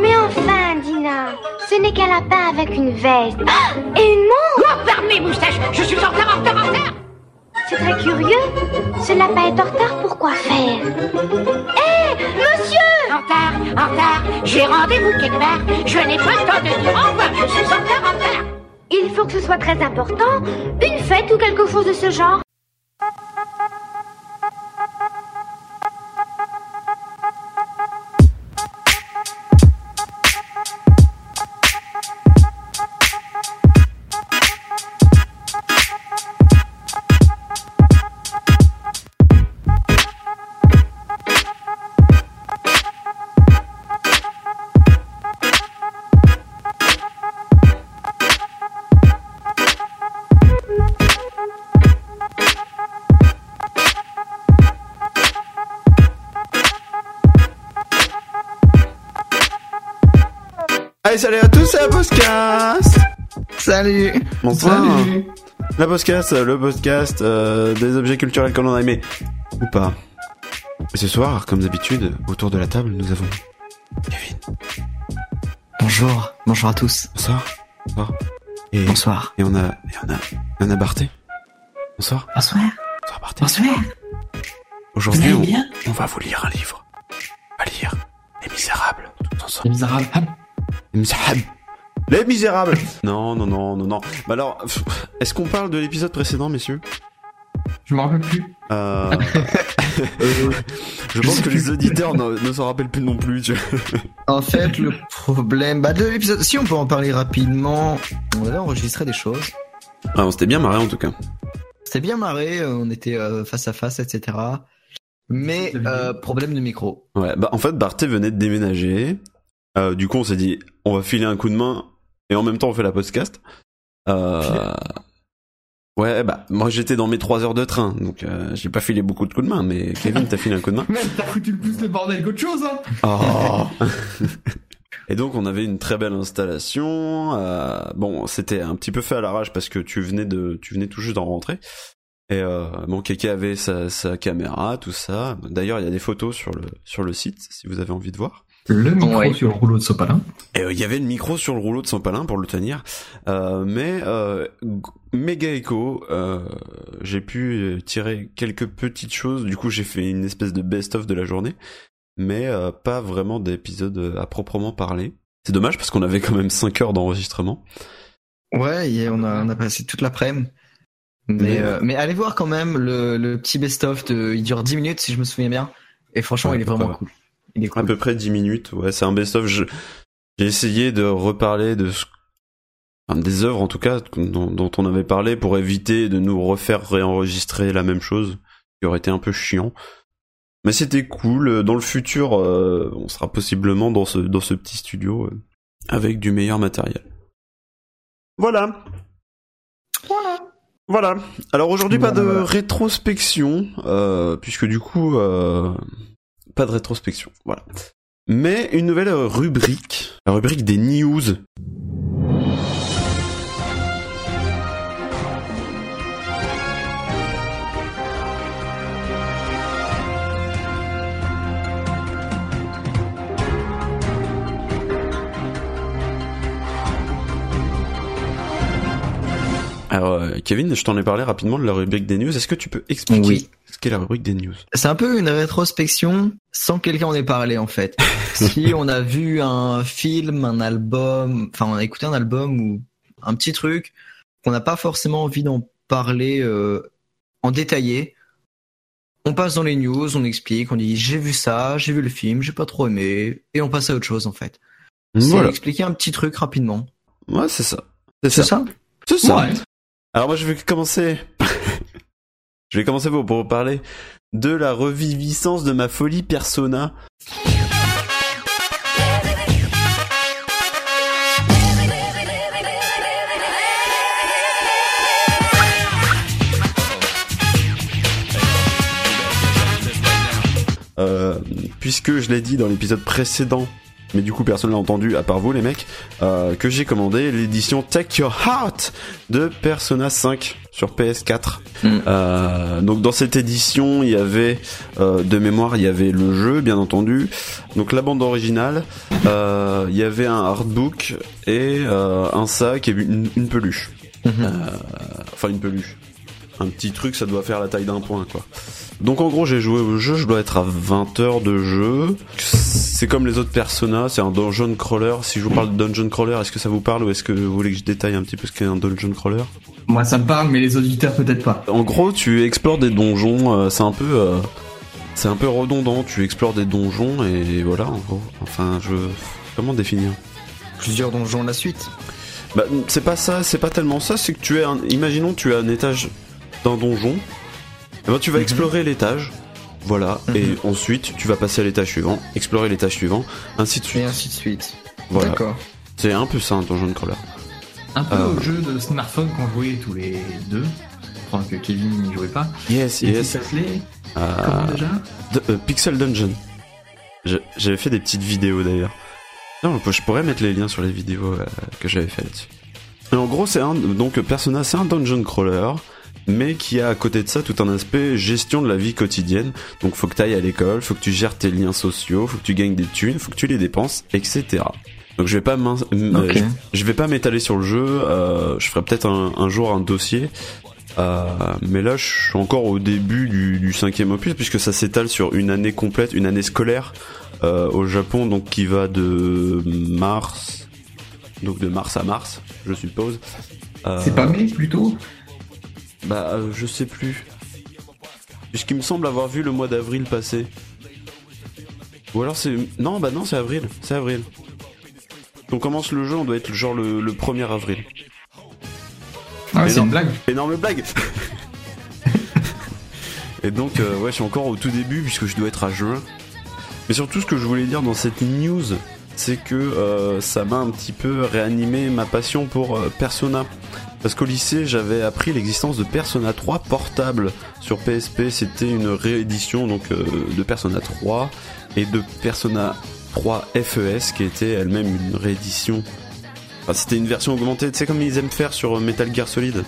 Mais enfin, Dina, ce n'est qu'un lapin avec une veste. Ah, et une montre Oh, ferme mes moustaches Je suis en retard, en retard, en retard C'est très curieux. Ce lapin est en retard pour quoi faire Hé, monsieur En retard, en retard J'ai rendez-vous quelque part Je n'ai pas le temps de dire au revoir Je suis en retard, en retard Il faut que ce soit très important. Une fête ou quelque chose de ce genre. Allez, salut à tous, c'est la podcast Salut Bonsoir La podcast, euh, le podcast euh, des objets culturels que l'on a aimés. Ou pas. Et ce soir, comme d'habitude, autour de la table, nous avons Kevin. Bonjour, bonjour à tous. Bonsoir. Bonsoir. Et, Bonsoir. Et on a, et on a, et on a Barthé. Bonsoir. Bonsoir. Bonsoir Barthé. Bonsoir. Aujourd'hui, on, va vous lire un livre. On va lire Les Misérables. Ensemble. Les misérables. Les Misérables. Les Misérables Non, non, non, non, non. Bah alors, est-ce qu'on parle de l'épisode précédent, messieurs? Je m'en rappelle plus. Euh, Je pense que les auditeurs ne, ne s'en rappellent plus non plus. Tu vois. En fait, le problème bah, de l'épisode, si on peut en parler rapidement, on avait enregistré des choses. Ah, on s'était bien marré en tout cas. C'était bien marré, euh, on était euh, face à face, etc. Mais euh, problème de micro. Ouais, bah en fait, Barthé venait de déménager. Euh, du coup, on s'est dit, on va filer un coup de main et en même temps, on fait la podcast. Euh... Ouais, bah moi j'étais dans mes 3 heures de train, donc euh, j'ai pas filé beaucoup de coups de main, mais Kevin, t'as filé un coup de main. Même t'as foutu le plus le bordel qu'autre chose, hein Oh. Et donc on avait une très belle installation. euh, bon, c'était un petit peu fait à l'arrache parce que tu venais de, tu venais tout juste d'en rentrer. Et euh, bon, Keke avait sa, sa caméra, tout ça. D'ailleurs, il y a des photos sur le sur le site si vous avez envie de voir. Le micro Ouais. sur le rouleau de sopalin. Et euh, il y avait le micro sur le rouleau de son palin pour le tenir. Euh, mais euh, méga écho. euh, j'ai pu euh, tirer quelques petites choses. Du coup, j'ai fait une espèce de best-of de la journée, mais euh, pas vraiment d'épisode à proprement parler. C'est dommage parce qu'on avait quand même 5 heures d'enregistrement. Ouais, et on a, on a passé toute l'après-midi. Mais, Mais- euh, mais allez voir quand même le, le petit best-of, de, il dure 10 minutes si je me souviens bien. Et franchement, Ouais, il est vraiment cool. Il est À peu près 10 minutes. Ouais, c'est un best-of. J'ai essayé de reparler de ce... enfin, des œuvres en tout cas dont, dont on avait parlé pour éviter de nous refaire réenregistrer la même chose, qui aurait été un peu chiant. Mais c'était cool. Dans le futur, euh, on sera possiblement dans ce dans ce petit studio euh, avec du meilleur matériel. Voilà. Voilà. Voilà. Alors aujourd'hui, pas de voilà. rétrospection, euh, puisque du coup, euh, pas de rétrospection. Voilà. Mais une nouvelle rubrique, la rubrique des news. Alors, euh, Kevin, je t'en ai parlé rapidement de la rubrique des news. Est-ce que tu peux expliquer. Ce qu'est la rubrique des news C'est un peu une rétrospection sans que quelqu'un en ait parlé en fait. si on a vu un film, un album, enfin on a écouté un album ou un petit truc qu'on n'a pas forcément envie d'en parler euh, en détaillé, on passe dans les news, on explique, on dit j'ai vu ça, j'ai vu le film, j'ai pas trop aimé, et on passe à autre chose en fait. C'est Voilà. expliquer un petit truc rapidement. Ouais, c'est ça. C'est C'est ça. C'est ça. Ouais. Alors moi je vais commencer. Je vais commencer pour, vous parler de la reviviscence de ma folie persona. Euh, puisque je l'ai dit dans l'épisode précédent, mais du coup personne l'a entendu à part vous les mecs, euh, que j'ai commandé l'édition Take Your Heart de Persona 5 sur PS4. Mm. Euh, donc dans cette édition, il y avait euh, de mémoire, il y avait le jeu bien entendu, donc la bande originale, euh, il y avait un artbook et euh, un sac et une, une peluche. Euh, enfin une peluche. Un petit truc, ça doit faire la taille d'un point quoi. Donc en gros j'ai joué au jeu, je dois être à 20 heures de jeu. C'est comme les autres Persona, c'est un dungeon crawler. Si je vous parle de dungeon crawler, est-ce que ça vous parle ou est-ce que vous voulez que je détaille un petit peu ce qu'est un dungeon crawler? Moi, ça me parle, mais les auditeurs, peut-être pas. En gros tu explores des donjons, euh, c'est un peu... euh, c'est un peu redondant, tu explores des donjons et voilà en gros. Enfin je... Comment définir? Plusieurs donjons la suite. Bah, c'est pas ça, c'est pas tellement ça, c'est que tu es un, imaginons tu es un étage d'un donjon, et ben tu vas Mhm. explorer l'étage, voilà, Mhm. et ensuite tu vas passer à l'étage suivant, explorer l'étage suivant, ainsi de Et suite. ainsi de suite. Voilà. D'accord. C'est un peu ça un donjon crawler. Un peu Euh. au jeu de smartphone qu'on jouait tous les deux. Je crois que Kevin n'y jouait pas. Yes, Et yes. s'appelait Euh, comment déjà de- euh, Pixel Dungeon. J'avais fait des petites vidéos d'ailleurs. Non, je pourrais mettre les liens sur les vidéos euh, que j'avais fait là-dessus. Et en gros, c'est un donc Persona, c'est un dungeon crawler, mais qui a à côté de ça tout un aspect gestion de la vie quotidienne. Donc, faut que tu ailles à l'école, faut que tu gères tes liens sociaux, faut que tu gagnes des thunes, faut que tu les dépenses, etc. Donc, je vais pas je, je vais pas m'étaler sur le jeu. euh, je ferai peut-être un, un jour un dossier. Euh, mais là, je suis encore au début du, du cinquième opus puisque ça s'étale sur une année complète, une année scolaire euh, au Japon, donc qui va de mars, donc de mars à mars, je suppose. Euh, C'est pas mai plutôt? Bah, euh, je sais plus. Puisqu'il me semble avoir vu le mois d'avril passer. Ou alors c'est non, bah non, c'est avril, c'est avril. On commence le jeu, on doit être genre le, le 1er avril. Ah, c'est une blague. Énorme blague Et donc, euh, ouais, je suis encore au tout début puisque je dois être à juin. Mais surtout, ce que je voulais dire dans cette news, c'est que euh, ça m'a un petit peu réanimé ma passion pour euh, Persona. Parce qu'au lycée, j'avais appris l'existence de Persona 3 portable sur PSP. C'était une réédition donc euh, de Persona 3 et de Persona 3 FES qui était elle-même une réédition. Enfin, c'était une version augmentée, tu sais comme ils aiment faire sur Metal Gear Solid.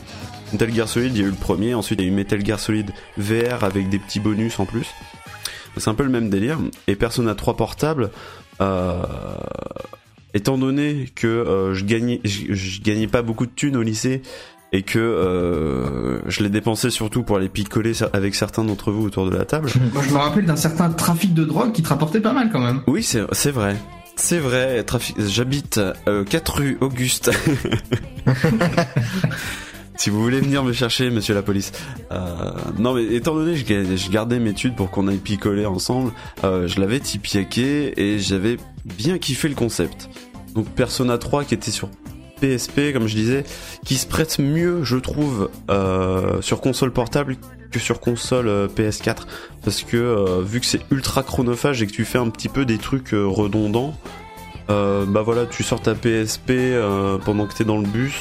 Metal Gear Solid, il y a eu le premier, ensuite il y a eu Metal Gear Solid VR avec des petits bonus en plus. C'est un peu le même délire. Et Persona 3 portable, euh, étant donné que euh, je gagnais, je, je gagnais pas beaucoup de thunes au lycée et que euh, je l'ai dépensé surtout pour aller picoler avec certains d'entre vous autour de la table. Moi, je me rappelle d'un certain trafic de drogue qui te rapportait pas mal quand même. Oui, c'est c'est vrai. C'est vrai, trafic... j'habite euh, 4 rue Auguste. si vous voulez venir me chercher, monsieur la police. Euh, non, mais étant donné que je ga- je gardais mes études pour qu'on aille picoler ensemble, euh, je l'avais tipiaqué et j'avais bien kiffé le concept. Donc Persona 3 qui était sur PSP, comme je disais, qui se prête mieux, je trouve, euh, sur console portable que sur console euh, PS4 parce que euh, vu que c'est ultra chronophage et que tu fais un petit peu des trucs euh, redondants bah voilà tu sors ta PSP pendant que t'es dans le bus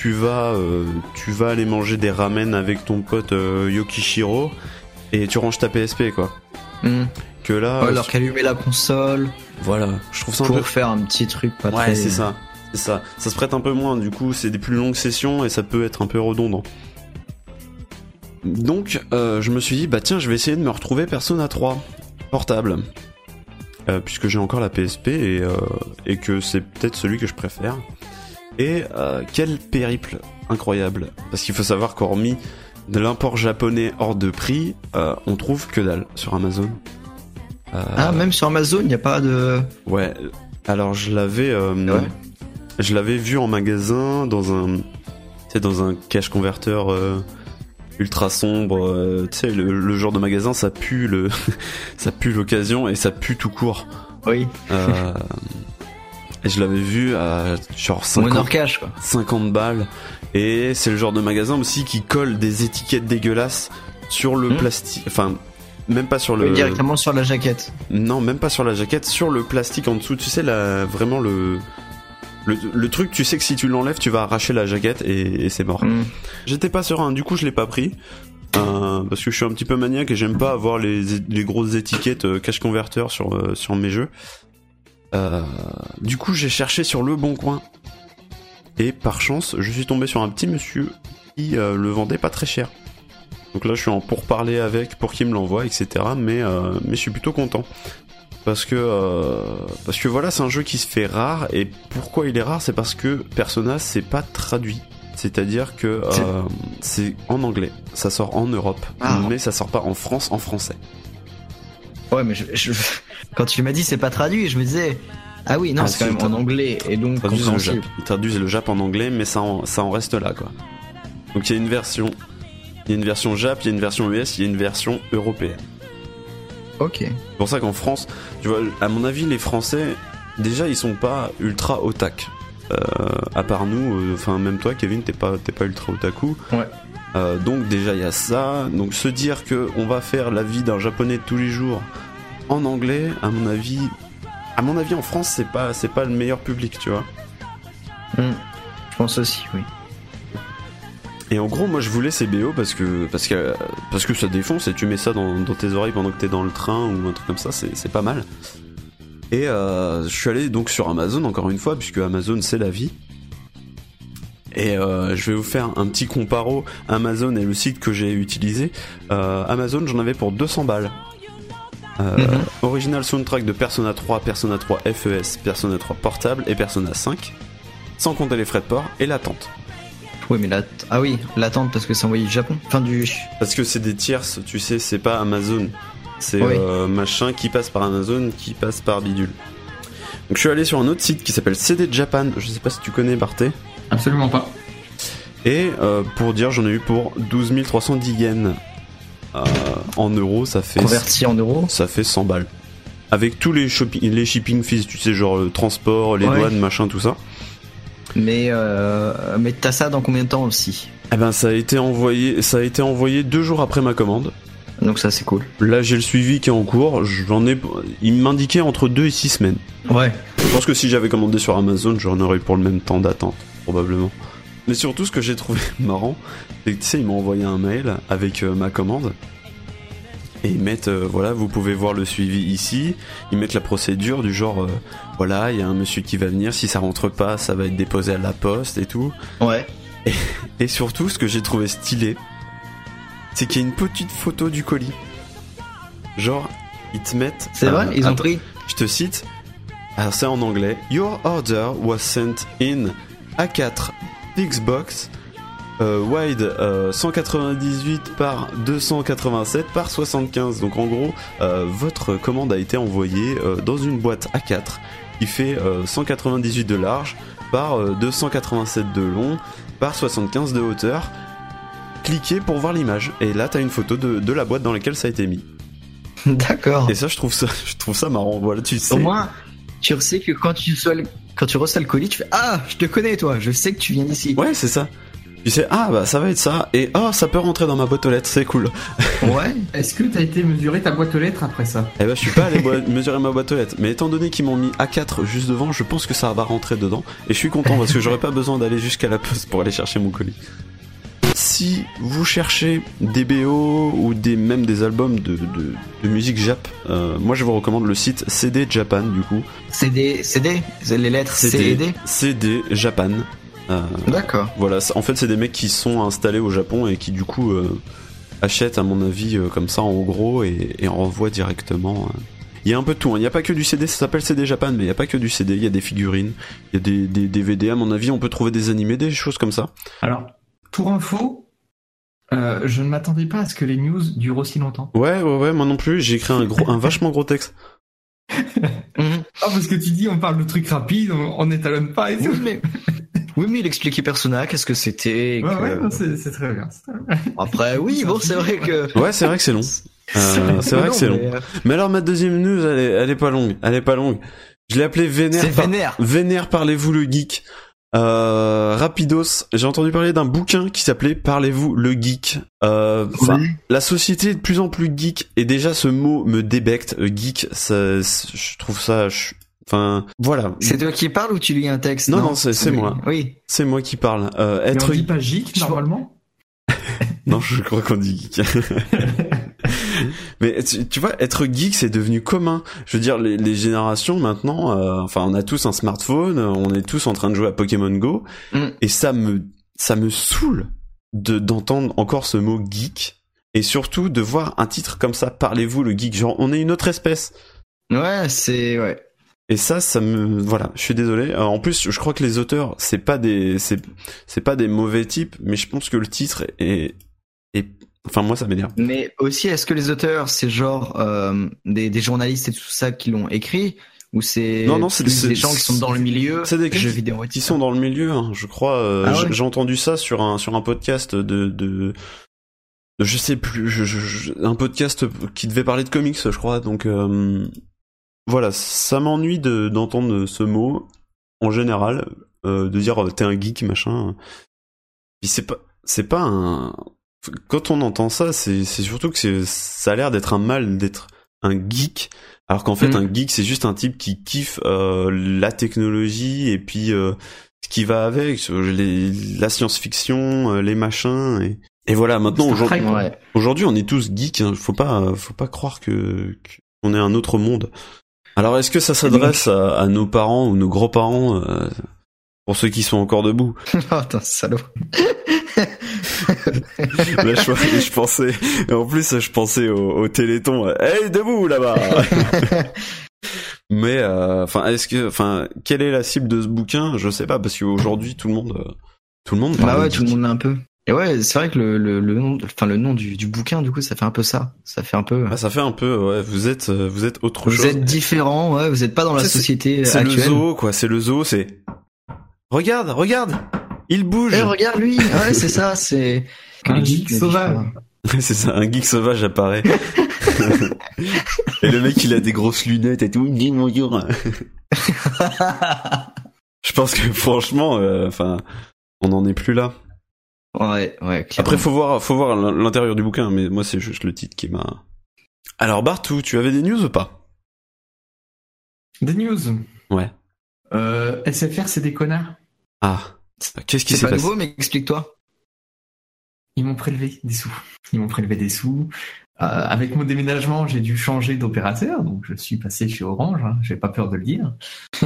tu vas euh, tu vas aller manger des ramen avec ton pote euh, Yokishiro et tu ranges ta PSP quoi. Hmm. que là Ouais, euh, alors qu'allumer la console. Voilà. Je trouve ça un pour peu faire un petit truc pas ouais très. c'est ça. C'est ça. Ça se prête un peu moins. Du coup c'est des plus longues sessions et ça peut être un peu redondant. Donc euh, je me suis dit bah tiens je vais essayer de me retrouver Persona 3 portable. Euh, puisque j'ai encore la PSP et, euh, et que c'est peut-être celui que je préfère et euh, quel périple incroyable parce qu'il faut savoir qu'hormis de l'import japonais hors de prix euh, on trouve que dalle sur Amazon Euh, Ah, même sur Amazon, il n'y a pas de. Ouais, alors je l'avais Ouais. je l'avais vu en magasin dans un sais dans un cache converteur ultra sombre, euh, tu sais le, le genre de magasin ça pue le ça pue l'occasion et ça pue tout court. Oui. Euh, et je l'avais vu à genre 50, Monor Cash, quoi. 50 balles et c'est le genre de magasin aussi qui colle des étiquettes dégueulasses sur le Hmm. plastique enfin même pas sur le Oui, directement sur la jaquette. non, même pas sur la jaquette, sur le plastique en dessous. Tu sais, là, vraiment le, le, le truc, tu sais que si tu l'enlèves, tu vas arracher la jaquette et, et c'est mort. Hmm. J'étais pas serein, du coup, je l'ai pas pris. Euh, parce que je suis un petit peu maniaque et j'aime pas avoir les, les grosses étiquettes euh, cache converteur sur, euh, sur mes jeux. Euh, du coup, j'ai cherché sur le bon coin. Et par chance, je suis tombé sur un petit monsieur qui euh, le vendait pas très cher. Donc là, je suis en pourparler avec pour qu'il me l'envoie, etc. Mais, euh, mais je suis plutôt content. Parce que, parce que voilà, c'est un jeu qui se fait rare. Et pourquoi il est rare? C'est parce que Persona, c'est pas traduit. C'est-à-dire que C'est- c'est en anglais. Ça sort en Europe. Ah. Mais ça sort pas en France en français. Ouais, mais je, je- quand tu m'as dit c'est pas traduit, je me disais ah oui non Ah, c'est quand même en anglais et donc Ils traduisent le. Ils traduisent le Jap en anglais, mais ça en, ça en reste là, quoi. Donc il y a une version, il y a une version Jap, il y a une version US, il y a une version européenne. Ok. C'est pour ça qu'en France, tu vois, à mon avis, les Français, déjà, ils sont pas ultra otak. Euh, à part nous, euh, enfin même toi, Kevin, t'es pas, t'es pas ultra otaku. Ouais. Euh, donc déjà il y a ça. Donc se dire que on va faire la vie d'un japonais de tous les jours en anglais, à mon avis, à mon avis en France, c'est pas, c'est pas le meilleur public, tu vois. Hmm. Je pense aussi oui. Et en gros, moi je voulais ces BO parce que parce que parce que ça défonce et tu mets ça dans, dans tes oreilles pendant que t'es dans le train ou un truc comme ça, c'est c'est pas mal. Et euh, je suis allé donc sur Amazon encore une fois puisque Amazon c'est la vie. Et euh, je vais vous faire un petit comparo Amazon et le site que j'ai utilisé. Euh, Amazon, j'en avais pour 200 balles. Euh, Mhm. Original soundtrack de Persona 3, Persona 3 FES, Persona 3 portable et Persona 5, sans compter les frais de port et l'attente. Oui mais là ah oui l'attente parce que c'est envoyé du Japon. Enfin du Parce que c'est des tierces, tu sais, c'est pas Amazon. C'est Oui. machin qui passe par Amazon, qui passe par Bidule. Donc je suis allé sur un autre site qui s'appelle CD Japan, je sais pas si tu connais Barthé. Absolument pas. Et euh, pour dire, j'en ai eu pour 12 310 yens. Euh, en euros, ça fait, converti en euros. ça fait 100 balles. Avec tous les, shoppi- les shipping fees, tu sais, genre le transport, les Ouais. douanes, machin, tout ça. Mais euh, mais t'as ça dans combien de temps aussi? Eh ben, ça a été envoyé, ça a été envoyé deux jours après ma commande. Donc ça c'est cool. Là, j'ai le suivi qui est en cours. J'en ai, il m'indiquait entre 2 et 6 semaines. Ouais. Je pense que si j'avais commandé sur Amazon, j'en aurais eu pour le même temps d'attente, probablement. Mais surtout, ce que j'ai trouvé marrant, c'est que tu sais, ils m'ont envoyé un mail avec euh, ma commande. Et ils mettent, euh, voilà, vous pouvez voir le suivi ici. Ils mettent la procédure du genre, euh, voilà, il y a un monsieur qui va venir, si ça rentre pas, ça va être déposé à la poste et tout. Ouais. Et surtout, ce que j'ai trouvé stylé, c'est qu'il y a une petite photo du colis. Genre, ils te mettent. C'est vrai ils ont pris. je te cite. Alors c'est en anglais. Your order was sent in A4 Xbox euh, wide euh, 198 par 287 par 75. Donc en gros, euh, votre commande a été envoyée euh, dans une boîte A4 qui fait euh, 198 de large par euh, 287 de long par 75 de hauteur. Cliquez pour voir l'image. Et là, t'as une photo de, de la boîte dans laquelle ça a été mis. D'accord. Et ça, je trouve ça, je trouve ça marrant. Voilà, tu sais. Au moins tu sais que quand tu le, quand tu reçois le colis tu fais ah je te connais toi je sais que tu viens d'ici. Ouais, c'est ça. Tu sais, ah bah ça va être ça, et oh ça peut rentrer dans ma boîte aux lettres, c'est cool. Ouais. Est-ce que t'as été mesurer ta boîte aux lettres après ça? Eh ben je suis pas allé mesurer ma boîte aux lettres, mais étant donné qu'ils m'ont mis A4 juste devant, je pense que ça va rentrer dedans, et je suis content parce que j'aurais pas besoin d'aller jusqu'à la poste pour aller chercher mon colis. Si vous cherchez des BO ou des même des albums de, de, de musique jap, euh, moi je vous recommande le site CD Japan du coup. CD CD c'est les lettres C et D? CD Japan. Euh, D'accord. Voilà, en fait, c'est des mecs qui sont installés au Japon et qui, du coup, euh, achètent, à mon avis, euh, comme ça, en gros, et, et envoient directement. euh. Il y a un peu de tout, hein. il n'y a pas que du CD, ça s'appelle CD Japan, mais il n'y a pas que du CD, il y a des figurines, il y a des, des DVD, à mon avis, on peut trouver des animés, des choses comme ça. Alors, pour info, euh, je ne m'attendais pas à ce que les news durent aussi longtemps. Ouais, ouais, ouais, moi non plus, j'ai écrit un, gros, un vachement gros texte. Ah, parce que tu dis, on parle de trucs rapides, on, on n'étalonne pas et tout. Oui mais oui mais il expliquait Persona qu'est-ce que c'était. et Ouais, que- ouais, non, c'est c'est très bien. c'est très bien. Après oui bon c'est vrai que. Ouais, c'est vrai que c'est long. Euh, c'est vrai que c'est long. mais, euh, Mais alors, ma deuxième news, elle est, elle est pas longue, elle est pas longue. Je l'ai appelée Vénère C'est par- vénère. Vénère, parlez-vous le geek. Euh, rapidos, j'ai entendu parler d'un bouquin qui s'appelait Parlez-vous le geek. Euh, Oui. la société est de plus en plus geek et déjà ce mot me débecte. Euh, geek, ça, je trouve ça, je- enfin, voilà. C'est toi qui parles ou tu lis un texte? Non, non, c'est- c'est Oui. moi. Oui. C'est moi qui parle. Euh, Mais être on dit pas gic, normalement? Non, je crois qu'on dit geek. Mais tu, tu vois, être geek, c'est devenu commun. Je veux dire, les, les générations maintenant, euh, enfin, on a tous un smartphone, on est tous en train de jouer à Pokémon Go, Mm. et ça me, ça me saoule de d'entendre encore ce mot geek, et surtout de voir un titre comme ça. Parlez-vous le geek, genre on est une autre espèce. Ouais, c'est ouais. Et ça, ça me, voilà, je suis désolé. Euh, En plus, je crois que les auteurs, c'est pas des, c'est, c'est pas des mauvais types, mais je pense que le titre est, est, enfin moi ça m'énerve. Mais aussi, est-ce que les auteurs, c'est genre euh, des, des journalistes et tout ça qui l'ont écrit ou c'est Non, non, c'est- des gens qui sont dans le milieu c'est des jeux vidéo Qui sont dans le milieu, hein, je crois. euh, Ah ouais J'ai entendu ça sur un sur un podcast de de, je sais plus, je, je- je- un podcast qui devait parler de comics, je crois. Donc euh, voilà, ça m'ennuie de d'entendre ce mot en général, euh, de dire euh, t'es un geek machin. Puis c'est pas c'est pas un quand on entend ça, c'est surtout que ça a l'air d'être un mal d'être un geek, alors qu'en fait Mm. un geek c'est juste un type qui kiffe euh, la technologie et puis euh, ce qui va avec, les, la science-fiction, euh, les machins et, et voilà. Maintenant aujourd'hui. Ouais. aujourd'hui on est tous geeks, hein, faut pas faut pas croire que qu'on est un autre monde. Alors est-ce que ça s'adresse à, à nos parents ou nos grands-parents euh, pour ceux qui sont encore debout oh, putain, salaud. Là, je, je pensais, en plus, je pensais au, au Téléthon. euh, Hey, debout là-bas. Mais, euh, enfin, est-ce que, enfin, quelle est la cible de ce bouquin? Je sais pas, parce qu'aujourd'hui, tout le monde, euh, tout le monde parle. Bah ouais, tout le monde l'a un peu. Et ouais, c'est vrai que le, le, le nom, enfin le nom du, du bouquin, du coup, ça fait un peu ça. Ça fait un peu. Ah, ça fait un peu, ouais. Vous êtes, euh, vous êtes autre vous chose. êtes différent, ouais. Vous êtes pas dans la société C'est le zoo, quoi. C'est le zoo. C'est. Regarde, regarde. Il bouge. Eh, regarde lui. Ouais, c'est ça. C'est Un geek sauvage. c'est ça. Un geek sauvage apparaît. et le mec, il a des grosses lunettes et tout. Il dit bonjour. Je pense que franchement, euh, enfin, on n'en est plus là. Ouais, ouais. clairement. Après, faut voir, faut voir l'intérieur du bouquin, mais moi, c'est juste le titre qui m'a. Alors, Bartou, tu avais des news ou pas? Des news? Ouais. Euh, SFR, c'est des connards? Ah, qu'est-ce qui c'est s'est pas passé nouveau, mais explique-toi. Ils m'ont prélevé des sous. Ils m'ont prélevé des sous. Euh, avec mon déménagement, j'ai dû changer d'opérateur, donc je suis passé chez Orange. Hein, j'ai pas peur de le dire.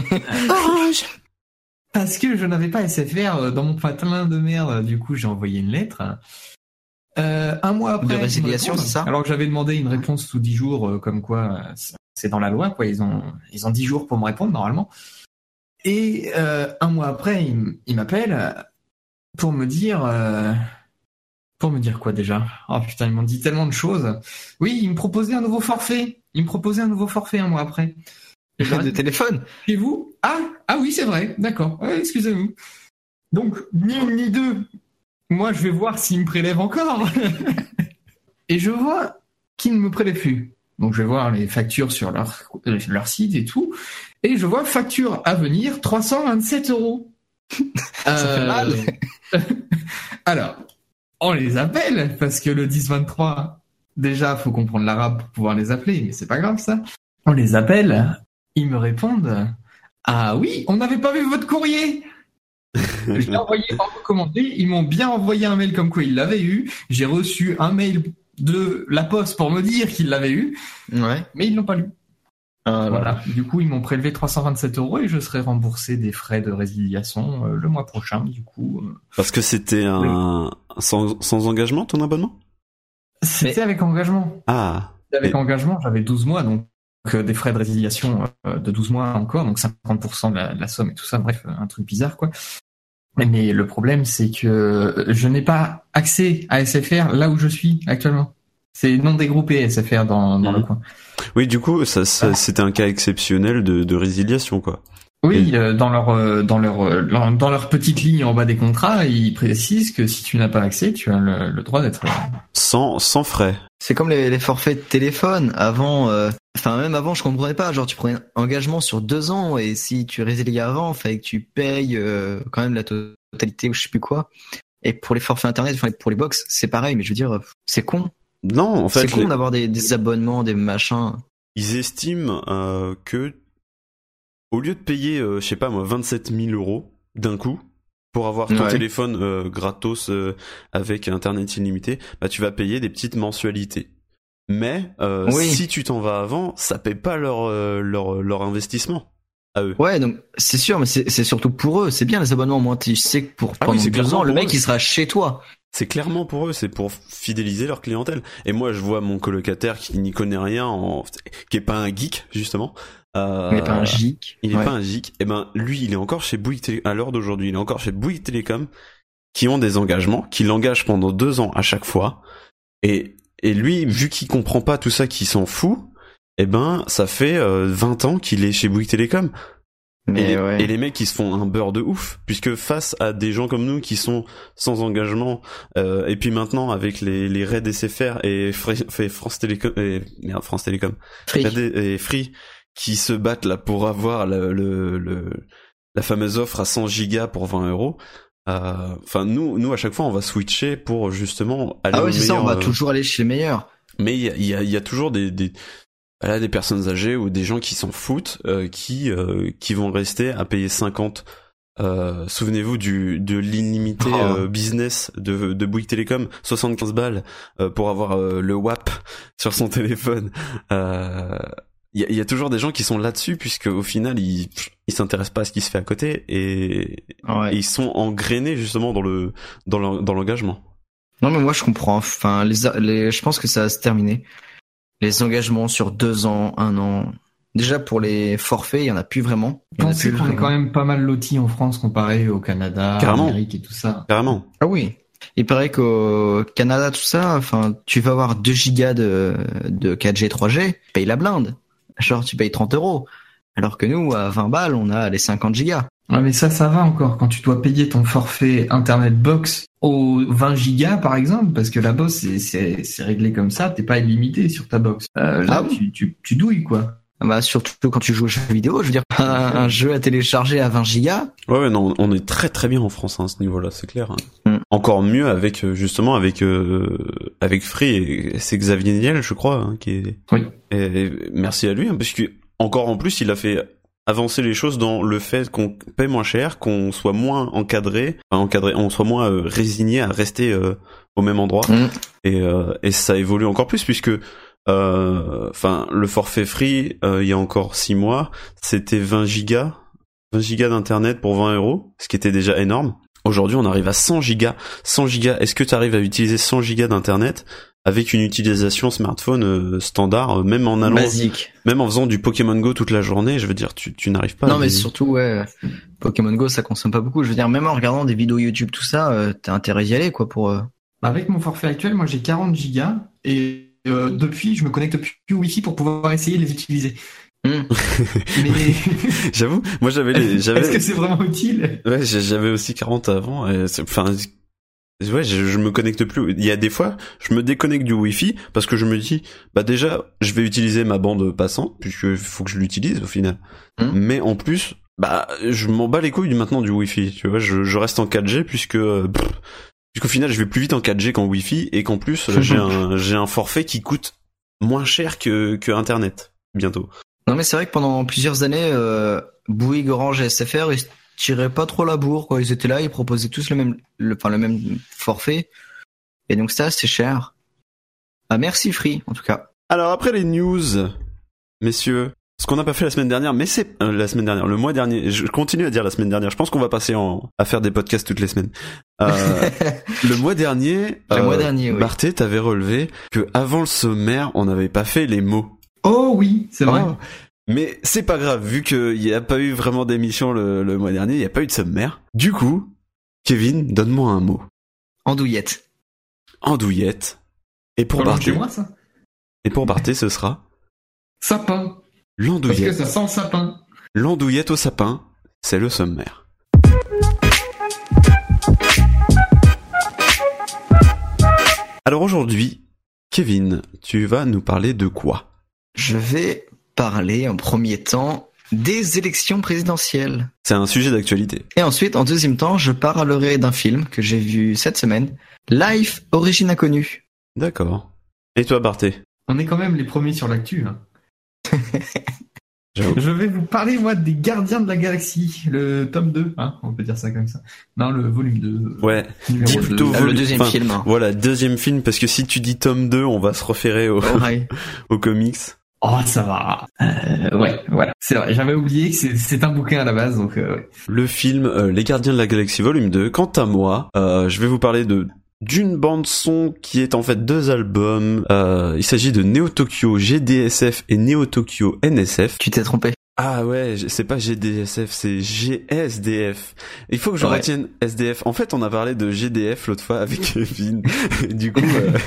Orange Parce que je n'avais pas SFR euh, dans mon patelin de merde. Du coup, j'ai envoyé une lettre. Euh, un mois après, De résiliation, c'est ça Alors que j'avais demandé une réponse sous 10 jours, euh, comme quoi c'est- c'est dans la loi, quoi. Ils ont ils ont 10 jours pour me répondre normalement. Et euh, un mois après, ils m- ils m'appellent pour me dire euh, pour me dire quoi déjà? Oh putain, ils m'ont dit tellement de choses. Oui, ils me proposaient un nouveau forfait. Ils me proposaient un nouveau forfait un mois après. Et de téléphone? chez vous? Ah, ah oui, c'est vrai, d'accord. Ouais, Excusez-vous. Donc, ni une ni deux. Moi, je vais voir s'ils me prélèvent encore. et je vois qu'ils ne me prélèvent plus. Donc, je vais voir les factures sur leur, leur site et tout. Et je vois facture à venir, 327 euros. Ça fait mal. Alors, on les appelle, parce que le 10-23, déjà, faut comprendre l'arabe pour pouvoir les appeler, mais c'est pas grave ça. On les appelle, ils me répondent Ah oui, on n'avait pas vu votre courrier Je l'ai envoyé en recommandé, ils m'ont bien envoyé un mail comme quoi ils l'avaient eu. J'ai reçu un mail de la poste pour me dire qu'ils l'avaient eu, Ouais. mais ils l'ont pas lu. Ah, Voilà. Du coup, ils m'ont prélevé 327 euros et je serai remboursé des frais de résiliation euh, le mois prochain. Du coup, euh, Parce que c'était un sans, sans engagement ton abonnement? C'était avec engagement. Ah, Avec Et- engagement, j'avais 12 mois, donc euh, des frais de résiliation euh, de 12 mois encore, donc 50% de la, de la somme et tout ça, bref, un truc bizarre quoi. Mais le problème, c'est que je n'ai pas accès à SFR là où je suis actuellement. C'est non dégroupé SFR dans, dans Mhm. le coin. oui, du coup, ça, ça- c'était un cas exceptionnel de, de résiliation, quoi. Oui, Et- euh, dans leur euh, dans leur euh, dans leur petite ligne en bas des contrats, ils précisent que si tu n'as pas accès, tu as le, le droit d'être. Sans, sans frais. C'est comme les, les forfaits de téléphone. Avant, euh, enfin même avant, je comprenais pas. Genre, tu prenais un engagement sur deux ans et si tu résiliais avant, fallait que tu payes euh, quand même la totalité ou je sais plus quoi. Et pour les forfaits internet, enfin pour les box, c'est pareil. Mais je veux dire, c'est con. Non, en fait, C'est con d'avoir des, des abonnements, des machins. ils estiment euh, que au lieu de payer, euh, je sais pas moi, 27 000 euros d'un coup pour avoir ton Ouais. téléphone euh, gratos avec internet illimité, bah tu vas payer des petites mensualités. Mais Oui. si tu t'en vas avant, ça paie pas leur leur leur investissement à eux. Ouais, donc c'est sûr, mais c'est c'est surtout pour eux. C'est bien les abonnements. Moi, tu sais que pour Ah oui, pendant c'est deux ans, le mec eux. il sera chez toi. C'est clairement pour eux, c'est pour fidéliser leur clientèle. Et moi, je vois mon colocataire qui n'y connaît rien, en... qui est pas un geek justement. Euh, Mais pas un gic. Il est Ouais. pas un geek. Et ben, lui, il est encore chez Bouygues Télé... à l'heure d'aujourd'hui, il est encore chez Bouygues Télécom, qui ont des engagements, qui l'engagent pendant deux ans à chaque fois. Et, et lui, vu qu'il comprend pas tout ça, qu'il s'en fout, eh ben, ça fait euh, 20 ans qu'il est chez Bouygues Télécom. Et Mais les, ouais. et les mecs qui se font un beurre de ouf, puisque face à des gens comme nous qui sont sans engagement, euh, et puis maintenant avec les, les raids SFR et, Fr- fait France Télécom, et, merde, France Télécom. RD et Free, qui se battent là pour avoir le, le, le- la fameuse offre à 100 gigas pour 20 euros. euh, Enfin, nous, nous à chaque fois, on va switcher pour justement aller Ah ouais, c'est ça. On va euh, toujours aller chez le meilleur. mais il y a, y, a, y a toujours des, des, voilà, des personnes âgées ou des gens qui s'en foutent, euh, qui, euh, qui vont rester à payer 50. Euh, Souvenez-vous du de l'illimité Oh. euh, business de, de Bouygues Télécom, 75 balles euh, pour avoir euh, le WAP sur son téléphone. Euh, Il y, a, y a toujours des gens qui sont là-dessus puisque au final ils ils s'intéressent pas à ce qui se fait à côté et, Ouais. et ils sont engrainés justement dans le dans l'engagement. Non mais moi je comprends. Enfin, les, les, je pense que ça va se terminer. Les engagements sur deux ans, un an. Déjà pour les forfaits, il y en a plus vraiment. Pensez plus qu'on est quand même pas mal lotis en France comparé au Canada, Carrément. Amérique et tout ça. Carrément. Ah oui. Il paraît qu'au Canada, tout ça, enfin, tu vas avoir 2 gigas de, de 4G, 3G, tu payes la blinde. Genre, tu payes 30 euros. Alors que nous, à 20 balles, on a les 50 gigas. Ouais, mais ça, ça va encore quand tu dois payer ton forfait Internet Box aux 20 gigas, par exemple, parce que la box, c'est- c'est c'est réglé comme ça, t'es pas illimité sur ta box. Euh, là, Ah tu, tu, tu douilles, quoi. Ah Bah, surtout quand tu joues aux jeux vidéo, je veux dire, un, un jeu à télécharger à 20 gigas. Ouais, ouais, non, on est très très bien en France hein, à ce niveau-là, c'est clair. hein. Mm. Encore mieux avec euh, justement avec euh, avec Free, c'est Xavier Niel, je crois, hein, qui est. Oui. Et, et merci à lui, hein, parce que encore en plus, il a fait avancer les choses dans le fait qu'on paie moins cher, qu'on soit moins encadré, enfin, encadré, on soit moins euh, résigné à rester euh, au même endroit. Mm. Et, euh, et ça évolue encore plus puisque euh, enfin le forfait free euh, il y a encore 6 mois c'était 20 gigas 20 gigas d'internet pour 20 euros ce qui était déjà énorme aujourd'hui on arrive à 100 gigas 100 gigas est-ce que tu arrives à utiliser 100 gigas d'internet? Avec une utilisation smartphone euh, standard euh, même en allant Basique. même en faisant du Pokémon Go toute la journée je veux dire tu, tu n'arrives pas non, à mais surtout, ouais, Pokémon Go, ça consomme pas beaucoup. Je veux dire, même en regardant des vidéos YouTube, tout ça, euh, t'as intérêt d'y aller, quoi, pour... euh, Bah, Avec mon forfait actuel, moi j'ai 40 gigas et euh, depuis, je me connecte plus au Wi-Fi pour pouvoir essayer de les utiliser. Hmm. Mais j'avoue moi j'avais les- j'avais est-ce que c'est vraiment utile? Ouais, j'avais aussi 40 avant. et c'est- Enfin, ouais, je, je me connecte plus. Il y a des fois, je me déconnecte du Wi-Fi parce que je me dis, bah déjà, je vais utiliser ma bande passante puisque faut que je l'utilise au final. Mhm. Mais en plus, bah, je m'en bats les couilles du maintenant du Wi-Fi. Tu vois, je, je reste en 4G puisque pff, puisqu'au final, je vais plus vite en 4G qu'en Wi-Fi et qu'en plus, j'ai un j'ai un forfait qui coûte moins cher que que Internet bientôt. Non, mais c'est vrai que pendant plusieurs années, euh, Bouygues, Orange et SFR, tiraient pas trop la bourre, quoi. Ils étaient là, ils proposaient tous le même, le, enfin, le même forfait. Et donc, ça, c'est cher. Ah, merci Free, en tout cas. Alors après les news, messieurs, ce qu'on n'a pas fait la semaine dernière, mais c'est euh, la semaine dernière, le mois dernier. Je continue à dire la semaine dernière. Je pense qu'on va passer en, à faire des podcasts toutes les semaines. Euh, le mois dernier, Le mois dernier, oui. T'avait relevé que avant le sommaire, on n'avait pas fait les mots. Oh oui, c'est vrai. Oh. Mais c'est pas grave, vu qu'il n'y a pas eu vraiment d'émission le, le mois dernier, il n'y a pas eu de sommaire. Du coup, Kevin, donne-moi un mot. Andouillette. Andouillette. Et pour Barthé, et pour Barthé, ce sera Sapin. Parce que l'andouillette. ça sent le sapin. L'andouillette au sapin, c'est le sommaire. Alors aujourd'hui, Kevin, tu vas nous parler de quoi? Je vais parler en premier temps des élections présidentielles. C'est un sujet d'actualité. Et ensuite, en deuxième temps, je parlerai d'un film que j'ai vu cette semaine, Life, origine inconnue. D'accord. Et toi, Barthé On est quand même les premiers sur l'actu. Hein. Je vais vous parler, moi, des Gardiens de la Galaxie, le tome 2, hein, on peut dire ça comme ça. Non, le volume 2. Ouais. numéro Dis 2. plutôt Ah, vol- le deuxième film. hein. Voilà, deuxième film, parce que si tu dis tome 2, on va se référer au, Ouais. aux comics. Oh, ça va. Euh, ouais, voilà. C'est vrai, j'avais oublié que c'est- un bouquin à la base, donc euh, ouais. Le film euh, Les Gardiens de la Galaxie Volume 2. Quant à moi, euh, je vais vous parler de d'une bande son qui est en fait deux albums. Euh, il s'agit de Neo Tokyo GDSF et Neo Tokyo NSF. Tu t'es trompé. Ah ouais, c'est pas GDSF, c'est GSDF. Il faut que je Ouais. retienne SDF. En fait, on a parlé de GDF l'autre fois avec Kevin. du coup, euh,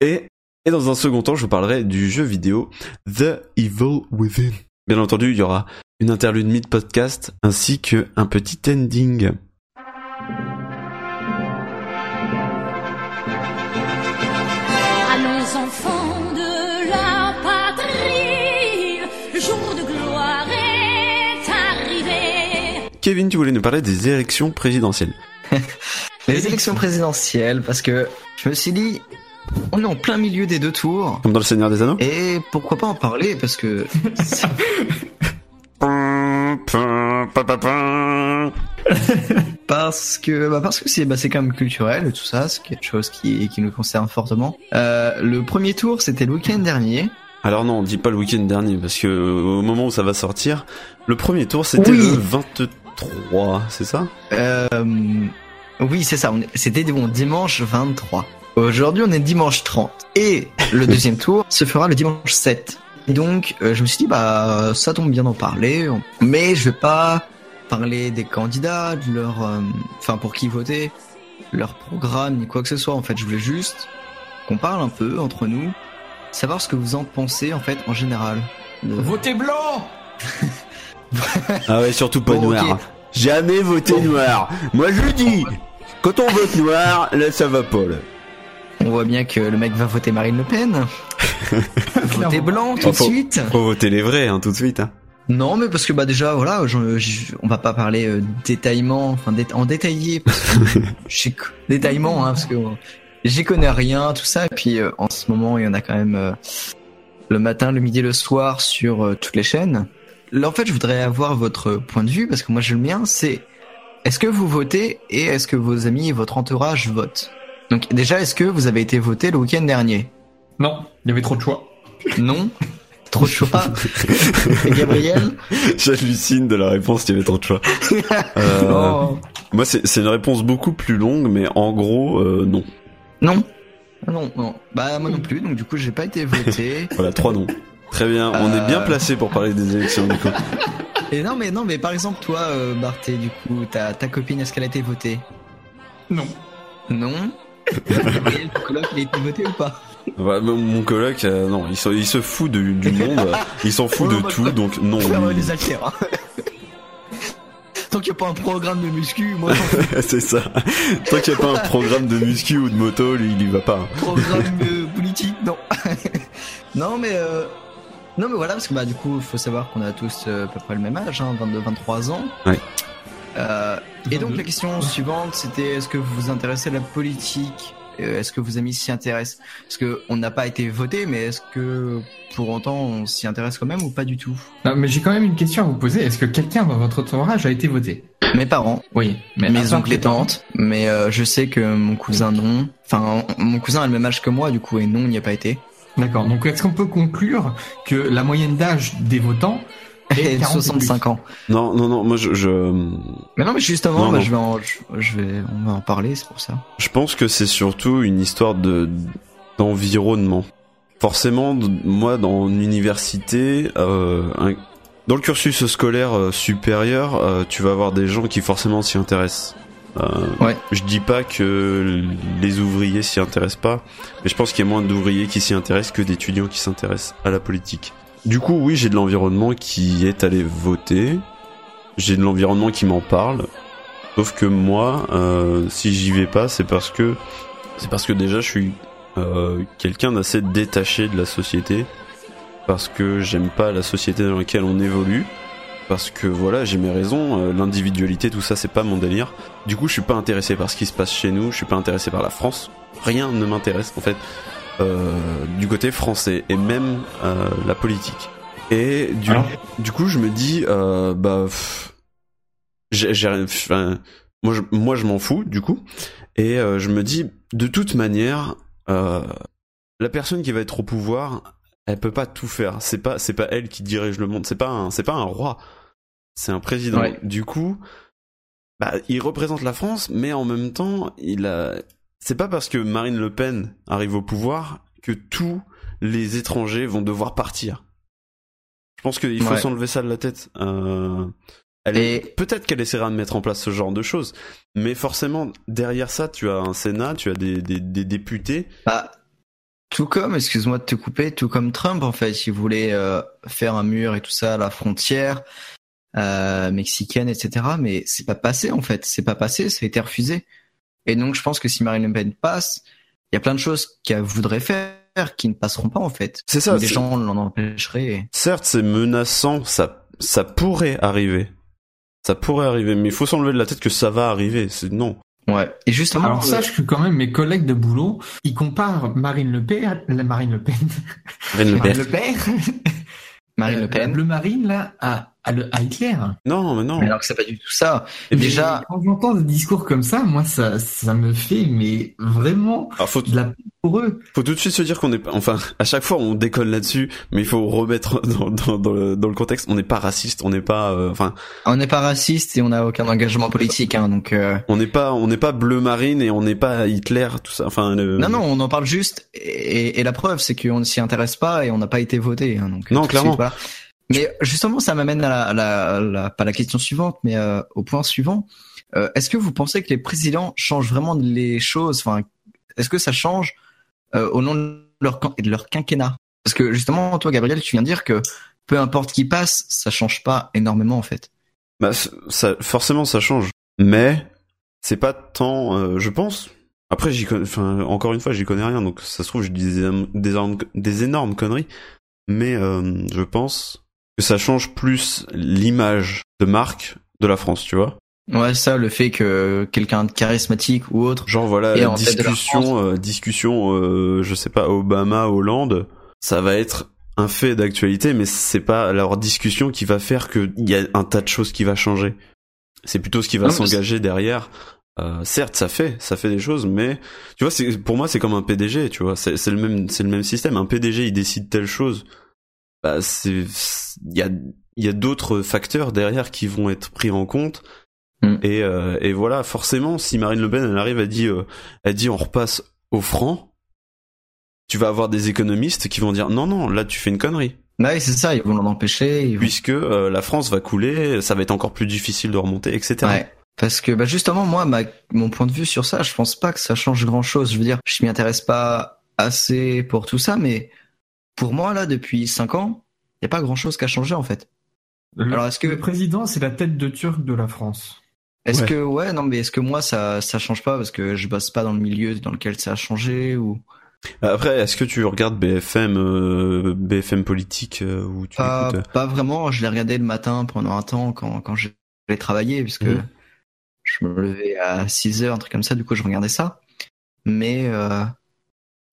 et et dans un second temps, je vous parlerai du jeu vidéo The Evil Within. Bien entendu, il y aura une interlude mid-podcast ainsi que un petit ending. Allons enfants de la patrie, le jour de gloire est arrivé. Kevin, tu voulais nous parler des élections présidentielles. Les élections présidentielles, parce que je me suis dit, on est en plein milieu des deux tours. Comme dans Le Seigneur des Anneaux? Et pourquoi pas en parler parce que parce que bah parce que c'est bah c'est quand même culturel et tout ça, c'est quelque chose qui qui nous concerne fortement. Euh, le premier tour c'était le week-end dernier. Alors non, on dit pas le week-end dernier, parce que euh, au moment où ça va sortir, le premier tour c'était Oui. le 23, c'est ça? Euh, oui c'est ça, c'était bon dimanche 23. Aujourd'hui on est dimanche 30 et le deuxième tour se fera le dimanche 7. Et donc euh, je me suis dit bah ça tombe bien d'en parler, mais je vais pas parler des candidats, de leur, euh, enfin pour qui voter, leur programme ni quoi que ce soit. En fait, je voulais juste qu'on parle un peu entre nous, savoir ce que vous en pensez en fait en général. De- Votez blanc Ah ouais, surtout pas Bon, noir. Jamais voter noir. Moi je le dis. Quand on vote noir, là ça va pas là. On voit bien que le mec va voter Marine Le Pen. voter blanc tout de suite. Faut voter les vrais, hein, tout de suite. Hein. Non, mais parce que bah déjà voilà, on va pas parler euh, détaillement, enfin dé- en détaillé, parce que détaillement, hein, parce que euh, j'y connais rien, tout ça. Et puis euh, en ce moment, il y en a quand même euh, le matin, le midi, le soir sur euh, toutes les chaînes. Là, en fait, je voudrais avoir votre point de vue parce que moi j'ai le mien. C'est est-ce que vous votez et est-ce que vos amis et votre entourage votent? Donc déjà, est-ce que vous avez été voté le week-end dernier? Non, il y avait trop de choix. Non? Trop de choix? Et Gabriel? J'hallucine de la réponse, il y avait trop de choix. Euh, Oh. Moi c'est une réponse beaucoup plus longue, mais en gros, euh, non. Non? Ah Non, non. Bah moi non plus, donc du coup j'ai pas été voté. Voilà, trois noms. Très bien, on est bien Euh. placé pour parler des élections du coup. Et non mais non mais par exemple toi euh, Barthé du coup ta ta copine est-ce qu'elle a été votée? Non. Non? Gabriel, ton coloc il a été voté ou pas? Ouais, mon- mon coloc, euh, non, il se, il se fout de- du monde, il s'en fout Ouais, de tout, donc non. Lui- les haltères. hein. Tant qu'il n'y a pas un programme de muscu, moi c'est ça. Tant qu'il n'y a pas un programme de muscu ou de moto, lui, il y va pas. hein. programme euh, politique, non. non mais euh, non mais voilà parce que bah du coup il faut savoir qu'on a tous euh, à peu près le même âge, hein, 22-23 ans. Ouais. Euh, et donc 22. la question suivante c'était est-ce que vous vous intéressez à la politique? Euh, Est-ce que vos amis s'y intéressent? Parce que on n'a pas été voté, mais est-ce que pour autant on s'y intéresse quand même ou pas du tout? Non, mais j'ai quand même une question à vous poser. Est-ce que quelqu'un dans votre entourage a été voté? Mes parents, Oui. Mais mes oncles et tantes, mais euh, je sais que mon cousin non. Enfin, mon cousin a le même âge que moi, du coup, et non, il n'y a pas été. D'accord. Donc est-ce qu'on peut conclure que la moyenne d'âge des votants est Et 40 ou 65 plus ans. Non, non, non, moi je, je, Mais non, mais justement, Non, bah, non. je vais, en, je, je vais, on va en parler, c'est pour ça. je pense que c'est surtout une histoire de d'environnement. Forcément, moi, dans l'université, euh, un- dans le cursus scolaire euh, supérieur, euh, tu vas avoir des gens qui forcément s'y intéressent. Euh, Ouais. Je dis pas que les ouvriers s'y intéressent pas, mais je pense qu'il y a moins d'ouvriers qui s'y intéressent que d'étudiants qui s'intéressent à la politique. Du coup, oui, j'ai de l'environnement qui est allé voter. J'ai de l'environnement qui m'en parle. Sauf que moi, euh, si j'y vais pas, c'est parce que c'est parce que déjà je suis euh, quelqu'un d'assez détaché de la société, parce que j'aime pas la société dans laquelle on évolue, parce que voilà j'ai mes raisons, euh, l'individualité, tout ça c'est pas mon délire. Du coup je suis pas intéressé par ce qui se passe chez nous, je suis pas intéressé par la France, rien ne m'intéresse en fait euh, du côté français et même euh, la politique. Et du, Alors du coup, je me dis, euh, bah, pff, j'ai, j'ai rien- enfin, moi, je, moi, je m'en fous, du coup. Et je me dis, de toute manière, la personne qui va être au pouvoir, elle peut pas tout faire. C'est pas, c'est pas elle qui dirige le monde. C'est pas un, c'est pas un roi. C'est un président. Ouais. Du coup, bah, il représente la France, mais en même temps, il a. C'est pas parce que Marine Le Pen arrive au pouvoir que tous les étrangers vont devoir partir. Je pense qu'il faut Ouais. s'enlever ça de la tête. Euh, elle Et- est- Peut-être qu'elle essaiera de mettre en place ce genre de choses, mais forcément, derrière ça, tu as un Sénat, tu as des, des, des députés. Bah, tout comme, excuse-moi de te couper, tout comme Trump en fait, il voulait euh, faire un mur et tout ça à la frontière euh, mexicaine, etc. Mais c'est pas passé en fait, c'est pas passé, ça a été refusé. Et donc je pense que si Marine Le Pen passe, il y a plein de choses qu'elle voudrait faire qui ne passeront pas en fait. C'est ça. Des gens l'en empêcheraient. Certes, c'est menaçant, ça, ça pourrait arriver. Ça pourrait arriver, mais il faut s'enlever de la tête que ça va arriver. C'est non. Ouais. Et justement, Alors euh, sache que quand même mes collègues de boulot, ils comparent Marine Le Pen, la Marine Le Pen, Marine Le Pen. Marine Le Pen, Marine euh, Le Pen. bleu marine là, à, à, le- à Hitler. Non, mais non. Mais alors que c'est pas du tout ça. Et déjà, Quand j'entends des discours comme ça, moi ça, ça me fait mais vraiment alors, faut, de la pour eux. faut tout de suite se dire qu'on est pas, enfin, à chaque fois on déconne là-dessus, mais il faut remettre dans, dans, dans, le, dans le contexte. On n'est pas raciste, on n'est pas, euh, enfin, on n'est pas raciste et on n'a aucun engagement politique, hein, donc. euh, on n'est pas, on n'est pas bleu marine et on n'est pas Hitler, tout ça. Enfin, le- Non, non, on en parle juste, et, et la preuve, c'est qu'on ne s'y intéresse pas et on n'a pas été voté. hein, donc, Non, clairement. suite, voilà. Mais justement, ça m'amène à la, à la, à la- pas la question suivante, mais euh, au point suivant. Euh, est-ce que vous pensez que les présidents changent vraiment les choses? Enfin, est-ce que ça change euh, au nom de leur, de leur quinquennat? Parce que justement, toi, Gabriel, tu viens de dire que peu importe qui passe, ça change pas énormément en fait. Bah, ça, forcément, ça change. Mais c'est pas tant, euh, je pense. Après, j'y connais, enfin, encore une fois, j'y connais rien, donc ça se trouve, je dis des, des, des énormes conneries. Mais euh, je pense que ça change plus l'image de marque de la France, tu vois. Ouais, ça, le fait que quelqu'un de charismatique ou autre. Genre voilà, Et discussion, euh, discussion, euh, je sais pas, Obama, Hollande, ça va être un fait d'actualité, mais c'est pas leur discussion qui va faire qu'il y a un tas de choses qui va changer. C'est plutôt ce qui va s'engager derrière. Euh, certes, ça fait, ça fait des choses, mais tu vois, c'est pour moi, c'est comme un PDG, tu vois, c'est le même, c'est le même système. Un PDG, il décide telle chose, bah c'est, il y a, il y a d'autres facteurs derrière qui vont être pris en compte. Mm. Et, euh, et voilà, forcément, si Marine Le Pen, elle arrive, elle dit, euh, elle dit, on repasse au franc, tu vas avoir des économistes qui vont dire, non, non, là, tu fais une connerie. Ouais, c'est ça, ils vont l'en empêcher. Ils vont... Puisque euh, la France va couler, ça va être encore plus difficile de remonter, etc. Ouais. Parce que bah justement moi ma, mon point de vue sur ça, je pense pas que ça change grand chose. Je veux dire, je m'y intéresse pas assez pour tout ça, mais pour moi là depuis cinq ans, il y a pas grand chose qui a changé en fait. Le, Alors, est-ce que- le président c'est la tête de turc de la France Est-ce Ouais. que ouais non mais est-ce que moi ça ça change pas parce que je bosse pas dans le milieu dans lequel ça a changé ou? Après, est-ce que tu regardes BFM, euh, BFM politique, euh, ou tu pas écoutes, euh, pas vraiment. Je l'ai regardé le matin pendant un temps quand quand j'allais travailler puisque Mhm. je me levais à 6 heures un truc comme ça. Du coup je regardais ça. Mais euh,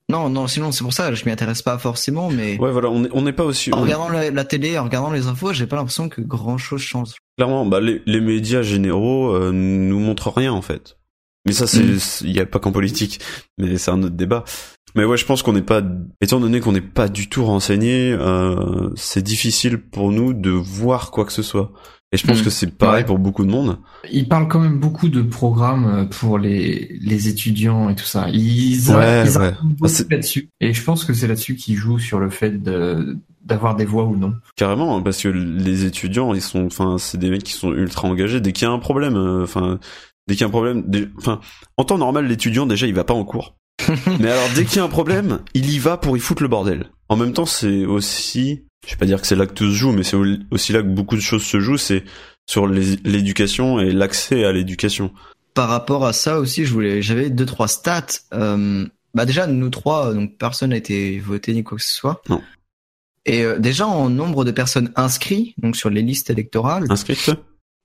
non non sinon c'est pour ça je m'y intéresse pas forcément mais Ouais, voilà, on n'est pas aussi. En regardant la, la télé, en regardant les infos, j'ai pas l'impression que grand chose change. Clairement, bah, les, les médias généraux euh, nous montrent rien en fait. Mais ça, c'est, Mm. il y a pas qu'en politique, mais c'est un autre débat. Mais ouais, je pense qu'on n'est pas, étant donné qu'on n'est pas du tout renseigné, euh, c'est difficile pour nous de voir quoi que ce soit. Et je pense Mm. que c'est pareil Ouais. pour beaucoup de monde. Il parle quand même beaucoup de programmes euh, pour les, les étudiants et tout ça. Ils, Ouais, ils ouais. Ah, là-dessus. Et je pense que c'est là-dessus qu'ils jouent sur le fait de d'avoir des voix ou non. Carrément, parce que les étudiants, ils sont, enfin, c'est des mecs qui sont ultra engagés. Dès qu'il y a un problème, euh, enfin, dès qu'il y a un problème, enfin, en temps normal, l'étudiant déjà, il va pas en cours. Mais alors, dès qu'il y a un problème, il y va pour y foutre le bordel. En même temps, c'est aussi, je vais pas dire que c'est là que tout se joue, mais c'est aussi là que beaucoup de choses se jouent, c'est sur l'éducation et l'accès à l'éducation. Par rapport à ça aussi, je voulais, j'avais deux trois stats. Euh, bah déjà nous trois, donc personne n'a été voté ni quoi que ce soit. Non. Et euh, déjà en nombre de personnes inscrites, donc sur les listes électorales, Inscrite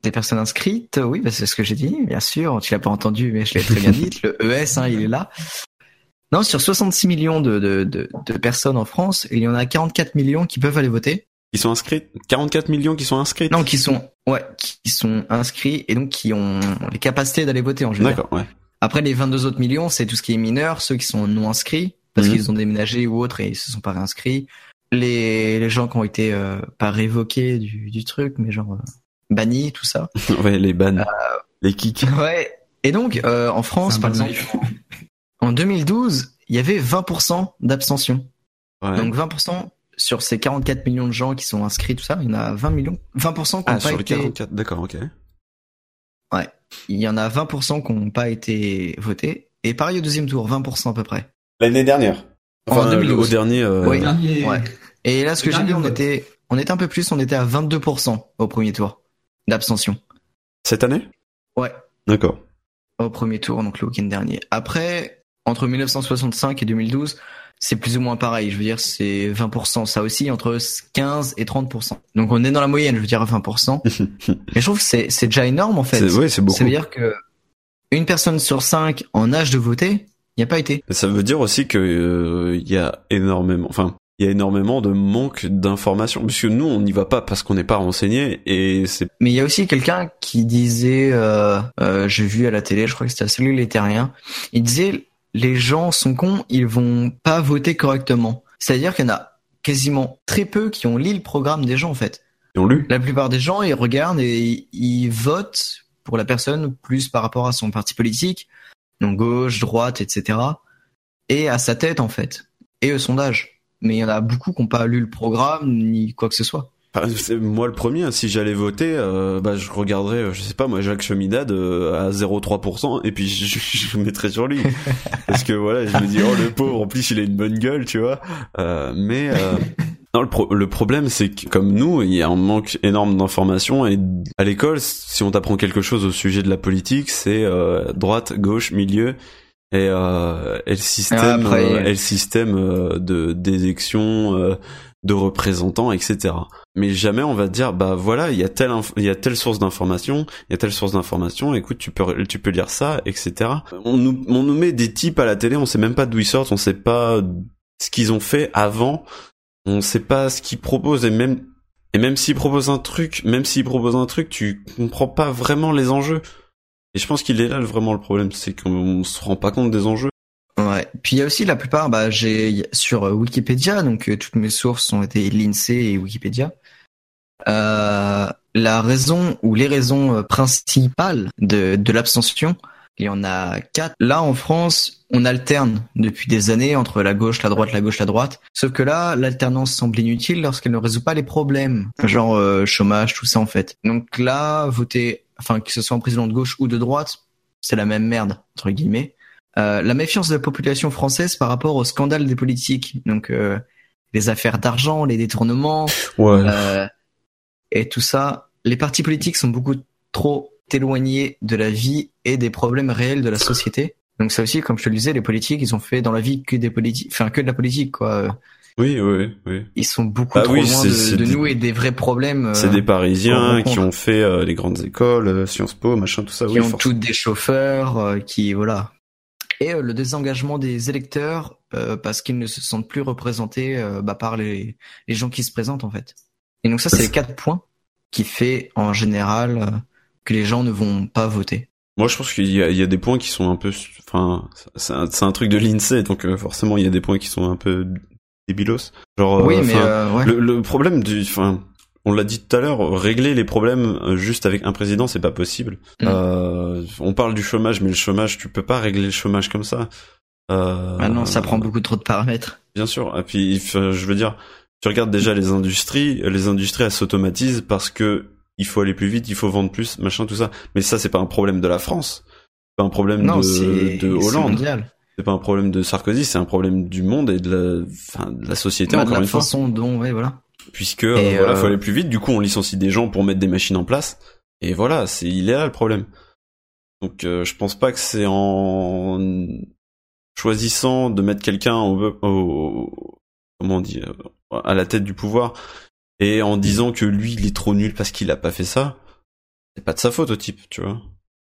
des personnes inscrites, oui, bah, c'est ce que j'ai dit, bien sûr. Tu l'as pas entendu, mais je l'ai très bien dit. Le ES, hein, il est là. Non, sur 66 millions de, de, de, de personnes en France, il y en a 44 millions qui peuvent aller voter. Qui sont inscrits 44 millions qui sont inscrits Non, qui sont, ouais, qui sont inscrits et donc qui ont les capacités d'aller voter en général. D'accord, ouais. Après, les 22 autres millions, c'est tout ce qui est mineur, ceux qui sont non inscrits, parce Mhm. qu'ils ont déménagé ou autre et ils se sont pas réinscrits. Les, les gens qui ont été, euh, pas révoqués du, du truc, mais genre, euh, bannis, tout ça. ouais, les bans. Euh, Les kicks. Ouais. Et donc, euh, en France, par exemple, en 2012, il y avait 20% d'abstention. Ouais. Donc 20% sur ces 44 millions de gens qui sont inscrits, tout ça, il y en a 20 millions, 20% qui n'ont ah, pas sur été, 44, d'accord, ok. il y en a 20% qui n'ont pas été votés. Et pareil au deuxième tour, 20% à peu près. L'année dernière. En Enfin, 2012. au dernier. euh, Oui. Dernier- Ouais. Et là, ce que j'ai dernier on était, on était un peu plus, on était à 22% au premier tour d'abstention. Cette année? Ouais. D'accord. Au premier tour, donc le week-end dernier. Après, entre 1965 et 2012, c'est plus ou moins pareil. Je veux dire, c'est 20%. Ça aussi, entre 15 et 30%. Donc on est dans la moyenne, je veux dire, à 20%. Mais je trouve que c'est, c'est déjà énorme, en fait. Ouais, c'est beaucoup. Ça veut dire que une personne sur cinq en âge de voter, n'y a pas été. Ça veut dire aussi que euh, y a énormément, enfin, il y a énormément de manque d'informations, puisque nous on n'y va pas parce qu'on n'est pas renseigné et c'est Mais il y a aussi quelqu'un qui disait, euh, euh, j'ai vu à la télé, je crois que c'était à Salut les Terriens, il disait les gens sont cons, ils vont pas voter correctement. C'est-à-dire qu'il y en a quasiment très peu qui ont lu le programme des gens en fait. ils ont lu. La plupart des gens, ils regardent et ils votent pour la personne plus par rapport à son parti politique, donc gauche, droite, etc. Et à sa tête en fait, et au sondage. Mais il y en a beaucoup qui n'ont pas lu le programme ni quoi que ce soit. Enfin, moi le premier, hein, si j'allais voter, euh, bah je regarderais, euh, je sais pas moi, Jacques Cheminade euh, à 0,3% et puis je, je, je mettrais sur lui. Parce que voilà, je me dis, oh le pauvre, en plus il a une bonne gueule, tu vois. Euh, mais euh, non, le, pro- le problème c'est que comme nous, il y a un manque énorme d'informations et à l'école, si on t'apprend quelque chose au sujet de la politique, c'est euh, droite, gauche, milieu. Et, euh, et le système, et le système euh, de d'élection, euh, de représentants, etc. Mais jamais on va te dire, bah voilà, il y a telle, il y a telle source d'information, il y a telle source d'information. Écoute, tu peux, tu peux lire ça, etc. On nous, on nous met des types à la télé, on sait même pas d'où ils sortent, on sait pas ce qu'ils ont fait avant, on sait pas ce qu'ils proposent et même, et même s'ils proposent un truc, même s'ils proposent un truc, tu comprends pas vraiment les enjeux. Et je pense qu'il est là vraiment le problème, c'est qu'on se rend pas compte des enjeux. Ouais. Puis il y a aussi la plupart, bah, j'ai sur euh, Wikipédia, donc euh, toutes mes sources ont été l'INSEE et Wikipédia. Euh, la raison ou les raisons euh, principales de, de l'abstention, il y en a quatre. Là en France, on alterne depuis des années entre la gauche, la droite, la gauche, la droite. Sauf que là, l'alternance semble inutile lorsqu'elle ne résout pas les problèmes, genre euh, chômage, tout ça en fait. Donc là, voter, enfin que ce soit un président de gauche ou de droite, c'est la même merde entre guillemets. Euh, la méfiance de la population française par rapport au scandale des politiques, donc euh, les affaires d'argent, les détournements, Ouais. Euh, et tout ça. Les partis politiques sont beaucoup trop éloignés de la vie et des problèmes réels de la société. Donc ça aussi, comme je te le disais, les politiques, ils ont fait dans la vie que des politiques, enfin que de la politique, quoi. Oui, oui, oui. Ils sont beaucoup Ah trop oui, loin de, c'est de des- nous et des vrais problèmes. euh, C'est des Parisiens qu'on qui ont fait euh, les grandes écoles, euh, Sciences Po, machin, tout ça. qui oui, ont forcément. toutes des chauffeurs, euh, qui voilà. Et euh, le désengagement des électeurs euh, parce qu'ils ne se sentent plus représentés euh, bah, par les, les gens qui se présentent en fait. Et donc ça c'est les quatre points qui fait en général euh, que les gens ne vont pas voter. Moi, je pense qu'il y a, il y a des points qui sont un peu, enfin, c'est un, truc de l'INSEE, donc euh, forcément, il y a des points qui sont un peu débilos. Genre, euh, oui mais euh, ouais. le, le problème du, enfin, on l'a dit tout à l'heure, régler les problèmes juste avec un président, c'est pas possible. Mm. On parle du chômage, mais le chômage, tu peux pas régler le chômage comme ça. Euh, Maintenant ça prend beaucoup trop de paramètres. Bien sûr. Et puis, je veux dire, tu regardes déjà les industries, les industries elles s'automatisent parce que il faut aller plus vite, il faut vendre plus, machin, tout ça. Mais ça, c'est pas un problème de la France. C'est pas un problème Non de, Hollande. C'est pas un problème de Sarkozy, c'est un problème du monde et de la, enfin, de la société Bah, de encore la une fois. façon dont ouais voilà. Puisque Et, euh, voilà, euh, faut aller plus vite. Du coup, on licencie des gens pour mettre des machines en place. Et voilà, c'est il est là le problème. Donc, euh, je pense pas que c'est en choisissant de mettre quelqu'un au, au- comment on dit euh, à la tête du pouvoir et en disant que lui il est trop nul parce qu'il a pas fait ça. C'est pas de sa faute au type, tu vois.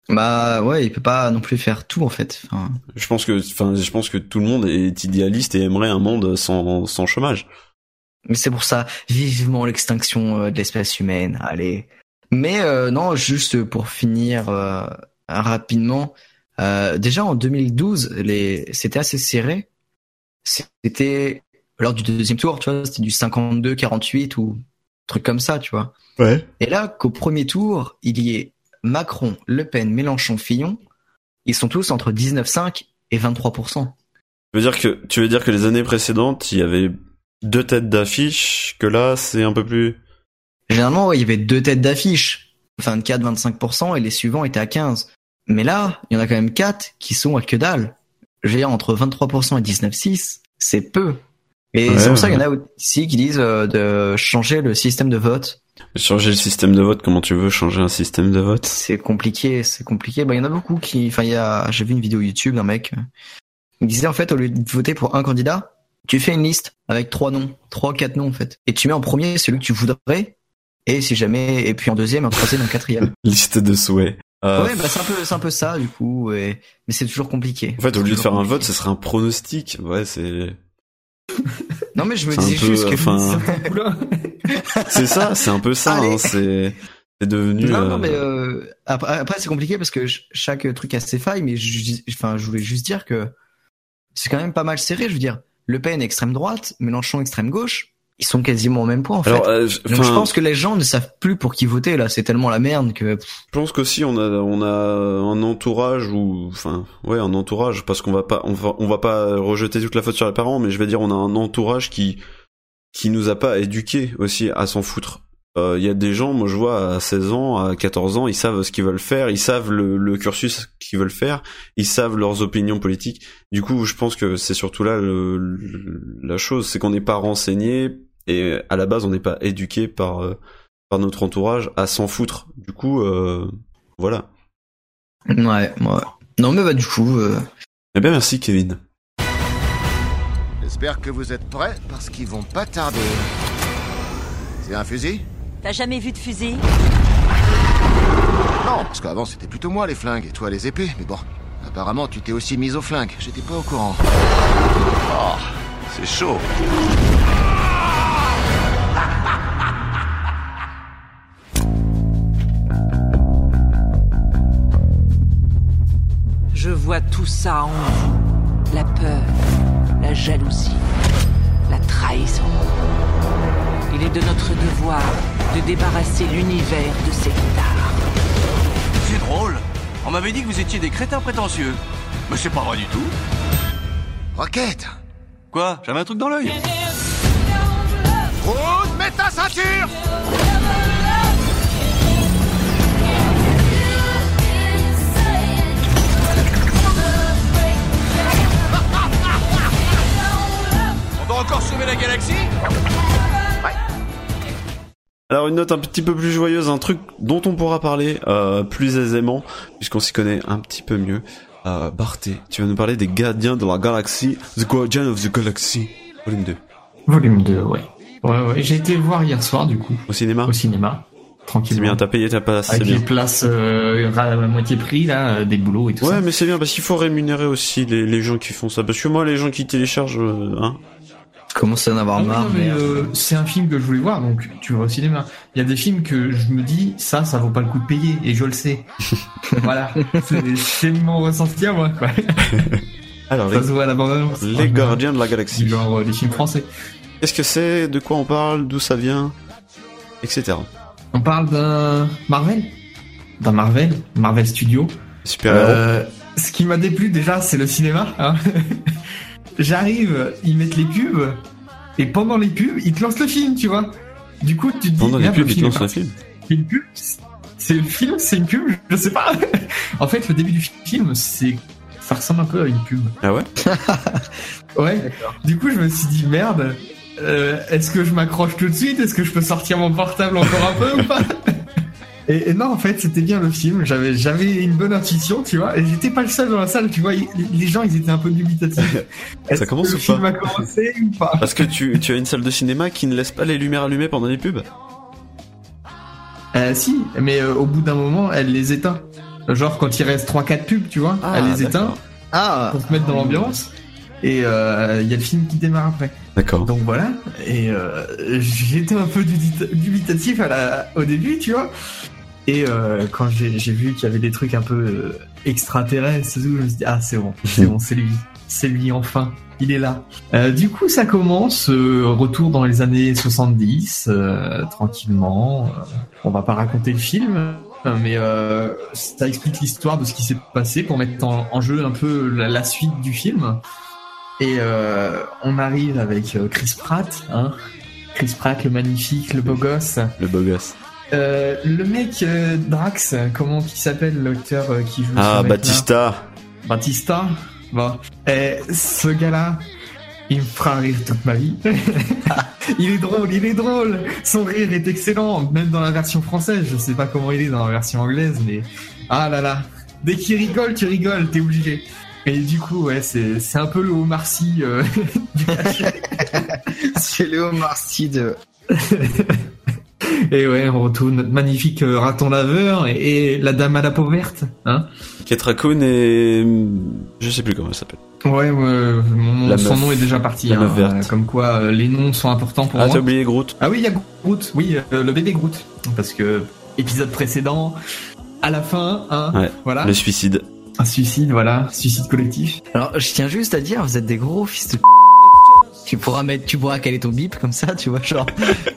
Bah ouais il peut pas non plus faire tout en fait. Enfin, Je pense que, enfin, je pense que tout le monde est idéaliste et aimerait un monde sans, sans chômage. Mais c'est pour ça, vivement l'extinction euh, de l'espèce humaine. Allez. Mais euh, non, juste pour finir euh, rapidement. euh, déjà en 2012, les, c'était assez serré. C'était lors du deuxième tour, tu vois, c'était du 52-48 ou truc comme ça, tu vois. Ouais. Et là, qu'au premier tour, il y ait Macron, Le Pen, Mélenchon, Fillon, ils sont tous entre 19,5 et 23%. Tu veux dire que tu veux dire que les années précédentes, il y avait deux têtes d'affiche, que là, c'est un peu plus. Généralement, ouais, il y avait deux têtes d'affiche, 24-25%, et les suivants étaient à 15. Mais là, il y en a quand même quatre qui sont à que dalle. Je veux dire, entre 23% et 19,6, c'est peu. Et Ouais, c'est pour ça qu'il y en a aussi qui disent euh, de changer le système de vote. Changer le système de vote, comment tu veux changer un système de vote? C'est compliqué, c'est compliqué. Bah, il y en a beaucoup qui, enfin, il y a, j'ai vu une vidéo YouTube d'un mec, euh, il disait en fait, au lieu de voter pour un candidat, tu fais une liste avec trois noms, trois, quatre noms en fait. Et tu mets en premier celui que tu voudrais, et si jamais, et puis en deuxième, en troisième, en quatrième. Liste de souhaits. Euh, ouais, bah, c'est un peu, c'est un peu ça, du coup, et... mais c'est toujours compliqué. En fait, au lieu de faire un vote, ce serait un pronostic. Ouais, c'est. Non, mais je me peu, juste que. enfin, Oula. c'est ça, c'est un peu ça. Hein, c'est c'est devenu. Non, euh, non, mais euh, après, après, c'est compliqué parce que ch- chaque truc a ses failles, mais je, enfin, je voulais juste dire que c'est quand même pas mal serré. Je veux dire, Le Pen extrême droite, Mélenchon extrême gauche, ils sont quasiment au même point en fait. Euh, Donc je pense que les gens ne savent plus pour qui voter là. C'est tellement la merde que. Je pense qu'aussi on a on a un entourage ou enfin ouais un entourage parce qu'on va pas on va on va pas rejeter toute la faute sur les parents mais je vais dire on a un entourage qui qui nous a pas éduqués aussi à s'en foutre. Euh, Il y a des gens, moi je vois à 16 ans, à 14 ans, ils savent ce qu'ils veulent faire, ils savent le, le cursus qu'ils veulent faire, ils savent leurs opinions politiques. Du coup, je pense que c'est surtout là le, le- la chose, c'est qu'on n'est pas renseigné et à la base on n'est pas éduqué par euh, par notre entourage à s'en foutre. Du coup, euh, voilà. Ouais, ouais. Non, mais bah du coup, euh, Eh bien, merci Kevin. J'espère que vous êtes prêts parce qu'ils vont pas tarder. C'est un fusil? T'as jamais vu de fusil Non, parce qu'avant c'était plutôt moi les flingues et toi les épées, mais bon. Apparemment tu t'es aussi mis au flingue, j'étais pas au courant. Oh, c'est chaud. Je vois tout ça en vous. La peur, la jalousie, la trahison. Il est de notre devoir de débarrasser l'univers de ces guitares. C'est drôle. On m'avait dit que vous étiez des crétins prétentieux. Mais c'est pas vrai du tout. Roquette Quoi? J'avais un truc dans l'œil Route, mets ta ceinture On doit encore sauver la galaxie? Alors une note un petit peu plus joyeuse, un truc dont on pourra parler euh, plus aisément, puisqu'on s'y connaît un petit peu mieux. Euh, Barthé, tu vas nous parler des gardiens de la galaxie, The Guardian of the Galaxy, volume 2. Volume 2, ouais. Ouais, ouais. J'ai été voir hier soir, du coup, Au cinéma au cinéma. C'est Tranquillement. bien, t'as payé ta place, c'est Avec bien. les places euh, à moitié prix, là, euh, des boulots et tout Ouais, ça. mais c'est bien, parce qu'il faut rémunérer aussi les, les gens qui font ça. Parce que moi, les gens qui téléchargent, hein, je commence à en avoir Ah oui, marre. non, mais euh, c'est un film que je voulais voir, donc tu vas au cinéma. Il y a des films que je me dis, ça, ça vaut pas le coup de payer, et je le sais. voilà, c'est mon ressenti à moi, quoi. Alors, Ça les, se voit à la bande-annonce. les gardiens de la galaxie. genre euh, les films français. Qu'est-ce que c'est De quoi on parle D'où ça vient Etc. On parle d'un Marvel, d'un Marvel, Marvel Studio. Super-héros. Euh, ce qui m'a déplu déjà, c'est le cinéma. hein. J'arrive, ils mettent les pubs, et pendant les pubs, ils te lancent le film, tu vois. Du coup, tu te dis, Pendant les pubs, le ils te lancent parti. film. C'est une pub C'est le film C'est une pub Je sais pas. en fait, le début du film, c'est ça ressemble un peu à une pub. Ah ouais? Ouais. Du coup, je me suis dit merde. euh, Est-ce que je m'accroche tout de suite? Est-ce que je peux sortir mon portable encore un peu ou pas? et, et non, en fait, c'était bien le film. J'avais, j'avais une bonne intuition, tu vois. Et j'étais pas le seul dans la salle, tu vois. ils- Les gens, ils étaient un peu dubitatifs. Est-ce commence que ou le film pas a commencé ou pas Parce que tu, tu as une salle de cinéma qui ne laisse pas les lumières allumées pendant les pubs Euh, si, mais euh, au bout d'un moment, elle les éteint. Genre quand il reste 3-4 pubs, tu vois, Ah, elle les éteint. Ah, pour se mettre dans l'ambiance. Et euh, il y a le film qui démarre après. D'accord. Donc voilà. Et euh, j'étais un peu dubita- dubitatif à la, au début, tu vois. Et euh, quand j'ai vu qu'il y avait des trucs un peu euh, extraterrestres, je me suis dit ah c'est bon, c'est bon, c'est lui, c'est lui enfin, il est là. Euh, du coup ça commence, euh, retour dans les années 70, euh, tranquillement. Euh, on va pas raconter le film. Mais ça explique l'histoire de ce qui s'est passé pour mettre en, jeu un peu la, suite du film. Et on arrive avec Chris Pratt, hein. Chris Pratt, le magnifique, le beau gosse. Le beau gosse. Euh, le mec euh, Drax, comment qui s'appelle l'acteur euh, qui joue Ah, Batista. Batista. Bon, et ce gars-là, il me fera rire toute ma vie. il est drôle, il est drôle. Son rire est excellent, même dans la version française. Je sais pas comment il est dans la version anglaise, mais ah là là, dès qu'il rigole, tu rigoles, t'es obligé. Et du coup, ouais, c'est c'est un peu le Omar Sy, euh, du cachet. C'est Léo Marcy de. Et ouais, on retrouve notre magnifique euh, raton laveur et, et la dame à la peau verte, hein. Kate Raccoon et... Je sais plus comment elle s'appelle. Ouais, ouais, mon- La son meuf. nom est déjà parti. La hein, meuf verte. euh, comme quoi, euh, les noms sont importants pour Ah, moi. t'as oublié Groot Ah oui, il y a Groot. Oui, euh, le bébé Groot. Parce que épisode précédent, à la fin, hein, Ouais. voilà, Le suicide. un suicide, voilà, suicide collectif. Alors, je tiens juste à dire, vous êtes des gros fils de. Tu pourras mettre, tu pourras caler ton bip comme ça, tu vois, genre,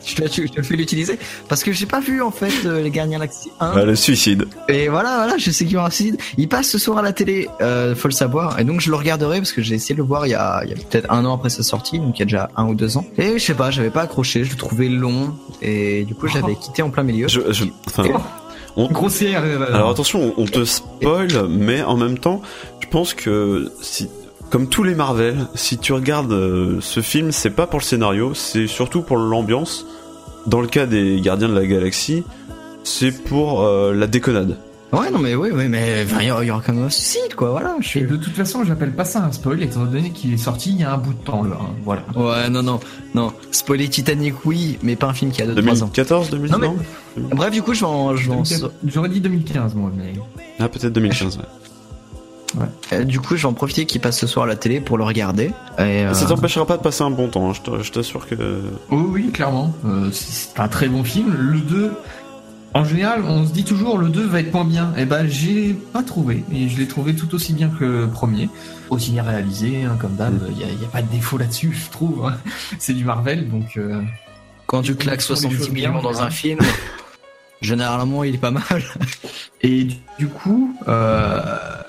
je te, je te fais l'utiliser. Parce que j'ai pas vu, en fait, euh, les Gardiens Galaxie 1. Ah, le suicide. Et voilà, voilà, je sais qu'il y aura un suicide. Il passe ce soir à la télé, euh, faut le savoir. Et donc je le regarderai parce que j'ai essayé de le voir il y a, il y a peut-être un an après sa sortie, donc il y a déjà un ou deux ans. Et je sais pas, j'avais pas accroché, je le trouvais long. Et du coup, j'avais quitté en plein milieu. Je, je- enfin, on- Grossière. euh, Alors attention, on on te spoil, mais en même temps, je pense que si, comme tous les Marvel, si tu regardes euh, ce film, c'est pas pour le scénario, c'est surtout pour l'ambiance. Dans le cas des Gardiens de la Galaxie, c'est pour euh, la déconnade. Ouais, non, mais oui, oui, mais il y aura, il y aura quand même un suicide, quoi, voilà. Je Et suis... de toute façon, j'appelle pas ça un spoil, étant donné qu'il est sorti il y a un bout de temps, là. hein, Voilà. Ouais, non, non, non. Spoiler Titanic, oui, mais pas un film qui a 2-3 ans. 2014, 2000 Non, mais- non Bref, du coup, je vais en, J'aurais dit 2015, moi, mais. Ah, peut-être 2015. ouais. Euh, du coup, je vais en profiter qu'il passe ce soir à la télé pour le regarder. Et, euh, Ça t'empêchera pas de passer un bon temps, hein, je te- je t'assure que... Oui, oui, clairement. Euh, c'est un très bon film. Le 2, en général, on se dit toujours le 2 va être moins bien. Et ben, j'ai pas trouvé. Et je l'ai trouvé tout aussi bien que le premier. Aussi bien réalisé, hein, comme d'hab. Il y, a- y a pas de défaut là-dessus, je trouve. hein. C'est du Marvel, donc. euh, quand tu claques font les 70 choses millions dans un film, généralement, il est pas mal. Et du- coup, euh,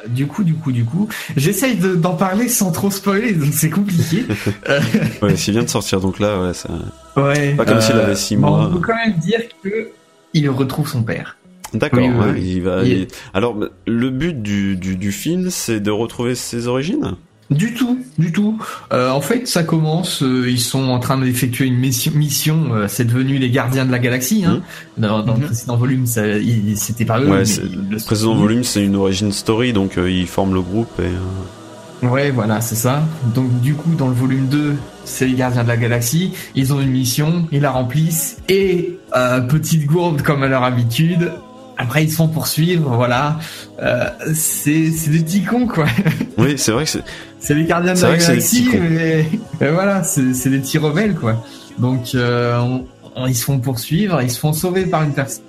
du coup, du coup, du coup, j'essaye de- d'en parler sans trop spoiler, donc c'est compliqué. Euh, Ouais, s'il vient de sortir, donc là, ouais, ça... ouais. Pas comme s'il avait six mois. On peut quand même dire que il retrouve son père. D'accord, Oui, ouais, oui. il va... Il- il- Alors, le but du, du, du film, c'est de retrouver ses origines? Du tout, du tout. Euh, en fait, ça commence. euh, ils sont en train d'effectuer une mission. mission euh, c'est devenu les gardiens de la galaxie. Hein. Dans, dans le Mhm. précédent volume, ça, il- c'était pas eux. Ouais, mais le Le précédent volume, c'est une origin story, donc euh, ils forment le groupe et... euh, Ouais, voilà, c'est ça. Donc du coup, dans le volume 2, c'est les gardiens de la galaxie. Ils ont une mission, ils la remplissent. Et euh, petite gourde comme à leur habitude. Après, ils se font poursuivre. Voilà. Euh, c'est c'est des petits cons quoi. Oui, c'est vrai que c'est... C'est les gardiens de la galaxie, mais, mais voilà, c'est c'est des petits rebelles, quoi. Donc, euh, on- on- ils se font poursuivre, ils se font sauver par une personne,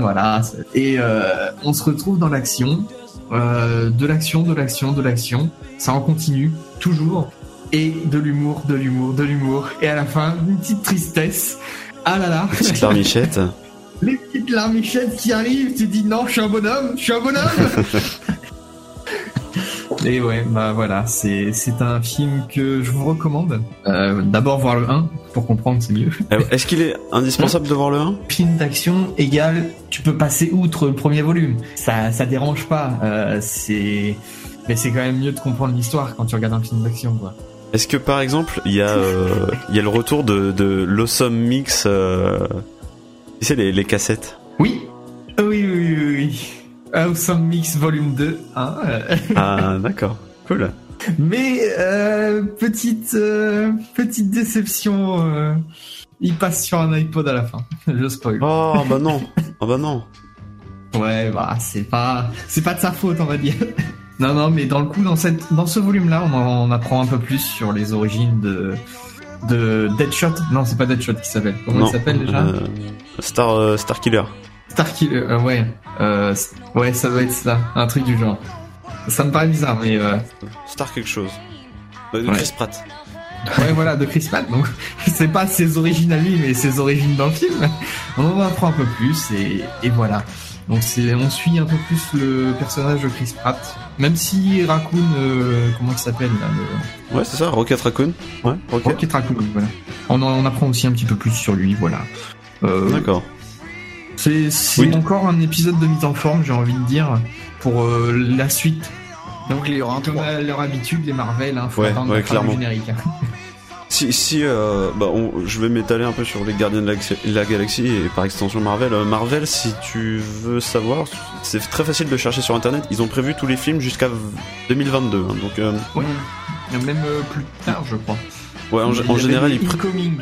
voilà. Et euh, on se retrouve dans l'action, euh, de l'action, de l'action, de l'action. Ça en continue, toujours. Et de l'humour, de l'humour, de l'humour. Et à la fin, une petite tristesse. Ah là là, Petite larmichette. les petites larmichettes qui arrivent, tu dis non, je suis un bonhomme, je suis un bonhomme. Et ouais, bah voilà, c'est c'est un film que je vous recommande. Euh, D'abord voir le 1 pour comprendre, c'est mieux. Euh, Est-ce qu'il est indispensable de voir le 1 Film d'action égale, tu peux passer outre le premier volume. Ça ça dérange pas. Euh, c'est mais c'est quand même mieux de comprendre l'histoire quand tu regardes un film d'action, quoi. Est-ce que par exemple, il y, a, euh, il y a le retour de, de l'Awesome Mix, euh, tu sais, les, les cassettes Oui, oui, oui, oui, oui. oui. Awesome Mix Volume 2. Hein, euh. Ah, d'accord. Cool. Mais euh, petite euh, petite déception, euh, il passe sur un iPod à la fin. Je spoil. Oh, bah non. Oh, bah non. Ouais, bah c'est pas c'est pas de sa faute, on va dire. Non, non, mais dans le coup, dans, cette, dans ce volume-là, on, en- on apprend un peu plus sur les origines de, de Deadshot. Non, c'est pas Deadshot qui s'appelle. Comment Non, il s'appelle déjà euh, Star, euh, Star Killer. Starkiller, euh, ouais. Euh, ouais, ça doit être ça. Un truc du genre. Ça me paraît bizarre, mais Star quelque chose. Ouais. Chris Pratt. ouais, voilà, de Chris Pratt. Donc, c'est pas ses origines à lui, mais ses origines dans le film. On en apprend un peu plus et, et voilà. Donc, c'est, on suit un peu plus le personnage de Chris Pratt. Même si Raccoon, euh, comment il s'appelle là, le... Ouais, c'est ça, Rocket Raccoon. Ouais, Rocket. Rocket Raccoon, voilà. On, en- on apprend aussi un petit peu plus sur lui, voilà. Euh, D'accord. C'est Oui. encore un épisode de mise en forme, j'ai envie de dire, pour euh, la suite. Donc il y aura un Comme 3. à leur habitude, les Marvel, hein, faut Ouais, attendre ouais, la fin du clairement. générique. hein. Si, si euh, bah, on- je vais m'étaler un peu sur les Gardiens de la, Galaxie- la Galaxie et par extension Marvel. Euh, Marvel, si tu veux savoir, c'est très facile de chercher sur internet. Ils ont prévu tous les films jusqu'à 2022. hein, donc, euh, Même euh, plus tard, je crois. ouais, en, général, ils, pré- incoming.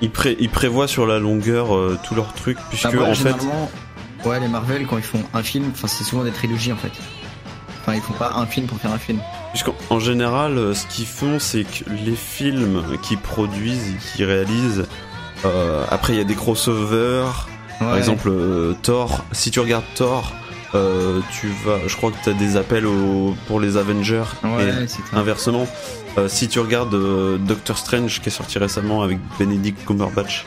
ils, pré- ils prévoient sur la longueur euh, tous leurs trucs, puisque Bah, ouais, en fait, ouais, les Marvel, quand ils font un film, enfin, c'est souvent des trilogies en fait. Enfin, ils font pas un film pour faire un film. Puisqu'en en général, euh, ce qu'ils font, c'est que les films qu'ils produisent, qu'ils réalisent, euh, après il y a des crossovers. Par exemple, euh, Thor. Si tu regardes Thor, euh, tu vas, je crois que tu as des appels au, pour les Avengers. Ouais, et inversement, si tu regardes Doctor Strange qui est sorti récemment avec Benedict Cumberbatch.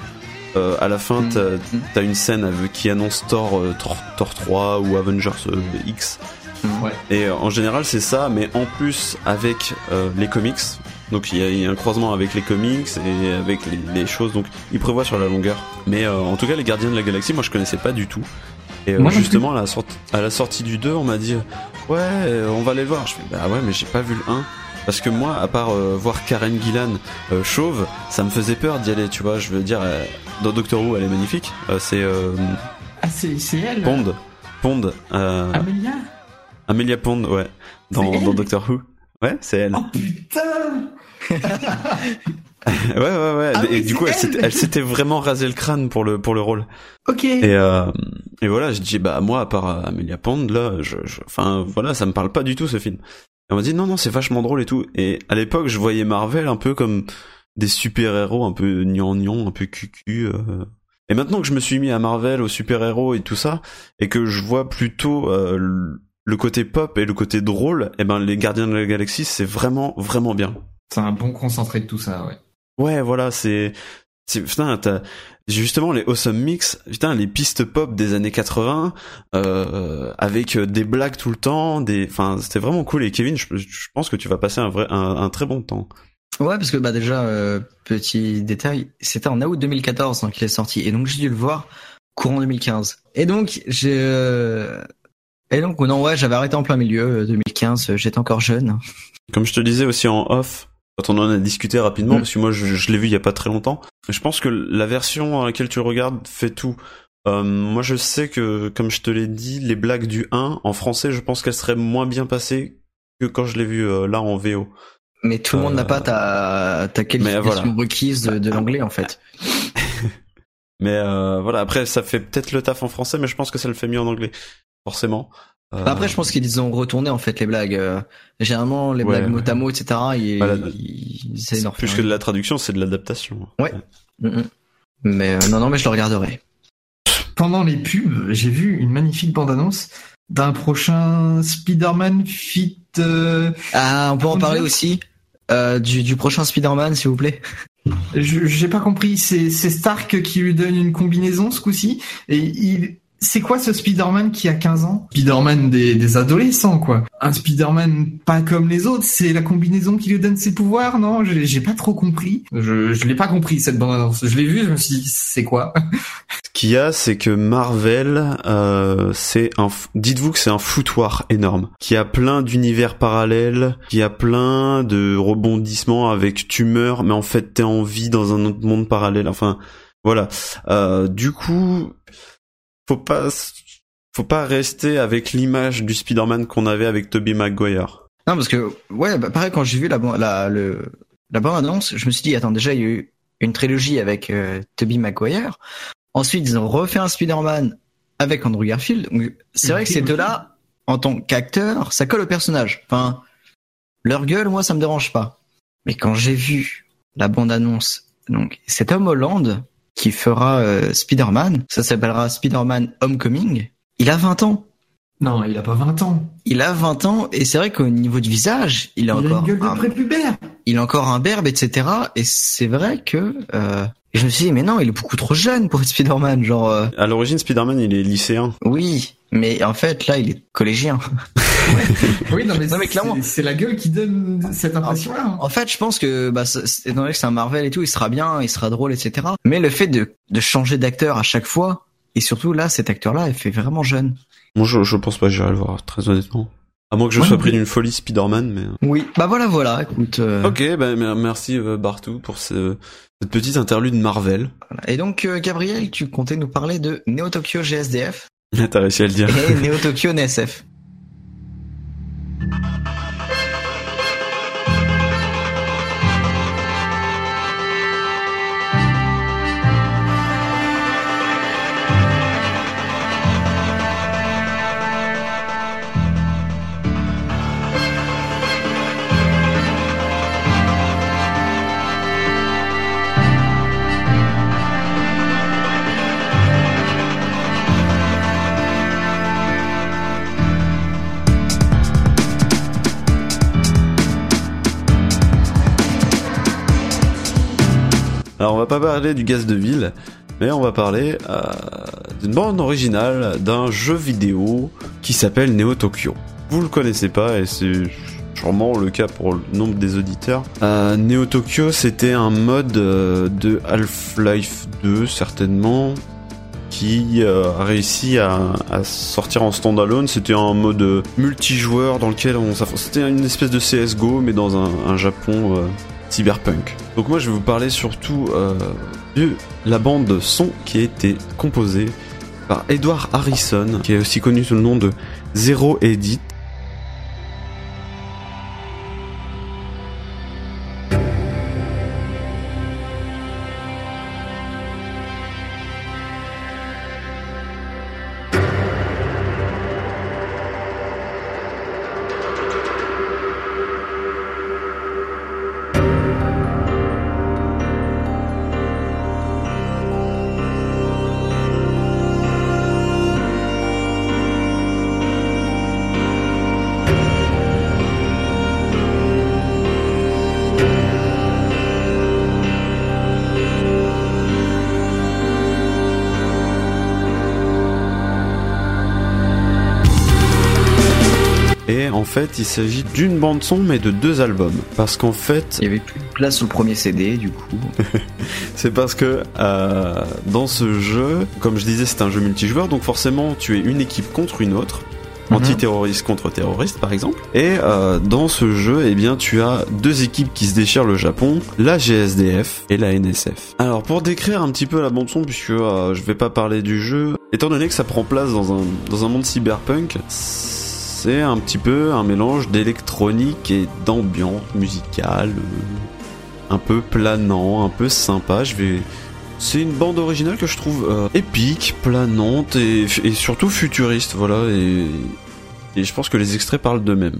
euh, à la fin, Mm. t'as t'as une scène avec- qui annonce Thor, euh, Thor, Thor 3 ou Avengers euh, X. Ouais. Et euh, en général, c'est ça, mais en plus avec euh, les comics. Donc il y, a- il y a un croisement avec les comics et avec les, les choses. Donc ils prévoient sur la longueur. Mais euh, en tout cas, les Gardiens de la Galaxie, moi je connaissais pas du tout. Et euh, Moi justement, à la, sorti- à la sortie du 2, on m'a dit Ouais, on va aller le voir. Je fais Bah ouais, mais j'ai pas vu le 1. Parce que moi, à part euh, voir Karen Gillan euh, chauve, ça me faisait peur d'y aller, tu vois. Je veux dire, dans Doctor Who, elle est magnifique. C'est Ah, c'est elle Pond. Pond. euh, Amelia Amelia Pond, ouais. Dans, dans Doctor Who. Ouais, c'est elle. Oh putain Ouais, ouais, ouais. Ah et oui, du coup, elle s'était- vraiment rasé le crâne pour le, pour le rôle. Ok. Et, euh, et voilà, je dis, bah, moi, à part euh, Amelia Pond, là, je, je- enfin, voilà, ça me parle pas du tout, ce film. Et on m'a dit, non, non, c'est vachement drôle et tout. Et à l'époque, je voyais Marvel un peu comme des super-héros un peu gnangnan, un peu cucu. euh. Et maintenant que je me suis mis à Marvel, aux super-héros et tout ça, et que je vois plutôt euh, le- côté pop et le côté drôle, et ben, les Gardiens de la Galaxie, c'est vraiment, vraiment bien. C'est un bon concentré de tout ça, ouais. Ouais, voilà, c'est, putain, t'as, justement, les Awesome Mix, putain, les pistes pop des années 80, euh, avec euh, des blagues tout le temps, des, enfin, c'était vraiment cool. Et Kevin, je, je pense que tu vas passer un vrai, un, un très bon temps. Ouais, parce que bah déjà, euh, petit détail, c'était en août 2014 hein, qu'il est sorti, et donc j'ai dû le voir courant 2015. Et donc j'ai, euh... et donc non ouais, j'avais arrêté en plein milieu euh, 2015, euh, j'étais encore jeune. Comme je te disais aussi en off, quand on en a discuté rapidement, Mm. parce que moi, je, je l'ai vu il y a pas très longtemps, je pense que la version à laquelle tu regardes fait tout. Euh, moi, je sais que, comme je te l'ai dit, les blagues du 1, en français, je pense qu'elles seraient moins bien passées que quand je l'ai vu euh, là en VO. Mais tout le monde Euh, n'a pas ta, ta qualification voilà. requise de, de l'anglais en fait. Mais euh, voilà, après ça fait peut-être le taf en français, mais je pense que ça le fait mieux en anglais, forcément. Euh, Bah, Après, je pense qu'ils ont retourné en fait les blagues. Euh, généralement, les Ouais, blagues mot ouais. à mot, etc. Ils, Voilà, ils essaient c'est plus que de la traduction, c'est de l'adaptation. Ouais. Mm, mm. Mais euh, non, non, mais je le regarderai. Pendant les pubs, j'ai vu une magnifique bande-annonce d'un prochain Spider-Man Fit. euh, Ah, on peut en parler aussi euh, du, du prochain Spider-Man, s'il vous plaît. Je- J'ai pas compris. C'est c'est Stark qui lui donne une combinaison ce coup-ci. Et il. C'est quoi ce Spider-Man qui a 15 ans? Spider-Man des, des adolescents, quoi. Un Spider-Man pas comme les autres, c'est la combinaison qui lui donne ses pouvoirs, non? J'ai pas trop compris. Je, je l'ai pas compris, cette bande-annonce. Je l'ai vu, je me suis dit, c'est quoi? Ce qu'il y a, c'est que Marvel, euh, c'est un. Dites-vous que c'est un foutoir énorme, qui a plein d'univers parallèles, qui a plein de rebondissements avec tu meurs, mais en fait t'es en vie dans un autre monde parallèle. Enfin, voilà. Euh, du coup, faut pas, faut pas rester avec l'image du Spider-Man qu'on avait avec Tobey Maguire. Non, parce que, ouais, bah, pareil, quand j'ai vu la, la, le, la bande-annonce, je me suis dit, attends, déjà, il y a eu une trilogie avec euh, Tobey Maguire. Ensuite, ils ont refait un Spider-Man avec Andrew Garfield. C'est vrai que ces deux-là, en tant qu'acteur, ça colle au personnage. Enfin, leur gueule, moi, ça me dérange pas. Mais quand j'ai vu la bande-annonce, donc cet homme Holland qui fera euh, Spider-Man, ça s'appellera Spider-Man Homecoming, il a 20 ans. Non, il a pas 20 ans. Il a 20 ans et c'est vrai qu'au niveau du visage, il a Il a encore une gueule de un, prépubère. il a encore un berbe, etc. Et c'est vrai que euh, et je me suis dit mais non, il est beaucoup trop jeune pour être Spider-Man, genre euh, À l'origine, Spider-Man, il est lycéen. oui, mais en fait là il est collégien. Oui, non, mais, Non, mais c'est- clairement. c'est la gueule qui donne cette impression-là. En fait, je pense que, bah, étant donné que c'est un Marvel et tout, il sera bien, il sera drôle, etc. Mais le fait de, de changer d'acteur à chaque fois, et surtout là, cet acteur-là, il fait vraiment jeune. Moi, je, je pense pas que j'irai le voir, très honnêtement. À moins que je sois pris d'une folie Spider-Man, mais... Oui. Bah voilà, voilà. Écoute. euh, Ok, bah, mer- merci euh, Bartou pour ce- cette petite interlude Marvel. voilà. Et donc, euh, Gabriel, tu comptais nous parler de Neo Tokyo GSDF T'as réussi à le dire. et Neo Tokyo NSF. Alors on va pas parler du gaz de ville, mais on va parler euh, d'une bande originale d'un jeu vidéo qui s'appelle Neo Tokyo. Vous le connaissez pas et c'est sûrement le cas pour le nombre des auditeurs. Euh, Neo Tokyo c'était un mode euh, de Half-Life 2 certainement qui a réussi à, sortir en standalone. C'était un mode multijoueur dans lequel on s'affronte. C'était une espèce de CSGO mais dans un, Japon cyberpunk. Donc moi je vais vous parler surtout euh, de la bande son qui a été composée par Edward Harrison, qui est aussi connu sous le nom de Zero Edit. Fait, il s'agit d'une bande son mais de deux albums. Parce qu'en fait, Il y avait plus de place le premier CD, du coup. C'est parce que euh, dans ce jeu, comme je disais, c'est un jeu multijoueur, donc forcément tu es une équipe contre une autre. Mhm. Antiterroriste contre terroriste par exemple. Et euh, dans ce jeu, eh bien, tu as deux équipes qui se déchirent le Japon, la GSDF et la NSF. Alors pour décrire un petit peu la bande son, puisque euh, je vais pas parler du jeu, étant donné que ça prend place dans un dans un monde cyberpunk, c'est un petit peu un mélange d'électronique et d'ambiance musicale, euh, un peu planant, un peu sympa. C'est une bande originale que je trouve euh, épique, planante et, et surtout futuriste, voilà. Et, et je pense que les extraits parlent d'eux-mêmes.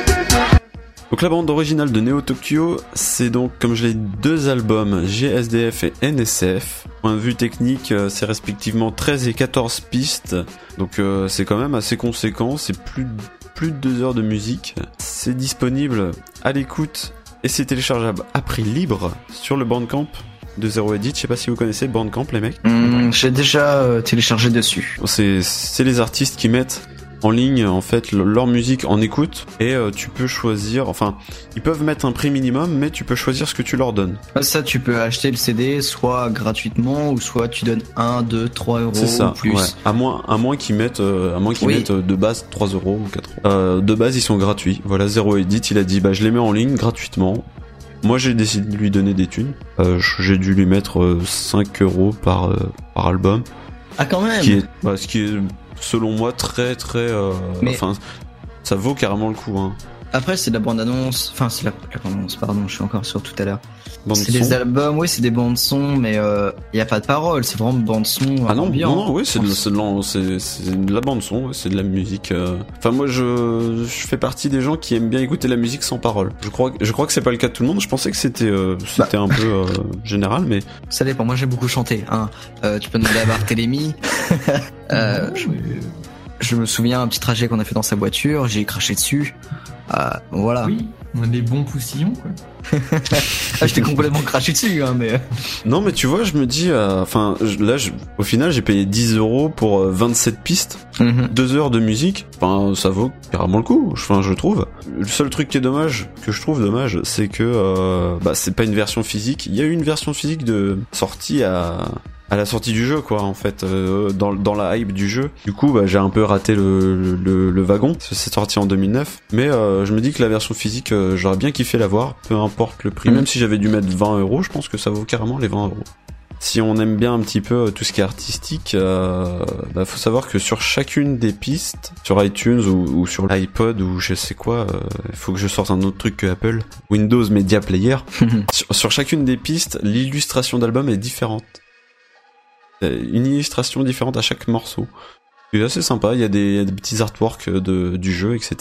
Donc la bande originale de Neo Tokyo, c'est donc comme je l'ai dit deux albums GSDF et NSF. Point de vue technique, euh, c'est respectivement 13 et 14 pistes. Donc euh, c'est quand même assez conséquent, c'est plus de, plus de deux heures de musique. C'est disponible à l'écoute et c'est téléchargeable à prix libre sur le Bandcamp de Zero Edit. Je sais pas si vous connaissez Bandcamp les mecs. Hum, J'ai déjà euh, téléchargé dessus. C'est c'est les artistes qui mettent en ligne en fait le- leur musique en écoute et euh, tu peux choisir. Enfin, ils peuvent mettre un prix minimum, mais tu peux choisir ce que tu leur donnes. Ah, Ça, tu peux acheter le CD soit gratuitement ou soit tu donnes 1, 2, 3 euros C'est ça. ou plus. ouais. À moins, à moins qu'ils mettent, euh, à moins qu'ils Oui. mettent euh, de base 3 euros ou 4 euros. De base, ils sont gratuits. Voilà, Zero Edit, il a dit, bah, je les mets en ligne gratuitement. Moi, j'ai décidé de lui donner des thunes. Euh, j'ai dû lui mettre euh, 5 euros par, euh, par album. Ah, quand même Ce qui est, bah, ce qui est, selon moi, très, très, euh, enfin, ça vaut carrément le coup, hein. Après, c'est de la bande-annonce. Enfin, c'est la, la bande-annonce, pardon, je suis encore sur tout à l'heure. C'est des albums, oui, c'est des bandes-son, mais il euh, y a pas de paroles, c'est vraiment bande-son. Ah non, ambiant. non, non, oui, c'est de, la bande son, ouais, c'est de la musique. euh. Enfin, moi, je, je fais partie des gens qui aiment bien écouter la musique sans parole. Je crois, je crois que c'est pas le cas de tout le monde. Je pensais que c'était, euh, c'était un peu euh, général, mais Ça dépend, moi j'aime beaucoup chanter. Hein. Euh, tu peux demander à Barthélémy. euh, je me souviens un petit trajet qu'on a fait dans sa voiture, j'ai craché dessus. Euh, voilà. Oui, on a des bons poussillons, quoi. Ah, je t'ai complètement craché dessus, hein, mais. non, mais tu vois, je me dis, euh, enfin, là, je- au final, j'ai payé 10 euros pour euh, 27 pistes, Mhm. deux heures de musique. Enfin, ça vaut carrément le coup. Enfin, je trouve. Le seul truc qui est dommage, que je trouve dommage, c'est que, euh, bah, c'est pas une version physique. Il y a eu une version physique de sortie à à la sortie du jeu quoi en fait euh, dans, dans la hype du jeu. Du coup bah, j'ai un peu raté le, le, le wagon. C'est sorti en 2009 mais euh, je me dis que la version physique euh, j'aurais bien kiffé l'avoir. Peu importe le prix. Mhm. même si j'avais dû mettre 20 euros je pense que ça vaut carrément les 20 euros. Si on aime bien un petit peu euh, tout ce qui est artistique, euh, bah, faut savoir que sur chacune des pistes, sur iTunes ou, ou sur l'iPod ou je sais quoi, euh, il faut que je sorte un autre truc que Apple, Windows Media Player. sur, sur chacune des pistes, l'illustration d'album est différente. Euh, Une illustration différente à chaque morceau. C'est assez sympa, il y a des, petits artworks du jeu, etc.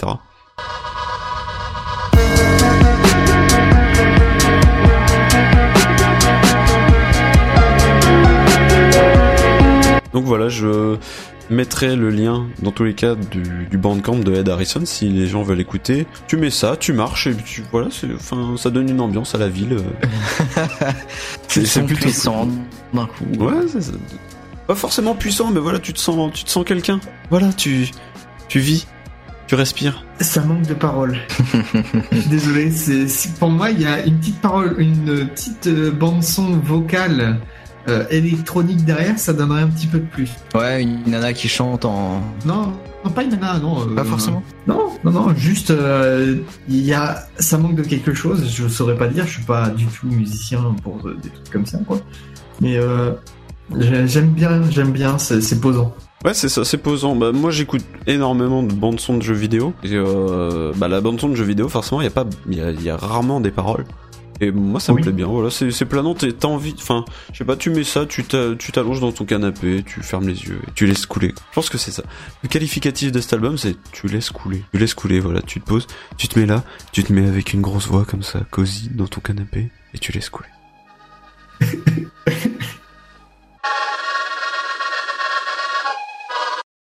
Donc voilà, je mettrai le lien dans tous les cas du, du bandcamp de Ed Harrison si les gens veulent écouter. Tu mets ça, tu marches et tu, voilà, c'est, enfin, ça donne une ambiance à la ville. C'est c'est plutôt puissant d'un coup. Ouais, c'est ça. Pas forcément puissant, mais voilà, tu te sens, tu te sens quelqu'un. Voilà, tu, tu vis, tu respires. Ça manque de paroles. Désolé, c'est pour moi il y a une petite parole, une petite euh, bande son vocale euh, électronique derrière, ça donnerait un petit peu de plus. Ouais, une nana qui chante en. Non, non pas une nana, non. euh, Pas forcément. Non, non, non, juste euh, il y a, ça manque de quelque chose. Je saurais pas dire, je suis pas du tout musicien pour euh, des trucs comme ça, quoi. Mais euh, j'ai- j'aime bien, j'aime bien, c'est c'est posant. Ouais, c'est ça, c'est posant. Bah, moi, j'écoute énormément de bandes son de jeux vidéo. Et euh, bah, la bande son de jeux vidéo, forcément, il y a pas, il y a, il y a rarement des paroles. Et moi, ça Oui. me plaît bien. Voilà, c'est planant. t'es- T'as envie, enfin, je sais pas, tu mets ça, tu t'a- tu t'allonges dans ton canapé, tu fermes les yeux, et tu laisses couler. Je pense que c'est ça. Le qualificatif de cet album, c'est tu laisses couler. Tu laisses couler. Voilà, tu te poses, tu te mets là, tu te mets avec une grosse voix comme ça, cosy, dans ton canapé, et tu laisses couler.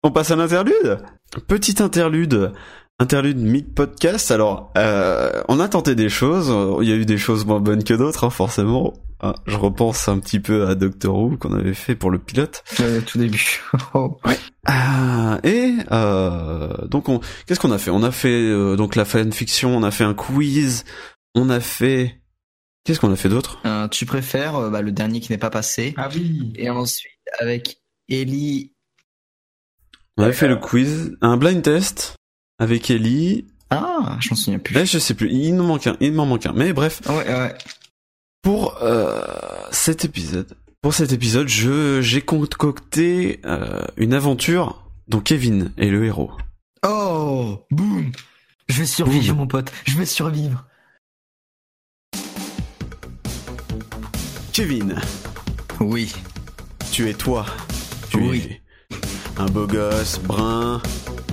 On passe à l'interlude? Petit interlude Interlude mid-podcast. Alors, euh, on a tenté des choses. Il y a eu des choses moins bonnes que d'autres, hein, forcément. Ah, je repense un petit peu à Doctor Who qu'on avait fait pour le pilote. Euh, tout début. Oh. Ah, et euh, donc, on, qu'est-ce qu'on a fait? On a fait euh, donc la fanfiction, on a fait un quiz, on a fait... Qu'est-ce qu'on a fait d'autre? Euh, tu préfères euh, bah, le dernier qui n'est pas passé. Ah oui. Et ensuite, avec Ellie. On avait fait le quiz, un blind test avec Ellie. Ah, je m'en souviens plus. Là, je sais plus, il m'en manque un, il m'en manque un. Mais bref, Ouais, ouais. pour euh, cet épisode, pour cet épisode, je j'ai concocté euh, une aventure dont Kevin est le héros. Oh, boum. Je vais survivre, mon pote. Je vais survivre. Kevin, Oui. tu es toi. Tu Oui. es un beau gosse, brun,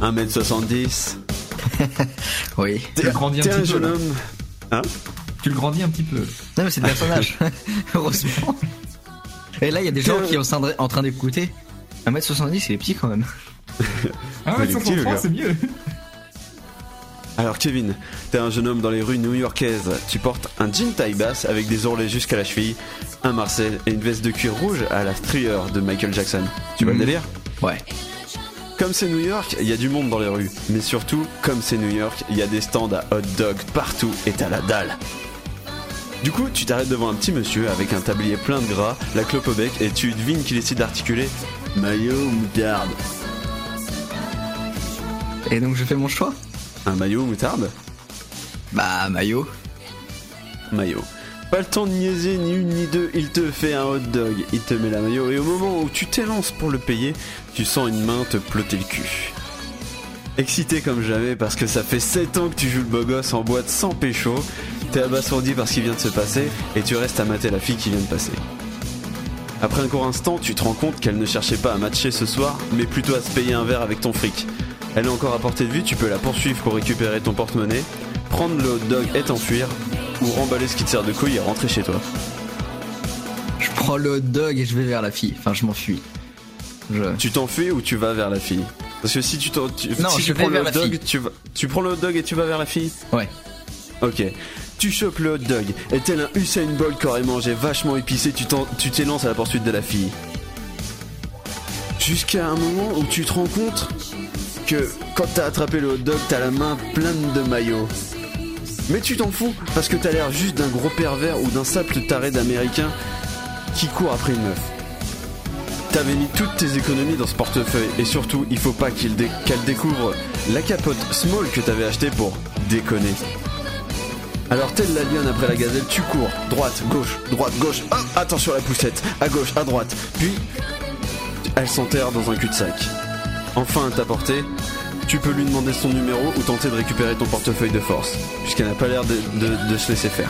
1m70. Oui. Tu le grandis un T'es un petit peu. jeune là. homme. Tu le grandis un petit peu. Non, mais c'est le personnage. Heureusement. Et là, il y a des gens qui sont en train- d'écouter. 1m70, il est petit quand même. Ah Mais ouais, il est petit, le 63, gars. c'est mieux. Alors Kevin, t'es un jeune homme dans les rues new-yorkaises. Tu portes un jean taille basse avec des ourlets jusqu'à la cheville, un marcel et une veste de cuir rouge à la strieur de Michael Jackson. Tu vois le Mhm. délire? Ouais. Comme c'est New York, il y a du monde dans les rues. Mais surtout, comme c'est New York, il y a des stands à hot dog partout et t'as la dalle. Du coup, tu t'arrêtes devant un petit monsieur avec un tablier plein de gras, la clope au bec, et tu devines qu'il essaie d'articuler maillot ou moutarde. Et donc je fais mon choix? Un maillot ou moutarde? Bah maillot. Maillot. Pas le temps de niaiser ni une ni deux, il te fait un hot dog, il te met la maillot, et au moment où tu t'élances pour le payer, tu sens une main te plotter le cul. Excité comme jamais parce que ça fait 7 ans que tu joues le beau gosse en boîte sans pécho, t'es abasourdi par ce qui vient de se passer et tu restes à mater la fille qui vient de passer. Après un court instant, tu te rends compte qu'elle ne cherchait pas à matcher ce soir, mais plutôt à se payer un verre avec ton fric. Elle est encore à portée de vue, tu peux la poursuivre pour récupérer ton porte-monnaie, prendre le hot dog et t'enfuir, ou remballer ce qui te sert de couille et rentrer chez toi. Je prends le hot dog et je vais vers la fille. Enfin, je m'enfuis. Je... Tu t'enfuis ou tu vas vers la fille Parce que si tu, t'en- tu- Non, si tu prends le hot dog, tu, vas- tu prends le hot dog et tu vas vers la fille Ouais. Ok. Tu chopes le hot dog et tel un Usain Bolt qui aurait mangé vachement épicé, tu t'élances à la poursuite de la fille. Jusqu'à un moment où tu te rends compte que quand t'as attrapé le hot dog, t'as la main pleine de maillots. Mais tu t'en fous parce que t'as l'air juste d'un gros pervers ou d'un simple taré d'américain qui court après une meuf. T'avais mis toutes tes économies dans ce portefeuille et surtout, il faut pas dé- qu'elle découvre la capote small que t'avais acheté pour déconner. Alors tel la lionne après la gazelle, tu cours, droite, gauche, droite, gauche, hop, attention à la poussette, à gauche, à droite, puis elle s'enterre dans un cul-de-sac. Enfin à ta portée, tu peux lui demander son numéro ou tenter de récupérer ton portefeuille de force, puisqu'elle n'a pas l'air de, de- de se laisser faire.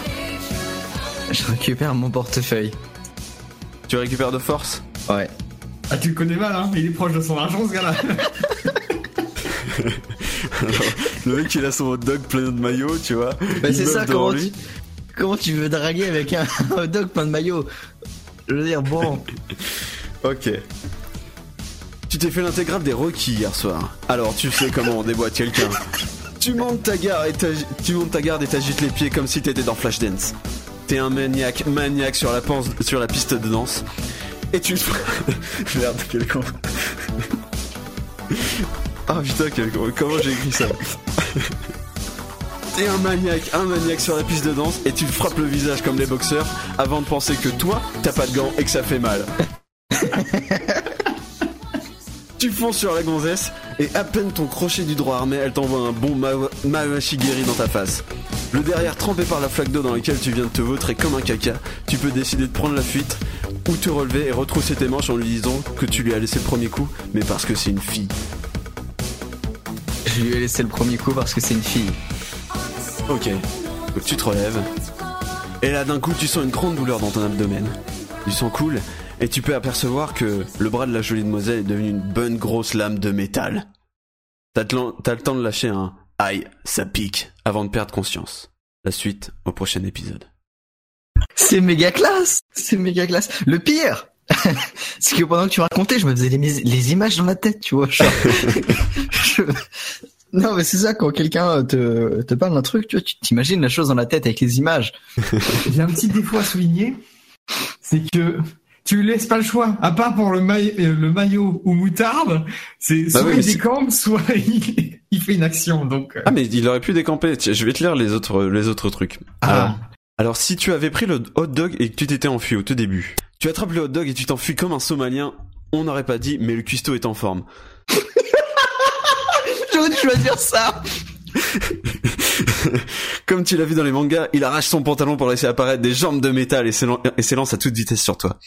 Je récupère mon portefeuille. Tu récupères de force? Ouais. Ah, tu le connais mal, hein Il est proche de son argent, ce gars-là. Le mec il a son hot dog plein de maillots, tu vois. Bah, c'est ça, comment tu, comment tu veux draguer avec un hot dog plein de maillots? Je veux dire, bon. Ok. Tu t'es fait l'intégrale des Rocky hier soir. Alors tu sais comment? On déboîte quelqu'un. Tu montes ta garde et tu montes ta garde et t'agites les pieds comme si t'étais dans Flashdance. T'es un maniaque, maniaque sur la, sur la piste de danse. Et tu... Merde, quel con. Ah putain, quel con. Comment j'ai écrit ça T'es un maniaque, un maniaque sur la piste de danse et tu frappes le visage comme les boxeurs avant de penser que toi, t'as pas de gants et que ça fait mal. Tu fonces sur la gonzesse et à peine ton crochet du droit armé, elle t'envoie un bon ma- Mawashigiri dans ta face. Le derrière trempé par la flaque d'eau dans laquelle tu viens de te vautrer comme un caca, tu peux décider de prendre la fuite ou te relever et retrousser tes manches en lui disant que tu lui as laissé le premier coup, mais parce que c'est une fille. Je lui ai laissé le premier coup parce que c'est une fille. Ok. Donc tu te relèves. Et là d'un coup tu sens une grande douleur dans ton abdomen. Du sang coule et tu peux apercevoir que le bras de la jolie demoiselle est devenu une bonne grosse lame de métal. T'as le temps de lâcher un aïe, ça pique avant de perdre conscience. La suite au prochain épisode. C'est méga classe C'est méga classe. Le pire C'est que pendant que tu racontais, je me faisais les, les images dans la tête, tu vois. genre. Je- Non, mais c'est ça, quand quelqu'un te, te parle d'un truc, tu vois, tu t'imagines la chose dans la tête avec les images. J'ai un petit défaut à souligner, c'est que tu lui laisses pas le choix, à part pour le, maille- euh, le maillot ou moutarde, c'est Bah soit oui, il décampe, soit il, il fait une action, donc... euh, Ah mais il aurait pu décamper. Tiens, je vais te lire les autres les autres trucs. Ah. Alors, alors si tu avais pris le hot dog et que tu t'étais enfui au tout début, tu attrapes le hot dog et tu t'enfuis comme un Somalien. On n'aurait pas dit, mais le cuistot est en forme. J'aurais dû choisir ça Comme tu l'as vu dans les mangas, il arrache son pantalon pour laisser apparaître des jambes de métal et s'élan- et s'élance à toute vitesse sur toi.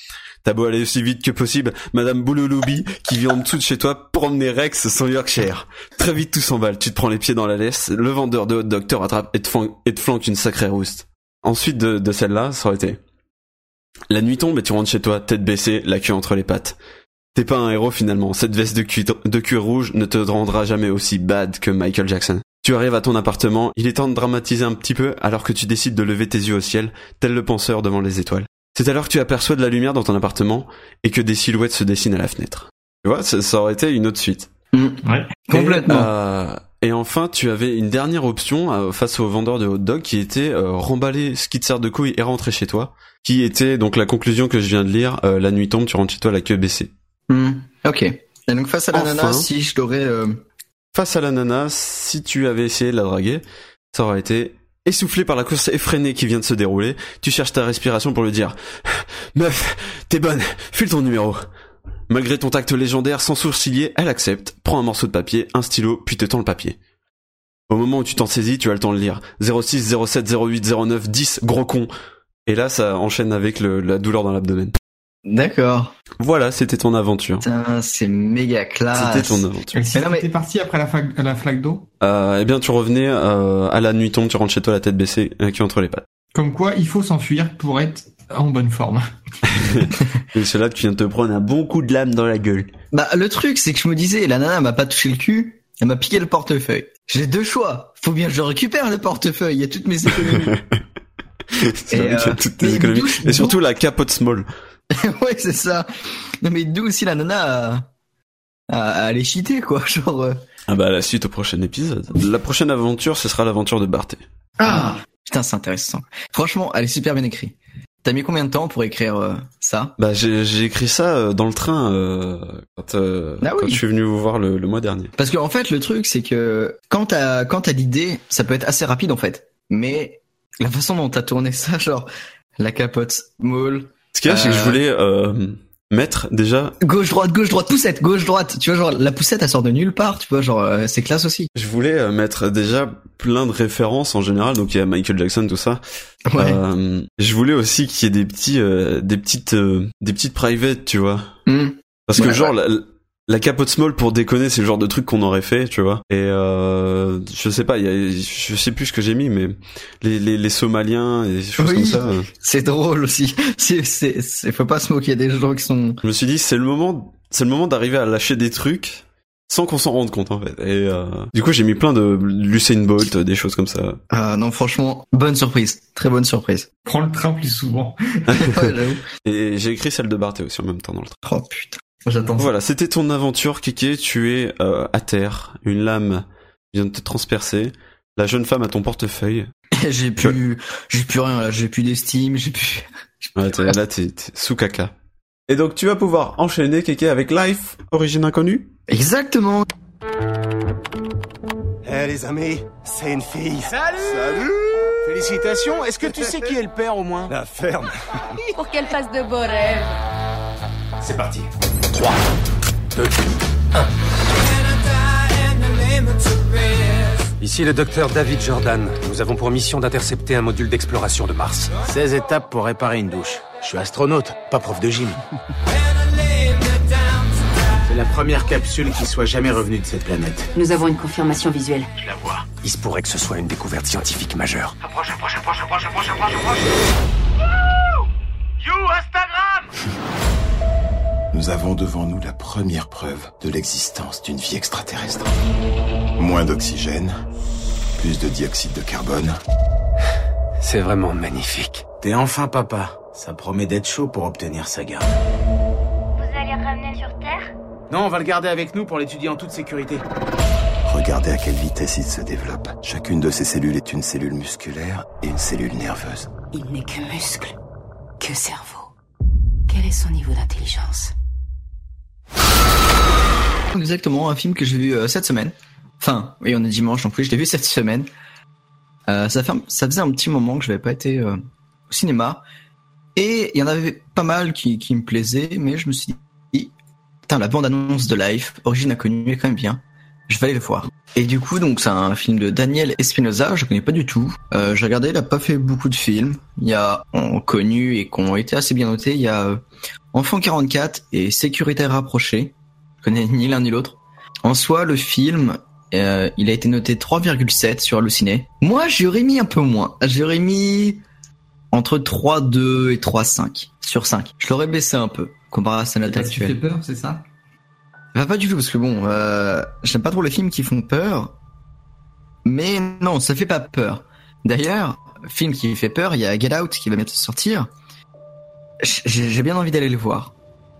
T'as beau aller aussi vite que possible, Madame Boulouloubi, qui vit en dessous de chez toi, pour emmener Rex son Yorkshire. Très vite tout s'emballe, tu te prends les pieds dans la laisse, le vendeur de hot dog te rattrape et te, flan- et te flanque une sacrée rouste. Ensuite de, de celle-là, ça aurait été... La nuit tombe et tu rentres chez toi, tête baissée, la queue entre les pattes. T'es pas un héros finalement, cette veste de cuir, de cuir rouge ne te rendra jamais aussi bad que Michael Jackson. Tu arrives à ton appartement, il est temps de dramatiser un petit peu alors que tu décides de lever tes yeux au ciel, tel le penseur devant les étoiles. C'est alors que tu aperçois de la lumière dans ton appartement et que des silhouettes se dessinent à la fenêtre. Tu vois, ça, ça aurait été une autre suite. Ouais. Complètement. Et, euh, et enfin, tu avais une dernière option euh, face au vendeur de hot dog qui était euh, remballer ce qui te sert de couille et rentrer chez toi, qui était donc la conclusion que je viens de lire, euh, la nuit tombe, tu rentres chez toi la queue baissée. Hmm, Ok. Et donc face à la Enfin. nana, si je l'aurais... Face à la nana, si tu avais essayé de la draguer, ça aurait été essoufflé par la course effrénée qui vient de se dérouler. Tu cherches ta respiration pour lui dire Meuf, t'es bonne, file ton numéro. Malgré ton tact légendaire sans sourciller, elle accepte, prend un morceau de papier, un stylo, puis te tend le papier. Au moment où tu t'en saisis, tu as le temps de lire 06, 07, 08, 09, 10, gros con. Et là, ça enchaîne avec le- la douleur dans l'abdomen. D'accord. Voilà, c'était ton aventure. Putain, c'est méga classe. C'était ton aventure. Et si Mais t'es parti après la, flaque- la flaque d'eau Euh, eh bien, tu revenais euh, à la nuit tombe, tu rentres chez toi la tête baissée, euh, cul entre les pattes. Comme quoi, il faut s'enfuir pour être en bonne forme. Et que tu viens de te prendre un bon coup de lame dans la gueule. Bah, le truc, c'est que je me disais, la nana m'a pas touché le cul, elle m'a piqué le portefeuille. J'ai deux choix. Faut bien que je récupère le portefeuille, il y a toutes mes économies. C'est Et, vrai qu'il y a euh, toutes tes économies. Et surtout la capote small. ouais, c'est ça. Non, mais d'où aussi la nana a, a, a aller cheater, quoi. Genre, euh, Ah bah la suite au prochain épisode. La prochaine aventure, ce sera l'aventure de Barthé. ah, putain, c'est intéressant. Franchement, elle est super bien écrite. T'as mis combien de temps pour écrire euh, ça? Bah j'ai écrit ça euh, dans le train euh, quand, euh, Ah oui. quand je suis venu vous voir le, le mois dernier. Parce que en fait, le truc, c'est que quand t'as quand t'as l'idée, ça peut être assez rapide en fait. Mais la façon dont t'as tourné ça, genre la capote molle, Ce qu'il y a, c'est que je voulais euh, mettre déjà, gauche droite gauche droite poussette gauche droite. Tu vois genre la poussette elle sort de nulle part. Tu vois genre euh, c'est classe aussi. je voulais euh, mettre déjà plein de références en général. Donc il y a Michael Jackson, tout ça. Ouais. Euh, je voulais aussi qu'il y ait des petits, euh, des petites, euh, des petites private, tu vois. Hmm. Parce que Ouais, genre la, la capote small pour déconner, c'est le genre de truc qu'on aurait fait, tu vois. Et euh, je sais pas, il y a, je sais plus ce que j'ai mis, mais les, les, les Somaliens et des choses Oui. comme ça. euh, C'est drôle aussi. C'est c'est faut pas se moquer des gens qui sont. Je me suis dit c'est le moment, c'est le moment d'arriver à lâcher des trucs sans qu'on s'en rende compte en fait. Et euh, du coup j'ai mis plein de Usain Bolt, des choses comme ça. Ah non franchement bonne surprise, très bonne surprise. Prends le train plus souvent. ouais. Et j'ai écrit celle de Barthé aussi en même temps dans le train. Oh putain. J'attends. Voilà, c'était ton aventure, Kéké. Tu es euh, à terre, une lame vient de te transpercer. La jeune femme a ton portefeuille. J'ai plus j'ai plus rien là. J'ai plus d'estime. J'ai plus. Ouais, t'es- là, t'es t'es sous caca. Et donc, tu vas pouvoir enchaîner, Kéké, avec Life, origine inconnue. Exactement. Eh les amis, c'est une fille. Salut Salut Félicitations, est-ce que tu sais qui est le père au moins? La ferme. Pour qu'elle fasse de beaux rêves. C'est parti. Ici le docteur David Jordan. Nous avons pour mission d'intercepter un module d'exploration de Mars. 16 étapes pour réparer une douche. Je suis astronaute, pas prof de gym. C'est la première capsule qui soit jamais revenue de cette planète. Nous avons une confirmation visuelle. Je la vois. Il se pourrait que ce soit une découverte scientifique majeure. Approche, approche, approche, approche, approche, approche, approche. You Instagram Nous avons devant nous la première preuve de l'existence d'une vie extraterrestre. Moins d'oxygène, plus de dioxyde de carbone. C'est vraiment magnifique. T'es enfin papa. Ça promet d'être chaud pour obtenir sa garde. Vous allez le ramener sur Terre? Non, on va le garder avec nous pour l'étudier en toute sécurité. Regardez à quelle vitesse il se développe. Chacune de ces cellules est une cellule musculaire et une cellule nerveuse. Il n'est que muscle, que cerveau. Quel est son niveau d'intelligence Exactement, un film que j'ai vu euh, cette semaine? Enfin, oui, on est dimanche en plus, je l'ai vu cette semaine. Euh, ça, faisait un petit moment que je n'avais pas été euh, au cinéma. Et il y en avait pas mal qui, qui me plaisaient, mais je me suis dit, putain, la bande-annonce de Life, Origine Inconnue, est quand même bien. Je vais aller le voir. Et du coup, donc, c'est un film de Daniel Espinosa, je connais pas du tout. Euh, j'ai regardé, il a pas fait beaucoup de films. Il y a en connu et qui ont été assez bien notés. Il y a euh, Enfant 44 et Sécurité rapprochée. Je connais ni l'un ni l'autre. En soi, le film, euh, il a été noté 3,7 sur Halluciné. Moi, j'aurais mis un peu moins. J'aurais mis entre 3,2 et 3,5 sur 5. Je l'aurais baissé un peu comparé à sa note Ça te fait peur, c'est ça? Bah, pas du tout, parce que bon, euh, j'aime pas trop les films qui font peur. Mais non, ça fait pas peur. D'ailleurs, film qui fait peur, il y a Get Out qui va bientôt sortir. J'ai bien envie d'aller le voir.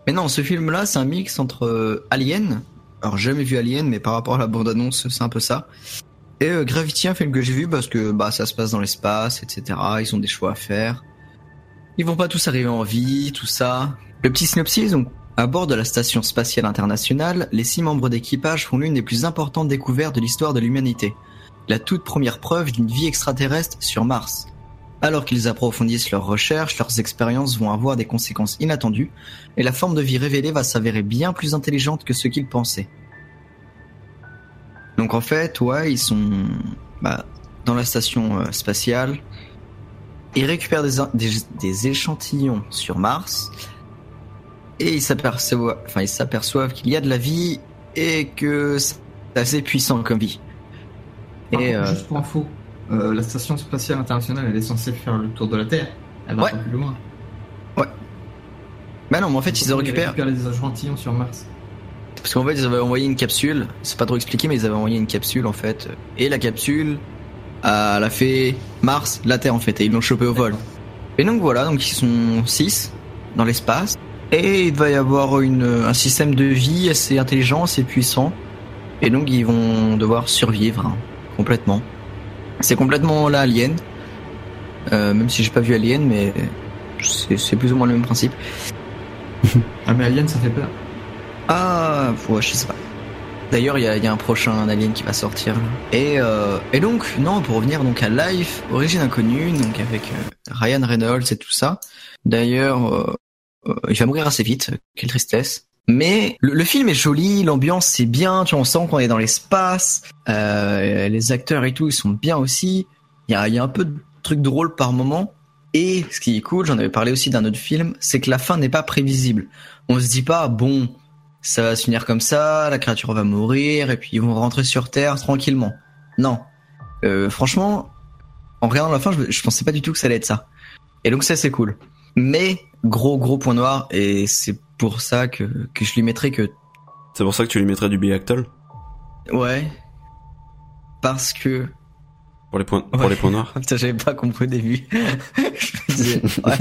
Mais non, ce film-là, c'est un mix entre euh, Alien. Alors, j'ai jamais vu Alien, mais par rapport à la bande-annonce, c'est un peu ça. Et euh, Gravity, un film que j'ai vu parce que bah ça se passe dans l'espace, etc. Ils ont des choix à faire. Ils vont pas tous arriver en vie, tout ça. Le petit synopsis, donc À bord de la station spatiale internationale, les six membres d'équipage font l'une des plus importantes découvertes de l'histoire de l'humanité. La toute première preuve d'une vie extraterrestre sur Mars. Alors qu'ils approfondissent leurs recherches, leurs expériences vont avoir des conséquences inattendues, et la forme de vie révélée va s'avérer bien plus intelligente que ce qu'ils pensaient. Donc en fait, ouais, ils sont bah, dans la station euh, spatiale. Ils récupèrent des, échantillons sur Mars et ils s'aperçoivent, enfin ils s'aperçoivent qu'il y a de la vie et que c'est assez puissant comme vie. Par et contre, euh... juste pour info, euh, la station spatiale internationale, elle est censée faire le tour de la Terre. Elle va ouais. pas plus loin. Ouais. Bah non, mais en fait, ils, ils récupèrent... récupèrent les échantillons sur Mars. Parce qu'en fait, ils avaient envoyé une capsule. C'est pas trop expliqué, mais ils avaient envoyé une capsule en fait. Et la capsule, elle a fait Mars, la Terre en fait, et ils l'ont chopé au vol. Et donc voilà, donc ils sont 6 dans l'espace. Et il va y avoir une, un système de vie assez intelligent, assez puissant. Et donc ils vont devoir survivre hein, complètement. C'est complètement la Alien. Euh, même si j'ai pas vu Alien, mais c'est plus ou moins le même principe. ah mais Alien ça fait peur. Ah, ouais, je sais pas. D'ailleurs, il y a, y a, un prochain Alien qui va sortir. Et, euh, et donc, non, pour revenir donc à Life, Origine Inconnue, donc avec euh, Ryan Reynolds et tout ça. D'ailleurs, euh, il va mourir assez vite, quelle tristesse. Mais le, film est joli, l'ambiance c'est bien, tu vois, on sent qu'on est dans l'espace, euh, les acteurs et tout, ils sont bien aussi. Il y a, y a un peu de trucs drôles par moment. Et ce qui est cool, j'en avais parlé aussi d'un autre film, c'est que la fin n'est pas prévisible. On se dit pas, bon, ça va se finir comme ça, la créature va mourir, et puis ils vont rentrer sur Terre tranquillement. Non. Euh, franchement, en regardant la fin, je, je pensais pas du tout que ça allait être ça. Et donc ça c'est cool. Mais gros gros point noir, et c'est pour ça que, que je lui mettrais que... C'est pour ça que tu lui mettrais du Biactol Ouais. Parce que... Pour les points, pour ouais. les points noirs? Putain, j'avais pas compris au début. je me disais, ouais.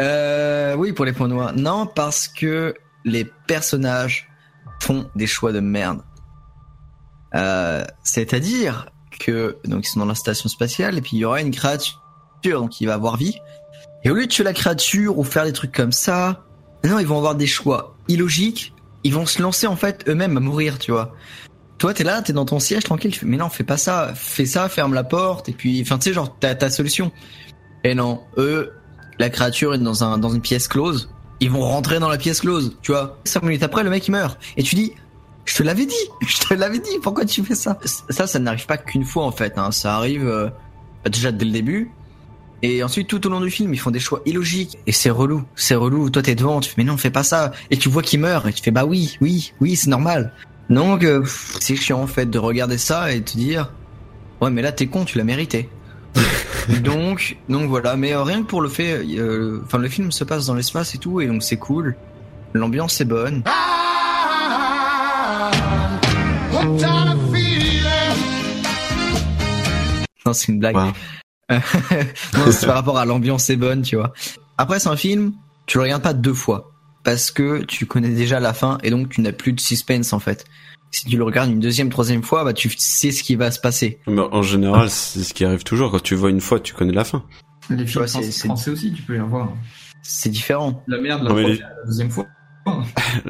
Euh, oui, pour les points noirs. Non, parce que les personnages font des choix de merde. Euh, C'est-à-dire que donc ils sont dans la station spatiale et puis il y aura une créature donc qui va avoir vie. Et au lieu de tuer la créature ou faire des trucs comme ça, non, ils vont avoir des choix illogiques. Ils vont se lancer en fait eux-mêmes à mourir, tu vois. Toi, t'es là, t'es dans ton siège tranquille. Tu fais, mais non, fais pas ça, fais ça, ferme la porte et puis, enfin, tu sais, genre, t'as ta solution. Et non, eux, la créature est dans un dans une pièce close ils vont rentrer dans la pièce close, tu vois. Cinq minutes après, le mec il meurt. Et tu dis, je te l'avais dit, je te l'avais dit, pourquoi tu fais ça? Ça, ça n'arrive pas qu'une fois en fait, hein. ça arrive euh, déjà dès le début. Et ensuite, tout au long du film, ils font des choix illogiques. Et c'est relou, c'est relou. Toi, t'es devant, tu fais, mais non, fais pas ça. Et tu vois qu'il meurt, et tu fais, bah oui, oui, oui, c'est normal. Donc, euh, c'est chiant en fait de regarder ça et de te dire, ouais, mais là, t'es con, tu l'as mérité. donc, donc voilà. Mais euh, rien que pour le fait, enfin, euh, le film se passe dans l'espace et tout, et donc c'est cool. L'ambiance est bonne. Non, c'est une blague. Ouais. non, c'est par rapport à l'ambiance est bonne, tu vois. Après, c'est un film, tu le regardes pas deux fois. Parce que tu connais déjà la fin et donc tu n'as plus de suspense en fait. Si tu le regardes une deuxième, troisième fois, bah tu sais ce qui va se passer. Mais en général, c'est ce qui arrive toujours. Quand tu vois une fois, tu connais la fin. Les films vois, français, c'est- français aussi, tu peux les revoir. C'est différent. La merde, la, Non, première, les- la deuxième fois.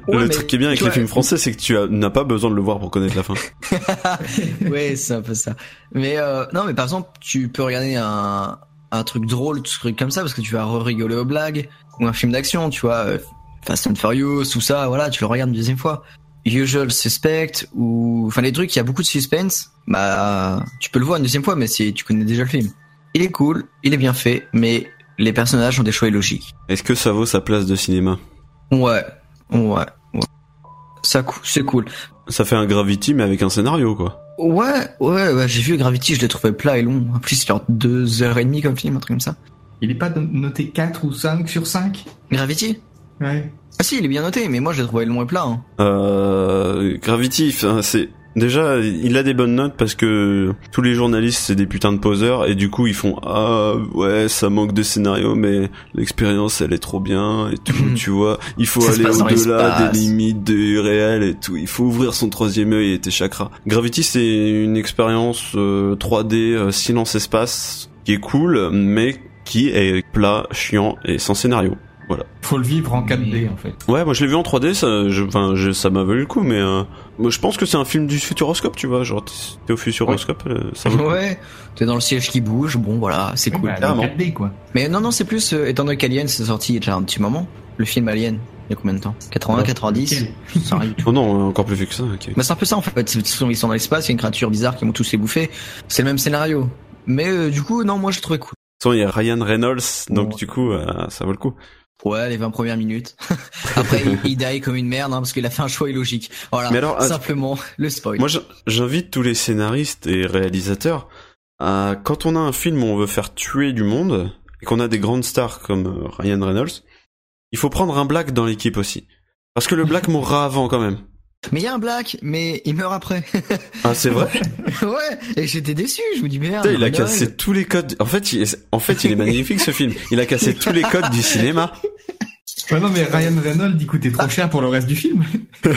Le truc qui est bien avec les vois, films français, c'est que tu as- n'as pas besoin de le voir pour connaître la fin. ouais, c'est un peu ça. Mais euh, non, mais par exemple, tu peux regarder un, un truc drôle, un truc comme ça, parce que tu vas rigoler aux blagues, ou un film d'action, tu vois, euh, Fast and Furious, tout ça, voilà, tu le regardes une deuxième fois. Usual Suspect, ou enfin les trucs, il y a beaucoup de suspense, bah tu peux le voir une deuxième fois, mais si tu connais déjà le film. Il est cool, il est bien fait, mais les personnages ont des choix illogiques. Est-ce que ça vaut sa place de cinéma? Ouais, ouais, ouais. Ça, c'est cool. Ça fait un Gravity, mais avec un scénario, quoi. Ouais, ouais, ouais j'ai vu Gravity, je l'ai trouvé plat et long. En plus, il heures et demie comme film, un truc comme ça. Il est pas noté 4 ou 5 sur 5 Gravity? Ouais. Ah si, il est bien noté, mais moi je l'ai trouvé long et plat. Hein. Euh, Gravity, enfin, c'est déjà, il a des bonnes notes parce que tous les journalistes c'est des putains de poseurs et du coup ils font ah ouais ça manque de scénario mais l'expérience elle est trop bien et tout tu vois. Il faut Ça aller au-delà des limites du réel et tout. Il faut ouvrir son troisième œil et tes chakras. Gravity c'est une expérience euh, 3D euh, silence espace qui est cool mais qui est plat chiant et sans scénario Voilà. Faut le vivre en 4D en fait. Ouais, moi je l'ai vu en 3D, ça, je, enfin, je- ça m'a valu le coup, mais euh, moi, je pense que c'est un film du futuroscope, tu vois, genre t'es au futuroscope, euh, ça vaut le coup. Ouais, t'es dans le siège qui bouge, bon voilà, c'est cool. Bah, Clairement. 4D quoi. Mais non, non, c'est plus, euh, étant donné qu'Alien c'est sorti il y a déjà un petit moment, le film Alien, il y a combien de temps? 80, 90 Ça arrive. Oh non, encore plus vieux que ça. ok. Bah c'est un peu ça en fait, ils sont ils sont dans l'espace, il y a une créature bizarre qui vont tous les bouffer, c'est le même scénario. Mais euh, du coup, non, moi je trouvais cool. De toute façon, il y a Ryan Reynolds, donc du coup, euh, ça vaut le coup. Ouais, les 20 premières minutes. Après, il, il die comme une merde, hein, parce qu'il a fait un choix illogique. Voilà, Mais alors, att- simplement, le spoil. Moi, j'invite tous les scénaristes et réalisateurs à, quand on a un film où on veut faire tuer du monde, et qu'on a des grandes stars comme euh, Ryan Reynolds, il faut prendre un black dans l'équipe aussi. Parce que le black mourra avant quand même. Mais il y a un black, mais il meurt après. Ah, c'est vrai? ouais, et j'étais déçu, je me dis merde. Putain, il a cassé tous les codes. En fait, il est, en fait, il est magnifique ce film. Il a cassé tous les codes du cinéma. Ouais, non mais Ryan Reynolds il coûtait trop cher pour le reste du film.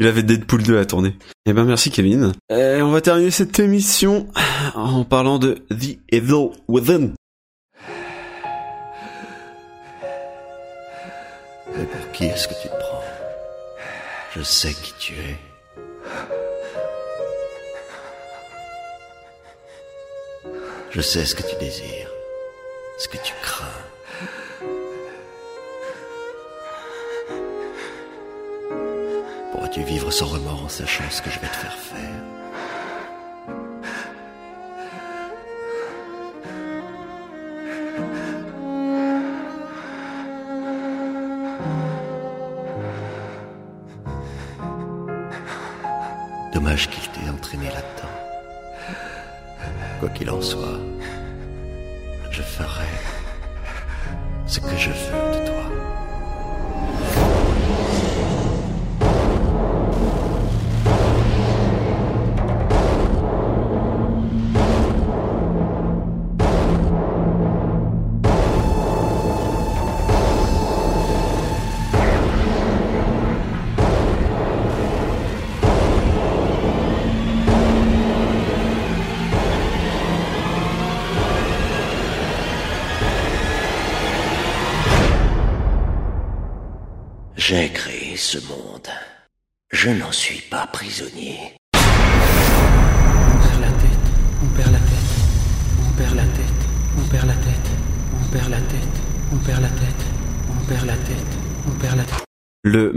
Il avait Deadpool 2 à tourner. Eh ben merci Kevin. Et on va terminer cette émission en parlant de The Evil Within. Mais pour qui est-ce que tu te prends? Je sais qui tu es. Je sais ce que tu désires, ce que tu crains. Pourras-tu vivre sans remords en sachant ce que je vais te faire faire? Quoi qu'il en soit,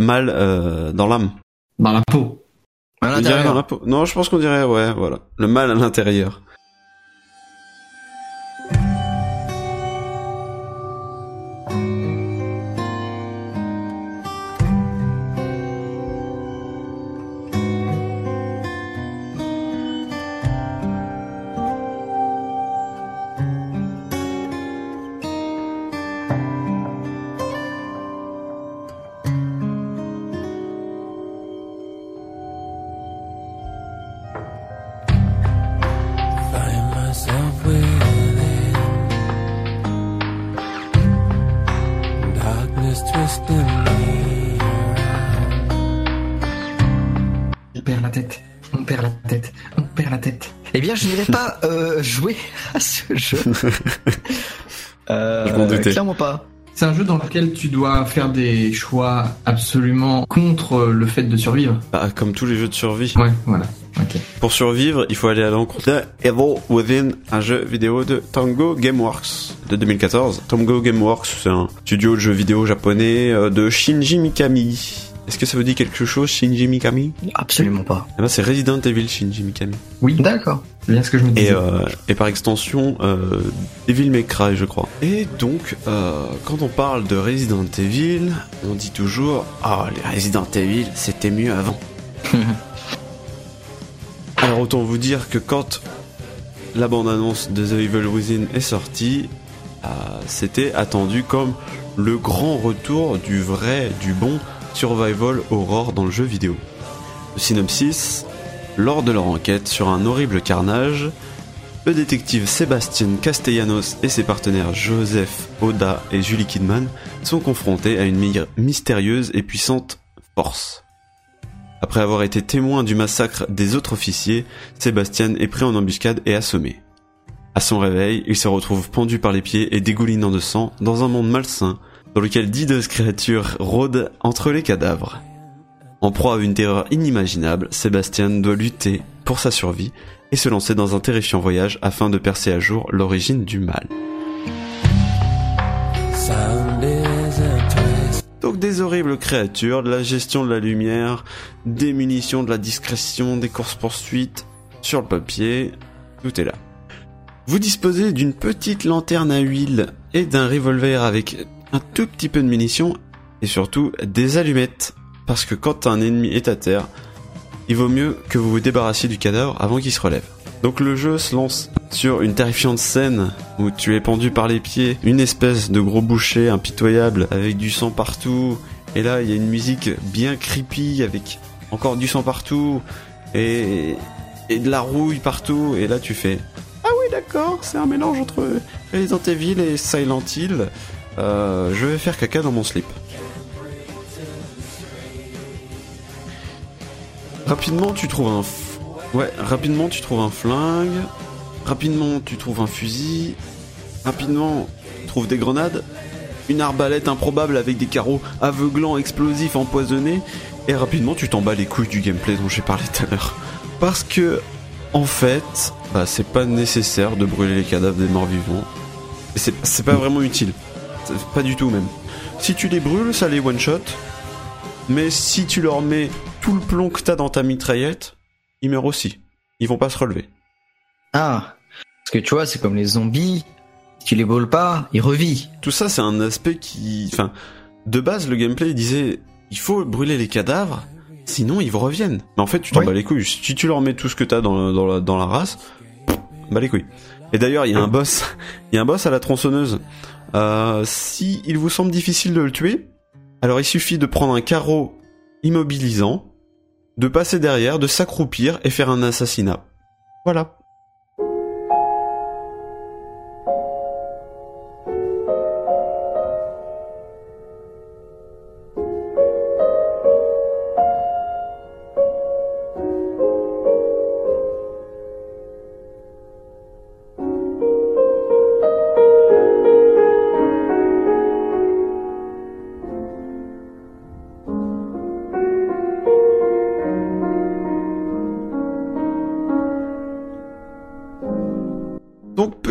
mal euh, dans l'âme. Dans la peau. À l'intérieur. dans la peau. Non, je pense qu'on dirait ouais, voilà. Le mal à l'intérieur. N'irai pas euh, jouer à ce jeu. Euh, Je m'en doutais. Clairement pas. C'est un jeu dans lequel tu dois faire des choix absolument contre le fait de survivre. Bah, comme tous les jeux de survie. Ouais, voilà. Ok. Pour survivre, il faut aller à l'encontre de Evil Within, un jeu vidéo de Tango Gameworks de 2014. Tango Gameworks, c'est un studio de jeux vidéo japonais euh, de Shinji Mikami. Est-ce que ça vous dit quelque chose, Shinji Mikami? Absolument pas. Eh ben, c'est Resident Evil Shinji Mikami. Oui. D'accord. C'est bien ce que je me disais. Et, euh, et par extension, euh, Devil May Cry, je crois. Et donc, euh, quand on parle de Resident Evil, on dit toujours Ah, les Resident Evil, c'était mieux avant. Alors, autant vous dire que quand la bande-annonce de The Evil Within est sortie, c'était attendu comme le grand retour du vrai, du bon survival horror dans le jeu vidéo. Le synopsis lors de leur enquête sur un horrible carnage, le détective Sébastien Castellanos et ses partenaires Joseph Oda et Julie Kidman sont confrontés à une mystérieuse et puissante force. Après avoir été témoin du massacre des autres officiers, Sébastien est pris en embuscade et assommé. À son réveil, il se retrouve pendu par les pieds et dégoulinant de sang dans un monde malsain dans lequel d'hideuses créatures rôdent entre les cadavres. En proie à une terreur inimaginable, Sébastien doit lutter pour sa survie et se lancer dans un terrifiant voyage afin de percer à jour l'origine du mal. Donc des horribles créatures, de la gestion de la lumière, des munitions, de la discrétion, des courses-poursuites, sur le papier, tout est là. Vous disposez d'une petite lanterne à huile et d'un revolver avec un tout petit peu de munitions et surtout des allumettes. Parce que quand un ennemi est à terre, il vaut mieux que vous vous débarrassiez du cadavre avant qu'il se relève. Donc le jeu se lance sur une terrifiante scène où tu es pendu par les pieds, une espèce de gros boucher impitoyable avec du sang partout. Et là, il y a une musique bien creepy avec encore du sang partout et, et de la rouille partout. Et là, tu fais Ah oui, d'accord, c'est un mélange entre Resident Evil et Silent Hill. Euh, je vais faire caca dans mon slip. Rapidement, tu trouves un f- ouais, rapidement tu trouves un flingue. Rapidement, tu trouves un fusil. Rapidement, tu trouves des grenades. Une arbalète improbable avec des carreaux aveuglants, explosifs, empoisonnés. Et rapidement, tu t'en bats les couilles du gameplay dont j'ai parlé tout à l'heure. Parce que, en fait, bah, c'est pas nécessaire de brûler les cadavres des morts vivants. C'est c'est pas vraiment utile. Pas du tout même. Si tu les brûles, ça les one-shot. Mais si tu leur mets tout le plomb que t'as dans ta mitraillette, ils meurent aussi. Ils vont pas se relever. Ah, parce que tu vois, c'est comme les zombies. Si tu les brûles pas, ils revivent. Tout ça, c'est un aspect qui... Enfin, de base, le gameplay disait, il faut brûler les cadavres, sinon ils reviennent. Mais en fait, tu t'en Oui. bats les couilles. Si tu leur mets tout ce que t'as dans, dans, la, dans la race, bats les couilles. Et d'ailleurs, il y a un boss, il y a un boss à la tronçonneuse. Euh, si il vous semble difficile de le tuer, alors il suffit de prendre un carreau immobilisant, de passer derrière, de s'accroupir et faire un assassinat. Voilà.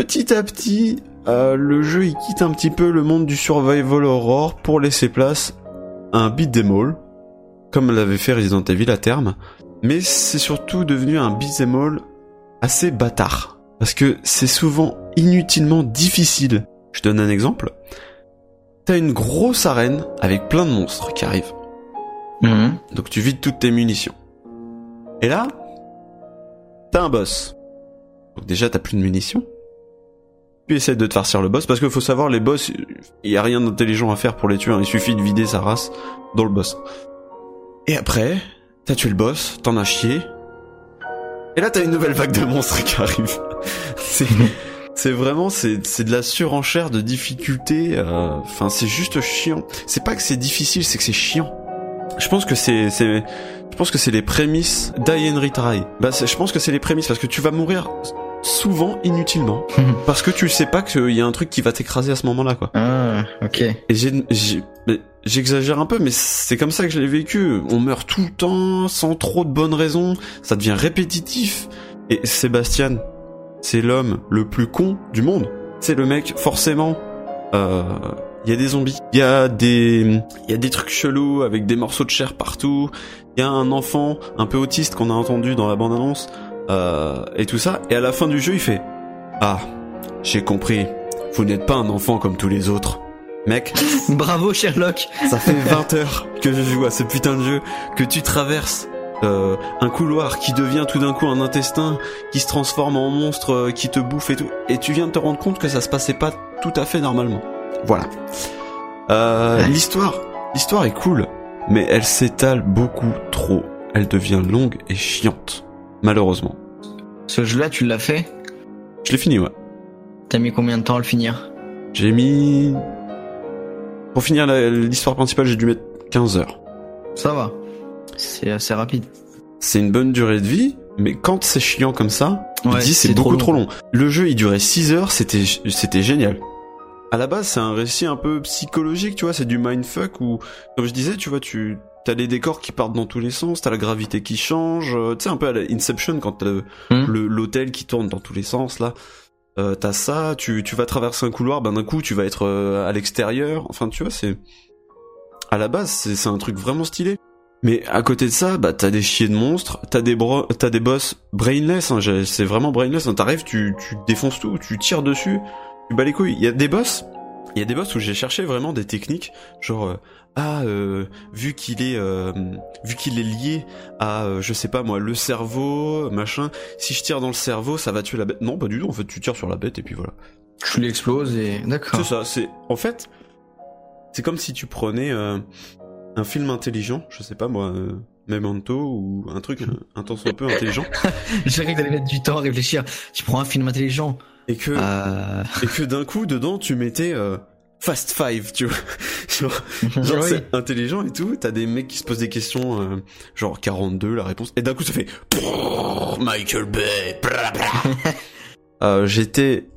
Petit à petit, euh, le jeu il quitte un petit peu le monde du survival horror pour laisser place à un beat'em all, comme l'avait fait Resident Evil à terme. Mais c'est surtout devenu un beat'em all assez bâtard. Parce que c'est souvent inutilement difficile. Je donne un exemple. T'as une grosse arène avec plein de monstres qui arrivent. Donc tu vides toutes tes munitions. Et là, t'as un boss. Donc déjà t'as plus de munitions. Tu essaies de te farcir le boss parce qu'il faut savoir les boss, il y a rien d'intelligent à faire pour les tuer. hein. Il suffit de vider sa race dans le boss. Et après, t'as tué le boss, t'en as chié. Et là t'as une nouvelle vague de monstres qui arrive. c'est c'est vraiment c'est c'est de la surenchère de difficulté. euh, Enfin c'est juste chiant. C'est pas que c'est difficile, c'est que c'est chiant. Je pense que c'est c'est je pense que c'est les prémices and Retry. Bah je pense que c'est les prémices parce que tu vas mourir souvent inutilement parce que tu sais pas qu'il y a un truc qui va t'écraser à ce moment-là quoi. Ah, ok. Et j'exagère un peu, mais c'est comme ça que je l'ai vécu. On meurt tout le temps, sans trop de bonnes raisons. Ça devient répétitif. Et Sébastien, c'est l'homme le plus con du monde. C'est le mec, forcément. euh, Il y a des zombies, il y a des, il y a des trucs chelous avec des morceaux de chair partout. Il y a un enfant un peu autiste qu'on a entendu dans la bande-annonce euh, et tout ça. Et à la fin du jeu, il fait Ah, j'ai compris. Vous n'êtes pas un enfant comme tous les autres. Mec, Bravo Sherlock. ça fait 20 heures que je joue à ce putain de jeu, que tu traverses euh, un couloir qui devient tout d'un coup un intestin, qui se transforme en monstre, euh, qui te bouffe et tout, et tu viens de te rendre compte que ça se passait pas tout à fait normalement. Voilà. Euh, l'histoire, l'histoire est cool, mais elle s'étale beaucoup trop. Elle devient longue et chiante, malheureusement. Ce jeu-là, tu l'as fait Je l'ai fini, ouais. T'as mis combien de temps à le finir J'ai mis... Pour finir l'histoire principale, j'ai dû mettre 15 heures. Ça va. C'est assez rapide. C'est une bonne durée de vie, mais quand c'est chiant comme ça, il Ouais, dit c'est trop beaucoup long. trop long. Le jeu, il durait 6 heures, c'était c'était génial. à la base, c'est un récit un peu psychologique, tu vois, c'est du mindfuck où, comme je disais, tu vois, tu t'as les décors qui partent dans tous les sens, t'as la gravité qui change, euh, tu sais un peu à la Inception quand t'as le- Hmm. l'hôtel qui tourne dans tous les sens là. Euh, t'as ça, tu, tu vas traverser un couloir, ben d'un coup tu vas être euh, à l'extérieur. Enfin, tu vois, c'est à la base c'est un truc vraiment stylé. Mais à côté de ça, bah t'as des chiens de monstres, t'as des bro- des boss brainless. Hein, c'est vraiment brainless. Hein, T'arrives, tu tu défonces tout, tu tires dessus, tu bats les couilles. Il y a des boss, il y a des boss où j'ai cherché vraiment des techniques, genre euh, ah euh, vu qu'il est euh, vu qu'il est lié à euh, je sais pas moi le cerveau machin. Si je tire dans le cerveau, ça va tuer la bête. Non, pas du tout. En fait, tu tires sur la bête et puis voilà. Tu l'exploses et d'accord. C'est ça, c'est en fait c'est comme si tu prenais euh, un film intelligent, je sais pas moi, Memento ou un truc un tant soit peu intelligent J'ai cru que t'allais mettre du temps à réfléchir. Tu prends un film intelligent. et que et que d'un coup dedans tu mettais Fast Five, tu vois. genre genre, Oui. c'est intelligent et tout, t'as des mecs qui se posent des questions euh, genre 42 la réponse et d'un coup ça fait Michael Bay. Euh, j'étais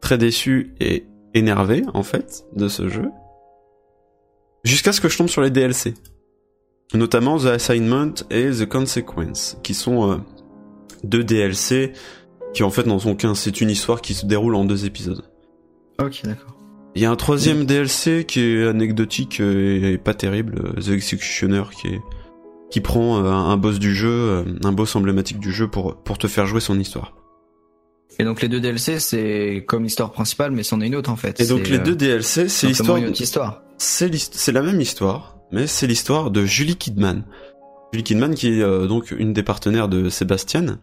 très déçu et énervé en fait de ce jeu jusqu'à ce que je tombe sur les DLC notamment The Assignment et The Consequence qui sont euh, deux DLC qui en fait n'en sont qu'un c'est une histoire qui se déroule en deux épisodes Ok, d'accord. Il y a un troisième DLC qui est anecdotique euh, et pas terrible, euh, The Executioner, qui est qui prend euh, un boss du jeu, un boss emblématique du jeu pour pour te faire jouer son histoire. Et donc les deux DLC, c'est comme l'histoire principale, mais c'en est une autre en fait. Et donc les euh, deux DLC, c'est l'histoire, une autre histoire. c'est la même histoire, mais c'est l'histoire de Julie Kidman. Julie Kidman qui est euh, donc une des partenaires de Sébastien,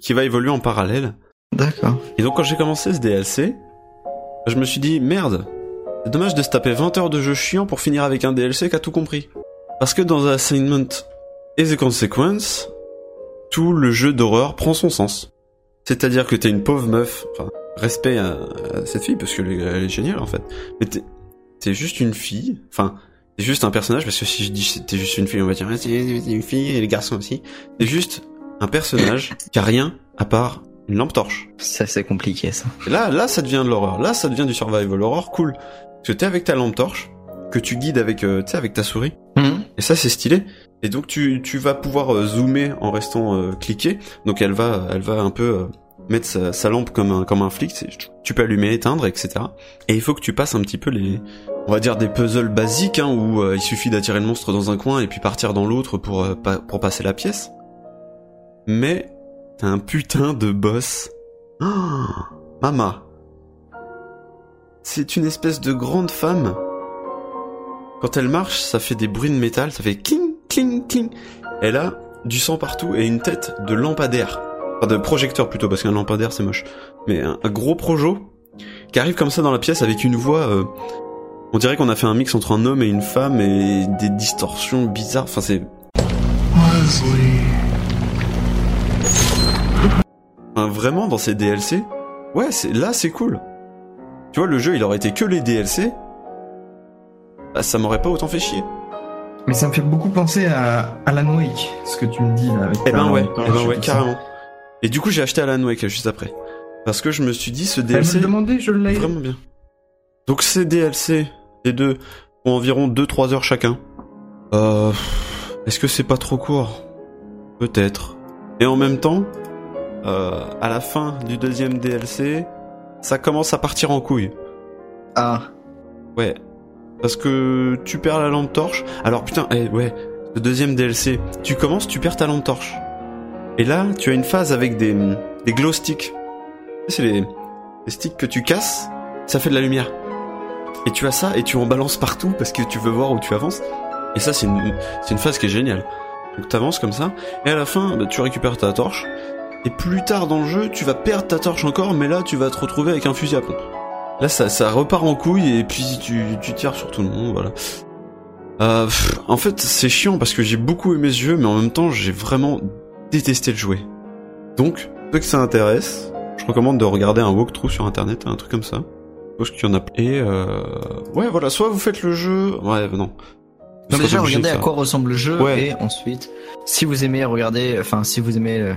qui va évoluer en parallèle. D'accord. Et donc quand j'ai commencé ce DLC, je me suis dit merde, c'est dommage de se taper 20 heures de jeu chiant pour finir avec un DLC qui a tout compris. Parce que dans Assignment et The Consequence, tout le jeu d'horreur prend son sens. C'est-à-dire que t'es une pauvre meuf, enfin, respect à, cette fille parce qu'elle est, elle est géniale en fait. Mais t'es, t'es juste une fille, enfin, t'es juste un personnage parce que si je dis t'es juste une fille, on va dire ah, c'est c'est une fille et les garçons aussi. T'es juste un personnage qui a rien à part une lampe torche. Ça c'est compliqué ça. Et là, là, ça devient de l'horreur. Là, ça devient du survival horror cool. Parce que t'es avec ta lampe torche, que tu guides avec, euh, avec ta souris. Mhm. Et ça, c'est stylé. Et donc, tu, tu vas pouvoir euh, zoomer en restant euh, cliqué. Donc, elle va, elle va un peu euh, mettre sa, sa lampe comme un, comme un flic. Tu peux allumer, éteindre, etc. Et il faut que tu passes un petit peu les, on va dire des puzzles basiques, hein, où il suffit d'attirer le monstre dans un coin et puis partir dans l'autre pour, pa- pour passer la pièce. Mais un putain de boss. Oh, Mama. C'est une espèce de grande femme. Quand elle marche, ça fait des bruits de métal, ça fait cling, cling, cling. Elle a du sang partout et une tête de lampadaire. Enfin, de projecteur plutôt, parce qu'un lampadaire c'est moche. Mais un, un gros projo qui arrive comme ça dans la pièce avec une voix... euh, on dirait qu'on a fait un mix entre un homme et une femme et des distorsions bizarres. Enfin, c'est... Enfin, vraiment, dans ces DLC, ouais, c'est là, c'est cool. Tu vois, le jeu, il aurait été que les DLC, bah, ça m'aurait pas autant fait chier. Mais ça me fait beaucoup penser à Alan Wake, ce que tu me dis là. Avec Eh ben ouais, eh ben ouais, ça. carrément. Et du coup, j'ai acheté Alan Wake juste après. Parce que je me suis dit, ce Elle DLC... me demandait, je l'ai. Vraiment bien. Donc ces DLC, les deux, ont environ 2-3 heures chacun. Euh... Est-ce que c'est pas trop court? Peut-être. Et en même temps, euh, à la fin du deuxième DLC, ça commence à partir en couille. Ah. Ouais. Parce que tu perds la lampe torche. Alors putain, eh, ouais, le deuxième DLC, tu commences, tu perds ta lampe torche. Et là, tu as une phase avec des, des glow sticks. C'est les, les sticks que tu casses, ça fait de la lumière. Et tu as ça et tu en balances partout parce que tu veux voir où tu avances. Et ça, c'est une, c'est une phase qui est géniale. Donc t'avances comme ça, et à la fin, bah, tu récupères ta torche. Et plus tard dans le jeu, tu vas perdre ta torche encore, mais là, tu vas te retrouver avec un fusil à pompe. Là, ça, ça repart en couille et puis tu, tu tires sur tout le monde, voilà. Euh, en fait, c'est chiant parce que j'ai beaucoup aimé ce jeu, mais en même temps, j'ai vraiment détesté le jouer. Donc, ceux que ça intéresse, je recommande de regarder un walkthrough sur internet, un truc comme ça. Pense qu'il y en a. Et euh... ouais, voilà, soit vous faites le jeu, ouais, non. Donc Vous serez déjà, regardez à quoi ressemble le jeu Ouais. et ensuite, si vous aimez regarder, enfin, si vous aimez euh,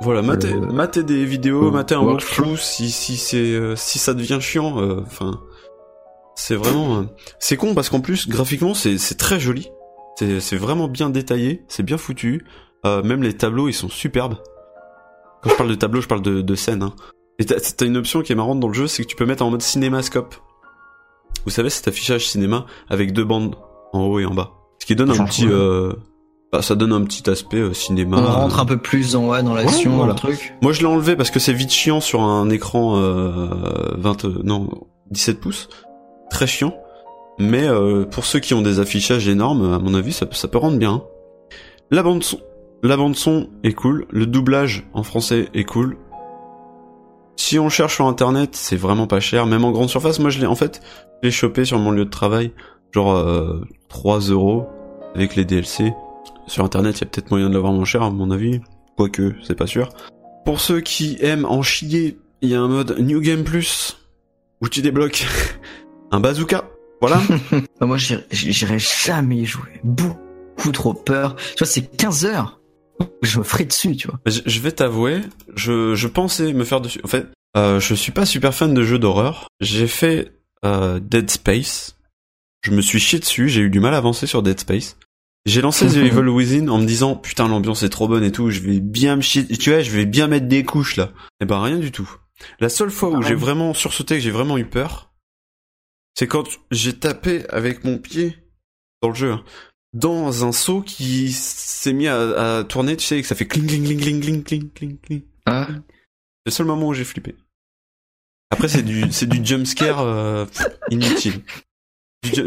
Voilà, matez, Le- matez des vidéos, le matez un workflow. si si c'est euh, si ça devient chiant. euh, Enfin, c'est vraiment euh, c'est con parce qu'en plus graphiquement c'est c'est très joli. C'est c'est vraiment bien détaillé, c'est bien foutu. Euh, même les tableaux ils sont superbes. Quand je parle de tableau, je parle de, de scène. Hein. Et t'as t'as une option qui est marrante dans le jeu, c'est que tu peux mettre en mode cinémascope. Vous savez, cet affichage cinéma avec deux bandes en haut et en bas, ce qui donne un petit euh, bah, ça donne un petit aspect euh, cinéma. On rentre un peu plus dans, ouais, dans l'action, Ouais, dans voilà. le truc. Moi, je l'ai enlevé parce que c'est vite chiant sur un écran euh, 20, euh, non, 17 pouces. Très chiant. Mais euh, pour ceux qui ont des affichages énormes, à mon avis, ça, ça peut rendre bien. La bande son, la bande son est cool. Le doublage en français est cool. Si on cherche sur internet, c'est vraiment pas cher. Même en grande surface, moi, je l'ai en fait, je l'ai chopé sur mon lieu de travail, genre euh, 3 euros avec les DLC. Sur internet, il y a peut-être moyen de l'avoir moins cher, à mon avis. Quoique, c'est pas sûr. Pour ceux qui aiment en chier, il y a un mode New Game Plus où tu débloques un bazooka. Voilà. Bah, moi, j'irai jamais y jouer. Beaucoup trop peur. Tu vois, c'est 15 heures. Je me ferai dessus, tu vois. je, je vais t'avouer, je, je pensais me faire dessus. En fait, euh, je suis pas super fan de jeux d'horreur. J'ai fait euh, Dead Space je me suis chié dessus, j'ai eu du mal à avancer sur Dead Space. J'ai lancé The Evil Within en me disant putain l'ambiance est trop bonne et tout, je vais bien me chier, tu vois, je vais bien mettre des couches là. Et ben rien du tout. La seule fois ah où j'ai vraiment sursauté que j'ai vraiment eu peur, c'est quand j'ai tapé avec mon pied dans le jeu hein, dans un seau qui s'est mis à, tourner, tu sais, et que ça fait cling cling cling cling cling cling cling. Ah. C'est le seul moment où j'ai flippé. Après c'est du c'est du jump scare euh, inutile. Du ju-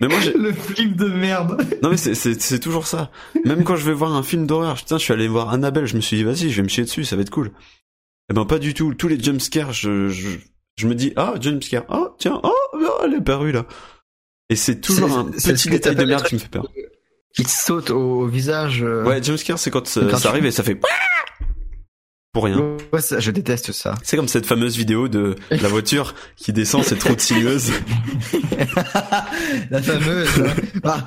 Mais moi j'ai Le flip de merde. non mais c'est c'est c'est toujours ça. Même quand je vais voir un film d'horreur, putain, je suis allé voir Annabelle, je me suis dit vas-y, je vais me chier dessus, ça va être cool. Eh ben pas du tout. Tous les jump scares, je je je me dis ah jump scare, oh tiens, oh oh, elle est parue là. Et c'est toujours C'est- un c'est petit détail de merde qui me fait peur. Qui te saute au, visage. euh. Ouais, jump scare, c'est quand ça, Quand ça arrive et ça fait pour rien. Ouais, ça, je déteste ça. C'est comme cette fameuse vidéo de la voiture qui descend, c'est trop de sinueuse. La fameuse. Ah,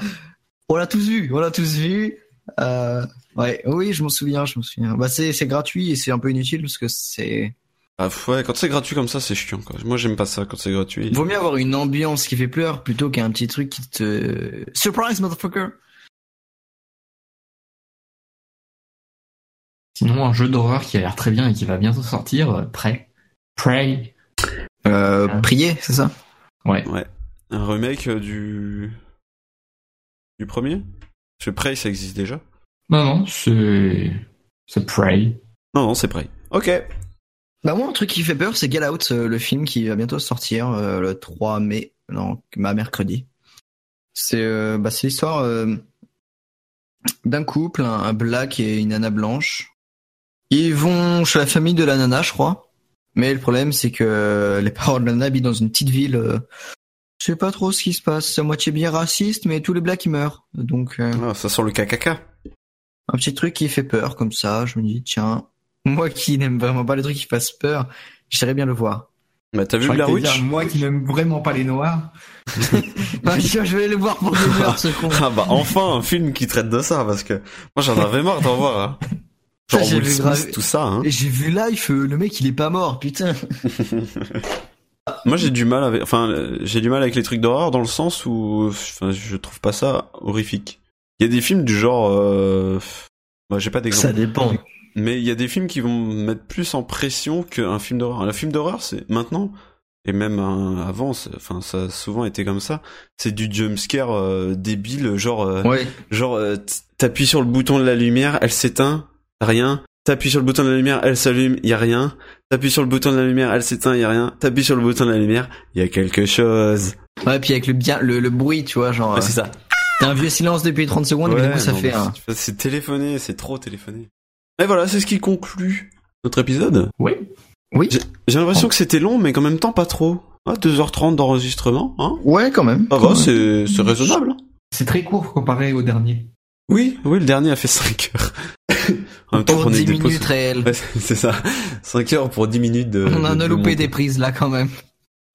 on l'a tous vu, on l'a tous vu. Euh, ouais, oui, je m'en souviens, je m'en souviens. Bah, c'est, c'est gratuit et c'est un peu inutile parce que c'est. Ah ouais, quand c'est gratuit comme ça, c'est chiant. Quoi. Moi, j'aime pas ça quand c'est gratuit. Vaut mieux avoir une ambiance qui fait peur plutôt qu'un petit truc qui te. Surprise, motherfucker! Sinon, un jeu d'horreur qui a l'air très bien et qui va bientôt sortir, euh, Prey. Prey. Euh, prier, c'est ça? Ouais. Ouais. Un remake euh, du du premier? Parce que Prey, ça existe déjà. Non, non, c'est... C'est Prey. Non, non, c'est Prey. Ok. Bah, moi, un truc qui fait peur, c'est Get Out, euh, le film qui va bientôt sortir euh, le 3 mai, non, bah, mercredi. C'est euh, bah, c'est l'histoire euh, d'un couple, un, un black et une nana blanche. Ils vont chez la famille de la nana, je crois. Mais le problème, c'est que les parents de la nana habitent dans une petite ville. Euh, je sais pas trop ce qui se passe. C'est à moitié bien raciste, mais tous les blacks ils meurent. Donc euh, Ah, ça sent le KKK. un petit truc qui fait peur comme ça. Je me dis tiens, moi qui n'aime vraiment pas les trucs qui fassent peur, j'aimerais bien le voir. Bah, t'as vu Blair Witch dire, Moi qui n'aime vraiment pas les noirs. Bah, je je vais le voir pour deux heures, ce con. Ah bah enfin un film qui traite de ça parce que moi j'en avais marre d'en voir. Hein. Genre Ça, Will Smith, grave- tout ça. Hein. Et j'ai vu live, euh, le mec il est pas mort, putain. Moi j'ai du mal avec, enfin euh, j'ai du mal avec les trucs d'horreur dans le sens où, enfin je trouve pas ça horrifique. Il y a des films du genre, euh... bah, j'ai pas d'exemple. Ça dépend. Mais il y a des films qui vont me mettre plus en pression qu'un film d'horreur. Un film d'horreur, c'est maintenant, et même euh, avant, enfin ça a souvent été comme ça. C'est du jumpscare euh, débile, genre, euh, Ouais. genre euh, t'appuies sur le bouton de la lumière, elle s'éteint, rien. T'appuies sur le bouton de la lumière, elle s'allume, y a rien. T'appuies sur le bouton de la lumière, elle s'éteint, y a rien. T'appuies sur le bouton de la lumière, y a quelque chose. Ouais, puis avec le bien, le, le bruit, tu vois, genre. Ouais, c'est ça. euh, T'as un vieux silence depuis 30 secondes, mais du coup ça non, fait un. c'est- téléphoné, c'est trop téléphoné. Et voilà, c'est ce qui conclut notre épisode. Oui. Oui. J'ai l'impression que c'était long, mais qu'en même temps pas trop. Ah, 2h30 d'enregistrement, hein Ouais, quand même. Ça va, c'est raisonnable. C'est très court comparé au dernier. Oui, oui, le dernier a fait 5 heures. en même temps, Pour prenez 10 des pauses. minutes réelles. Ouais, c'est ça. 5 heures pour 10 minutes de... On en de- a loupé des prises là quand même.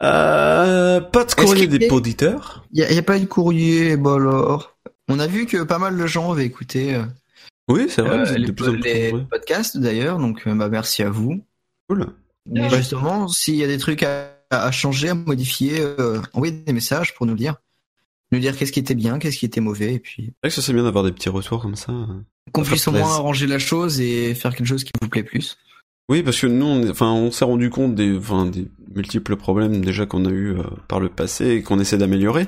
Euh, pas de courrier y des a- auditeurs? Y a, y a pas eu de courrier, bah alors. On a vu que pas mal de gens avaient écouté euh, Oui, c'est vrai. Euh, les, de plus en plus les podcasts d'ailleurs, donc euh, bah, merci à vous. Cool. Et justement, s'il y a des trucs à, à changer, à modifier, euh, envoyez des messages pour nous dire. Nous dire qu'est-ce qui était bien, qu'est-ce qui était mauvais, et puis C'est vrai que ça c'est bien d'avoir des petits retours comme ça. Qu'on puisse au moins arranger la chose et faire quelque chose qui vous plaît plus. Oui, parce que nous, on, enfin, on s'est rendu compte des, enfin, des multiples problèmes déjà qu'on a eu euh, par le passé et qu'on essaie d'améliorer.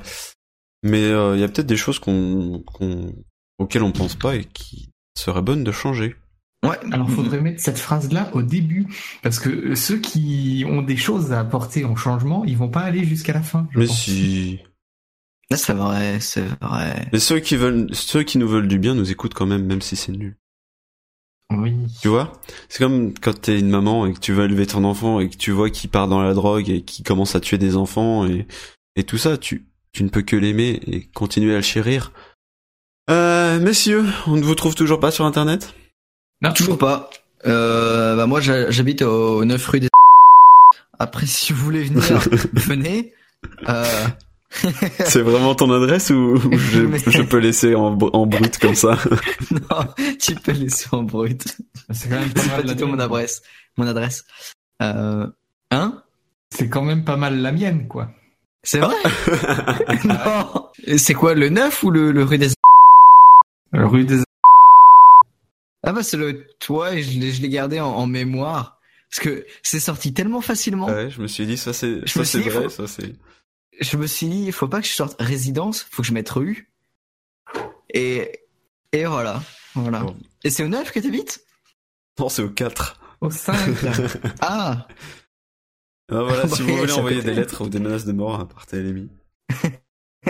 Mais euh, il y a peut-être des choses qu'on, qu'on, auxquelles on pense pas et qui seraient bonnes de changer. Ouais. Alors, faudrait mettre cette phrase-là au début, parce que ceux qui ont des choses à apporter en changement, ils vont pas aller jusqu'à la fin. je Mais pense. si. Là, c'est vrai, c'est vrai. Mais ceux qui veulent, ceux qui nous veulent du bien nous écoutent quand même, même si c'est nul. Oui. Tu vois? C'est comme quand t'es une maman et que tu veux élever ton enfant et que tu vois qu'il part dans la drogue et qu'il commence à tuer des enfants et, et tout ça, tu, tu ne peux que l'aimer et continuer à le chérir. Euh, messieurs, on ne vous trouve toujours pas sur internet? Non. Toujours pas. Euh, bah moi, j'ha- j'habite au 9 rue des. Après, si vous voulez venir, venez. Euh, C'est vraiment ton adresse ou, ou je, Mais- je peux laisser en, br- en brut comme ça? Non, tu peux laisser en brut. C'est quand même pas du la tout mon mienne. adresse. Mon adresse. Euh, hein? C'est quand même pas mal la mienne, quoi. C'est vrai? Non. C'est quoi, le 9 ou le, le rue des... Rue des... Ah bah c'est le toit et je l'ai je l'ai gardé en, en mémoire. Parce que c'est sorti tellement facilement. Ouais, je me suis dit, ça c'est, ça c'est vrai, faut- ça c'est... Je me suis dit, il faut pas que je sorte résidence, faut que je mette rue. Et, et voilà. Voilà. Bon. Et c'est au 9 que t'habites? Non, c'est au 4. Au 5. Ah Ah, voilà, si vous voulez envoyer des lettres ou des menaces de mort, partez à l'ennemi.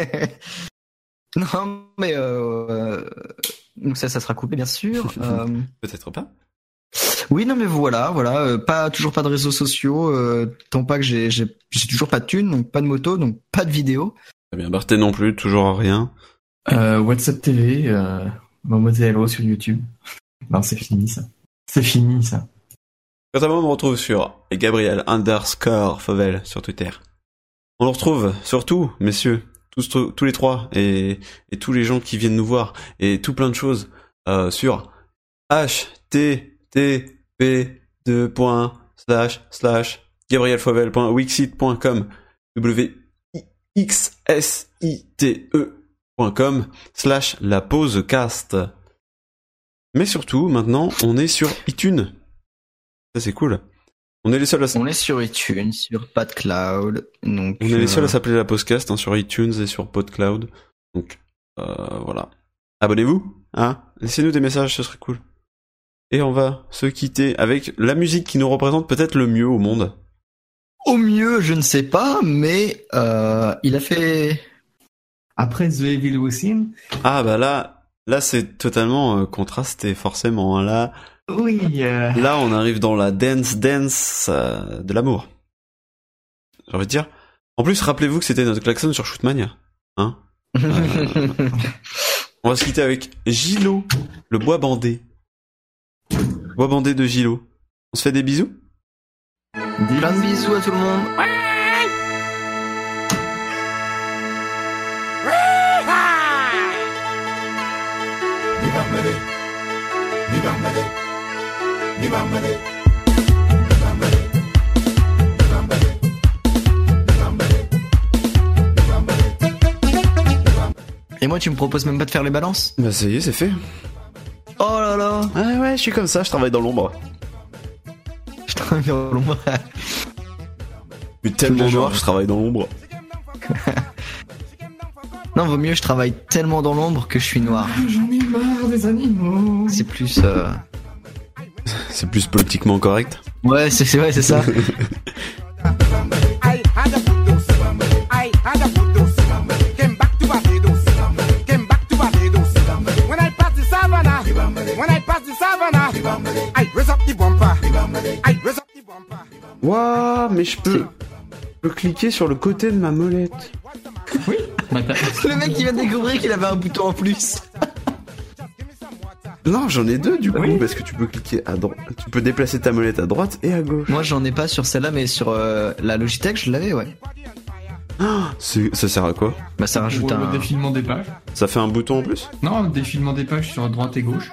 Non, mais euh, donc ça, ça sera coupé bien sûr. Euh, Peut-être pas. Oui, non, mais voilà, voilà, euh, pas toujours pas de réseaux sociaux, euh, tant pas que j'ai j'ai j'ai toujours pas de thunes, donc pas de moto, donc pas de vidéo. Très bien, Barthé non plus, toujours à rien. Euh, WhatsApp TV, euh, Momozello sur YouTube. Non, c'est fini, ça. C'est fini, ça. Quant à moi, on me retrouve sur Gabriel underscore Fauvel sur Twitter. On le retrouve surtout, messieurs, tous, tous les trois, et, et tous les gens qui viennent nous voir, et tout plein de choses, euh, sur http points slash slash gabrielfauvel.wixit.com w x s i t e.com slash la pause cast. Mais surtout, maintenant, on est sur iTunes. Ça, c'est cool. On est les seuls à, On est sur iTunes, sur PadCloud, donc. on est les seuls à euh, s'appeler la podcast hein, sur iTunes et sur PodCloud. Donc, euh, voilà. Abonnez-vous, hein. Laissez-nous des messages, ce serait cool. Et on va se quitter avec la musique qui nous représente peut-être le mieux au monde. Au mieux, je ne sais pas, mais euh, il a fait. Après The Evil Within, Ah bah là, là c'est totalement euh, contrasté forcément. hein. Là, oui, euh, là on arrive dans la dance dance de l'amour. J'ai envie de dire. En plus, rappelez-vous que c'était notre klaxon sur Shootmania, hein. On va se quitter avec Gilo, le bois bandé. Bois bandé de Gilo. On se fait des bisous? Plein de bisous à tout le monde. Et moi, tu me proposes même pas de faire les balances? Bah ça y est, c'est fait. Oh là là Ouais ouais, je suis comme ça, je travaille dans l'ombre. Je travaille dans l'ombre. Je suis tellement noir, je travaille dans l'ombre. Non, vaut mieux, je travaille tellement dans l'ombre que je suis noir. j'en ai marre des animaux. C'est plus. euh, C'est plus politiquement correct. Ouais, c'est c'est- ouais, c'est ça. Waouh, mais je peux, je peux cliquer sur le côté de ma molette. T'as- Le mec, il vient de découvrir qu'il avait un bouton en plus. Non, j'en ai deux du coup, parce que tu peux cliquer à droite, tu peux déplacer ta molette à droite et à gauche. Moi, j'en ai pas sur celle-là, mais sur euh, la Logitech, je l'avais, ouais. C'est- Ça sert à quoi? Bah, ça rajoute Pour le un. défilement des pages. Ça fait un bouton en plus? Non, défilement des pages sur droite et gauche.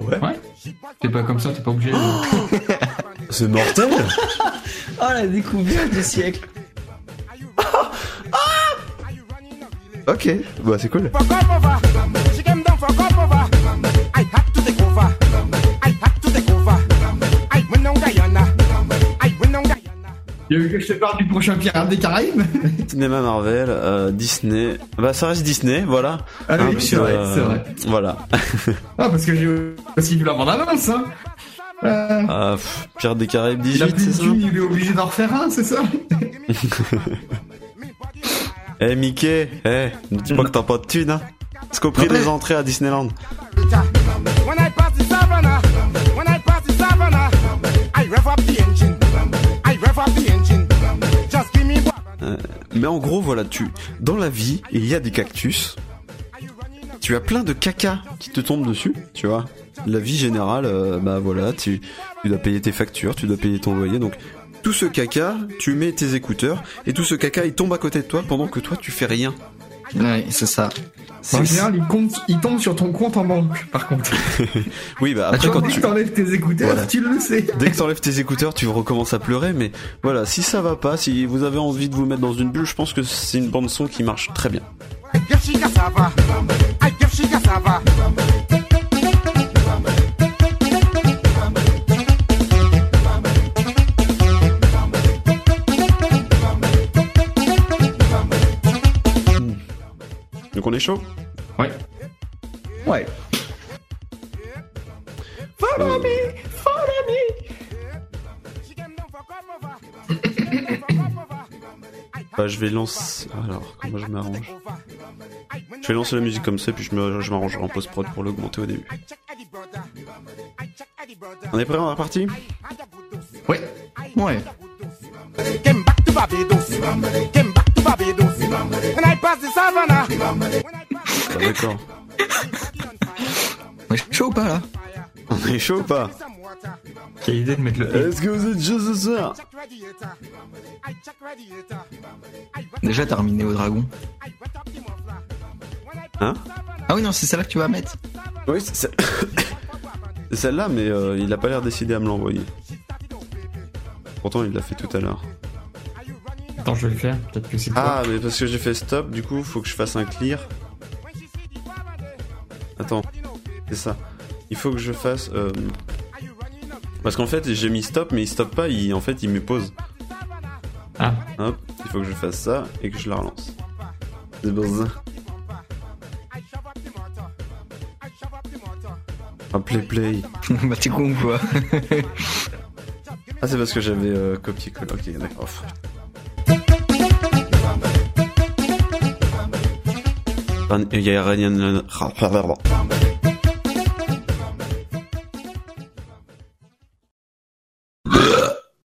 Ah ouais Ouais. T'es pas comme ça, t'es pas obligé. C'est mortel Oh la découverte du siècle. Ok, bah c'est cool. For come over. She came down for come over. Je te parle du prochain Pirate des Caraïbes Cinéma Marvel, euh, Disney. Bah ça reste Disney, voilà. Ah oui, parce c'est que, vrai, euh, c'est vrai. Voilà. Ah, parce que j'ai aussi vu la bande-annonce, hein. Euh, Ah, pff, Pirates des Caraïbes il a 18, plus c'est ça il est obligé d'en refaire un, c'est ça Eh Mickey, eh, ne dis pas que t'as pas de thunes, hein. C'est qu'au prix des entrées à Disneyland. Mais en gros, voilà, tu, dans la vie, il y a des cactus. Tu as plein de caca qui te tombent dessus, tu vois. La vie générale, euh, bah voilà, tu, tu dois payer tes factures, tu dois payer ton loyer, donc tout ce caca, tu mets tes écouteurs et tout ce caca, il tombe à côté de toi pendant que toi tu fais rien. Ouais, c'est ça. En général, il, compte, il tombe sur ton compte en banque, par contre. Oui, bah Ah, après quand dès tu que t'enlèves tes écouteurs, Voilà. tu le sais. Dès que t'enlèves tes écouteurs, tu recommences à pleurer, mais voilà, si ça va pas, si vous avez envie de vous mettre dans une bulle, je pense que c'est une bande son qui marche très bien. Cassava. Donc on est chaud? Ouais. Ouais. Follow me, follow me. Bah, je vais lancer. Alors, comment je m'arrange? Je vais lancer la musique comme ça, puis je m'arrangerai en post-prod pour l'augmenter au début. On est prêt, on est reparti? Ouais. Ouais. Barbados. When I pass the savannah. Ah, D'accord. On est chaud ou pas là On est chaud ou pas Quelle idée de mettre le. Est-ce que vous êtes chaud ce soir Déjà terminé au dragon. Hein Ah oui non c'est celle-là que tu vas mettre. Oui, c'est celle- c'est celle-là, mais euh, il a pas l'air décidé à me l'envoyer. Pourtant, il l'a fait tout à l'heure. Attends, je vais le faire. Peut-être que c'est Ah, toi. mais parce que j'ai fait stop, du coup, faut que je fasse un clear. Attends, c'est ça. Il faut que je fasse. euh, Parce qu'en fait, j'ai mis stop, mais il stoppe pas, il... en fait, il me pose. Ah. Hop, il faut que je fasse ça et que je la relance. C'est pour ça. Ah, play, play. bah t'es con ou quoi Ah, c'est parce que j'avais euh, copié-collé. Ok, d'accord. Il y a Ryan.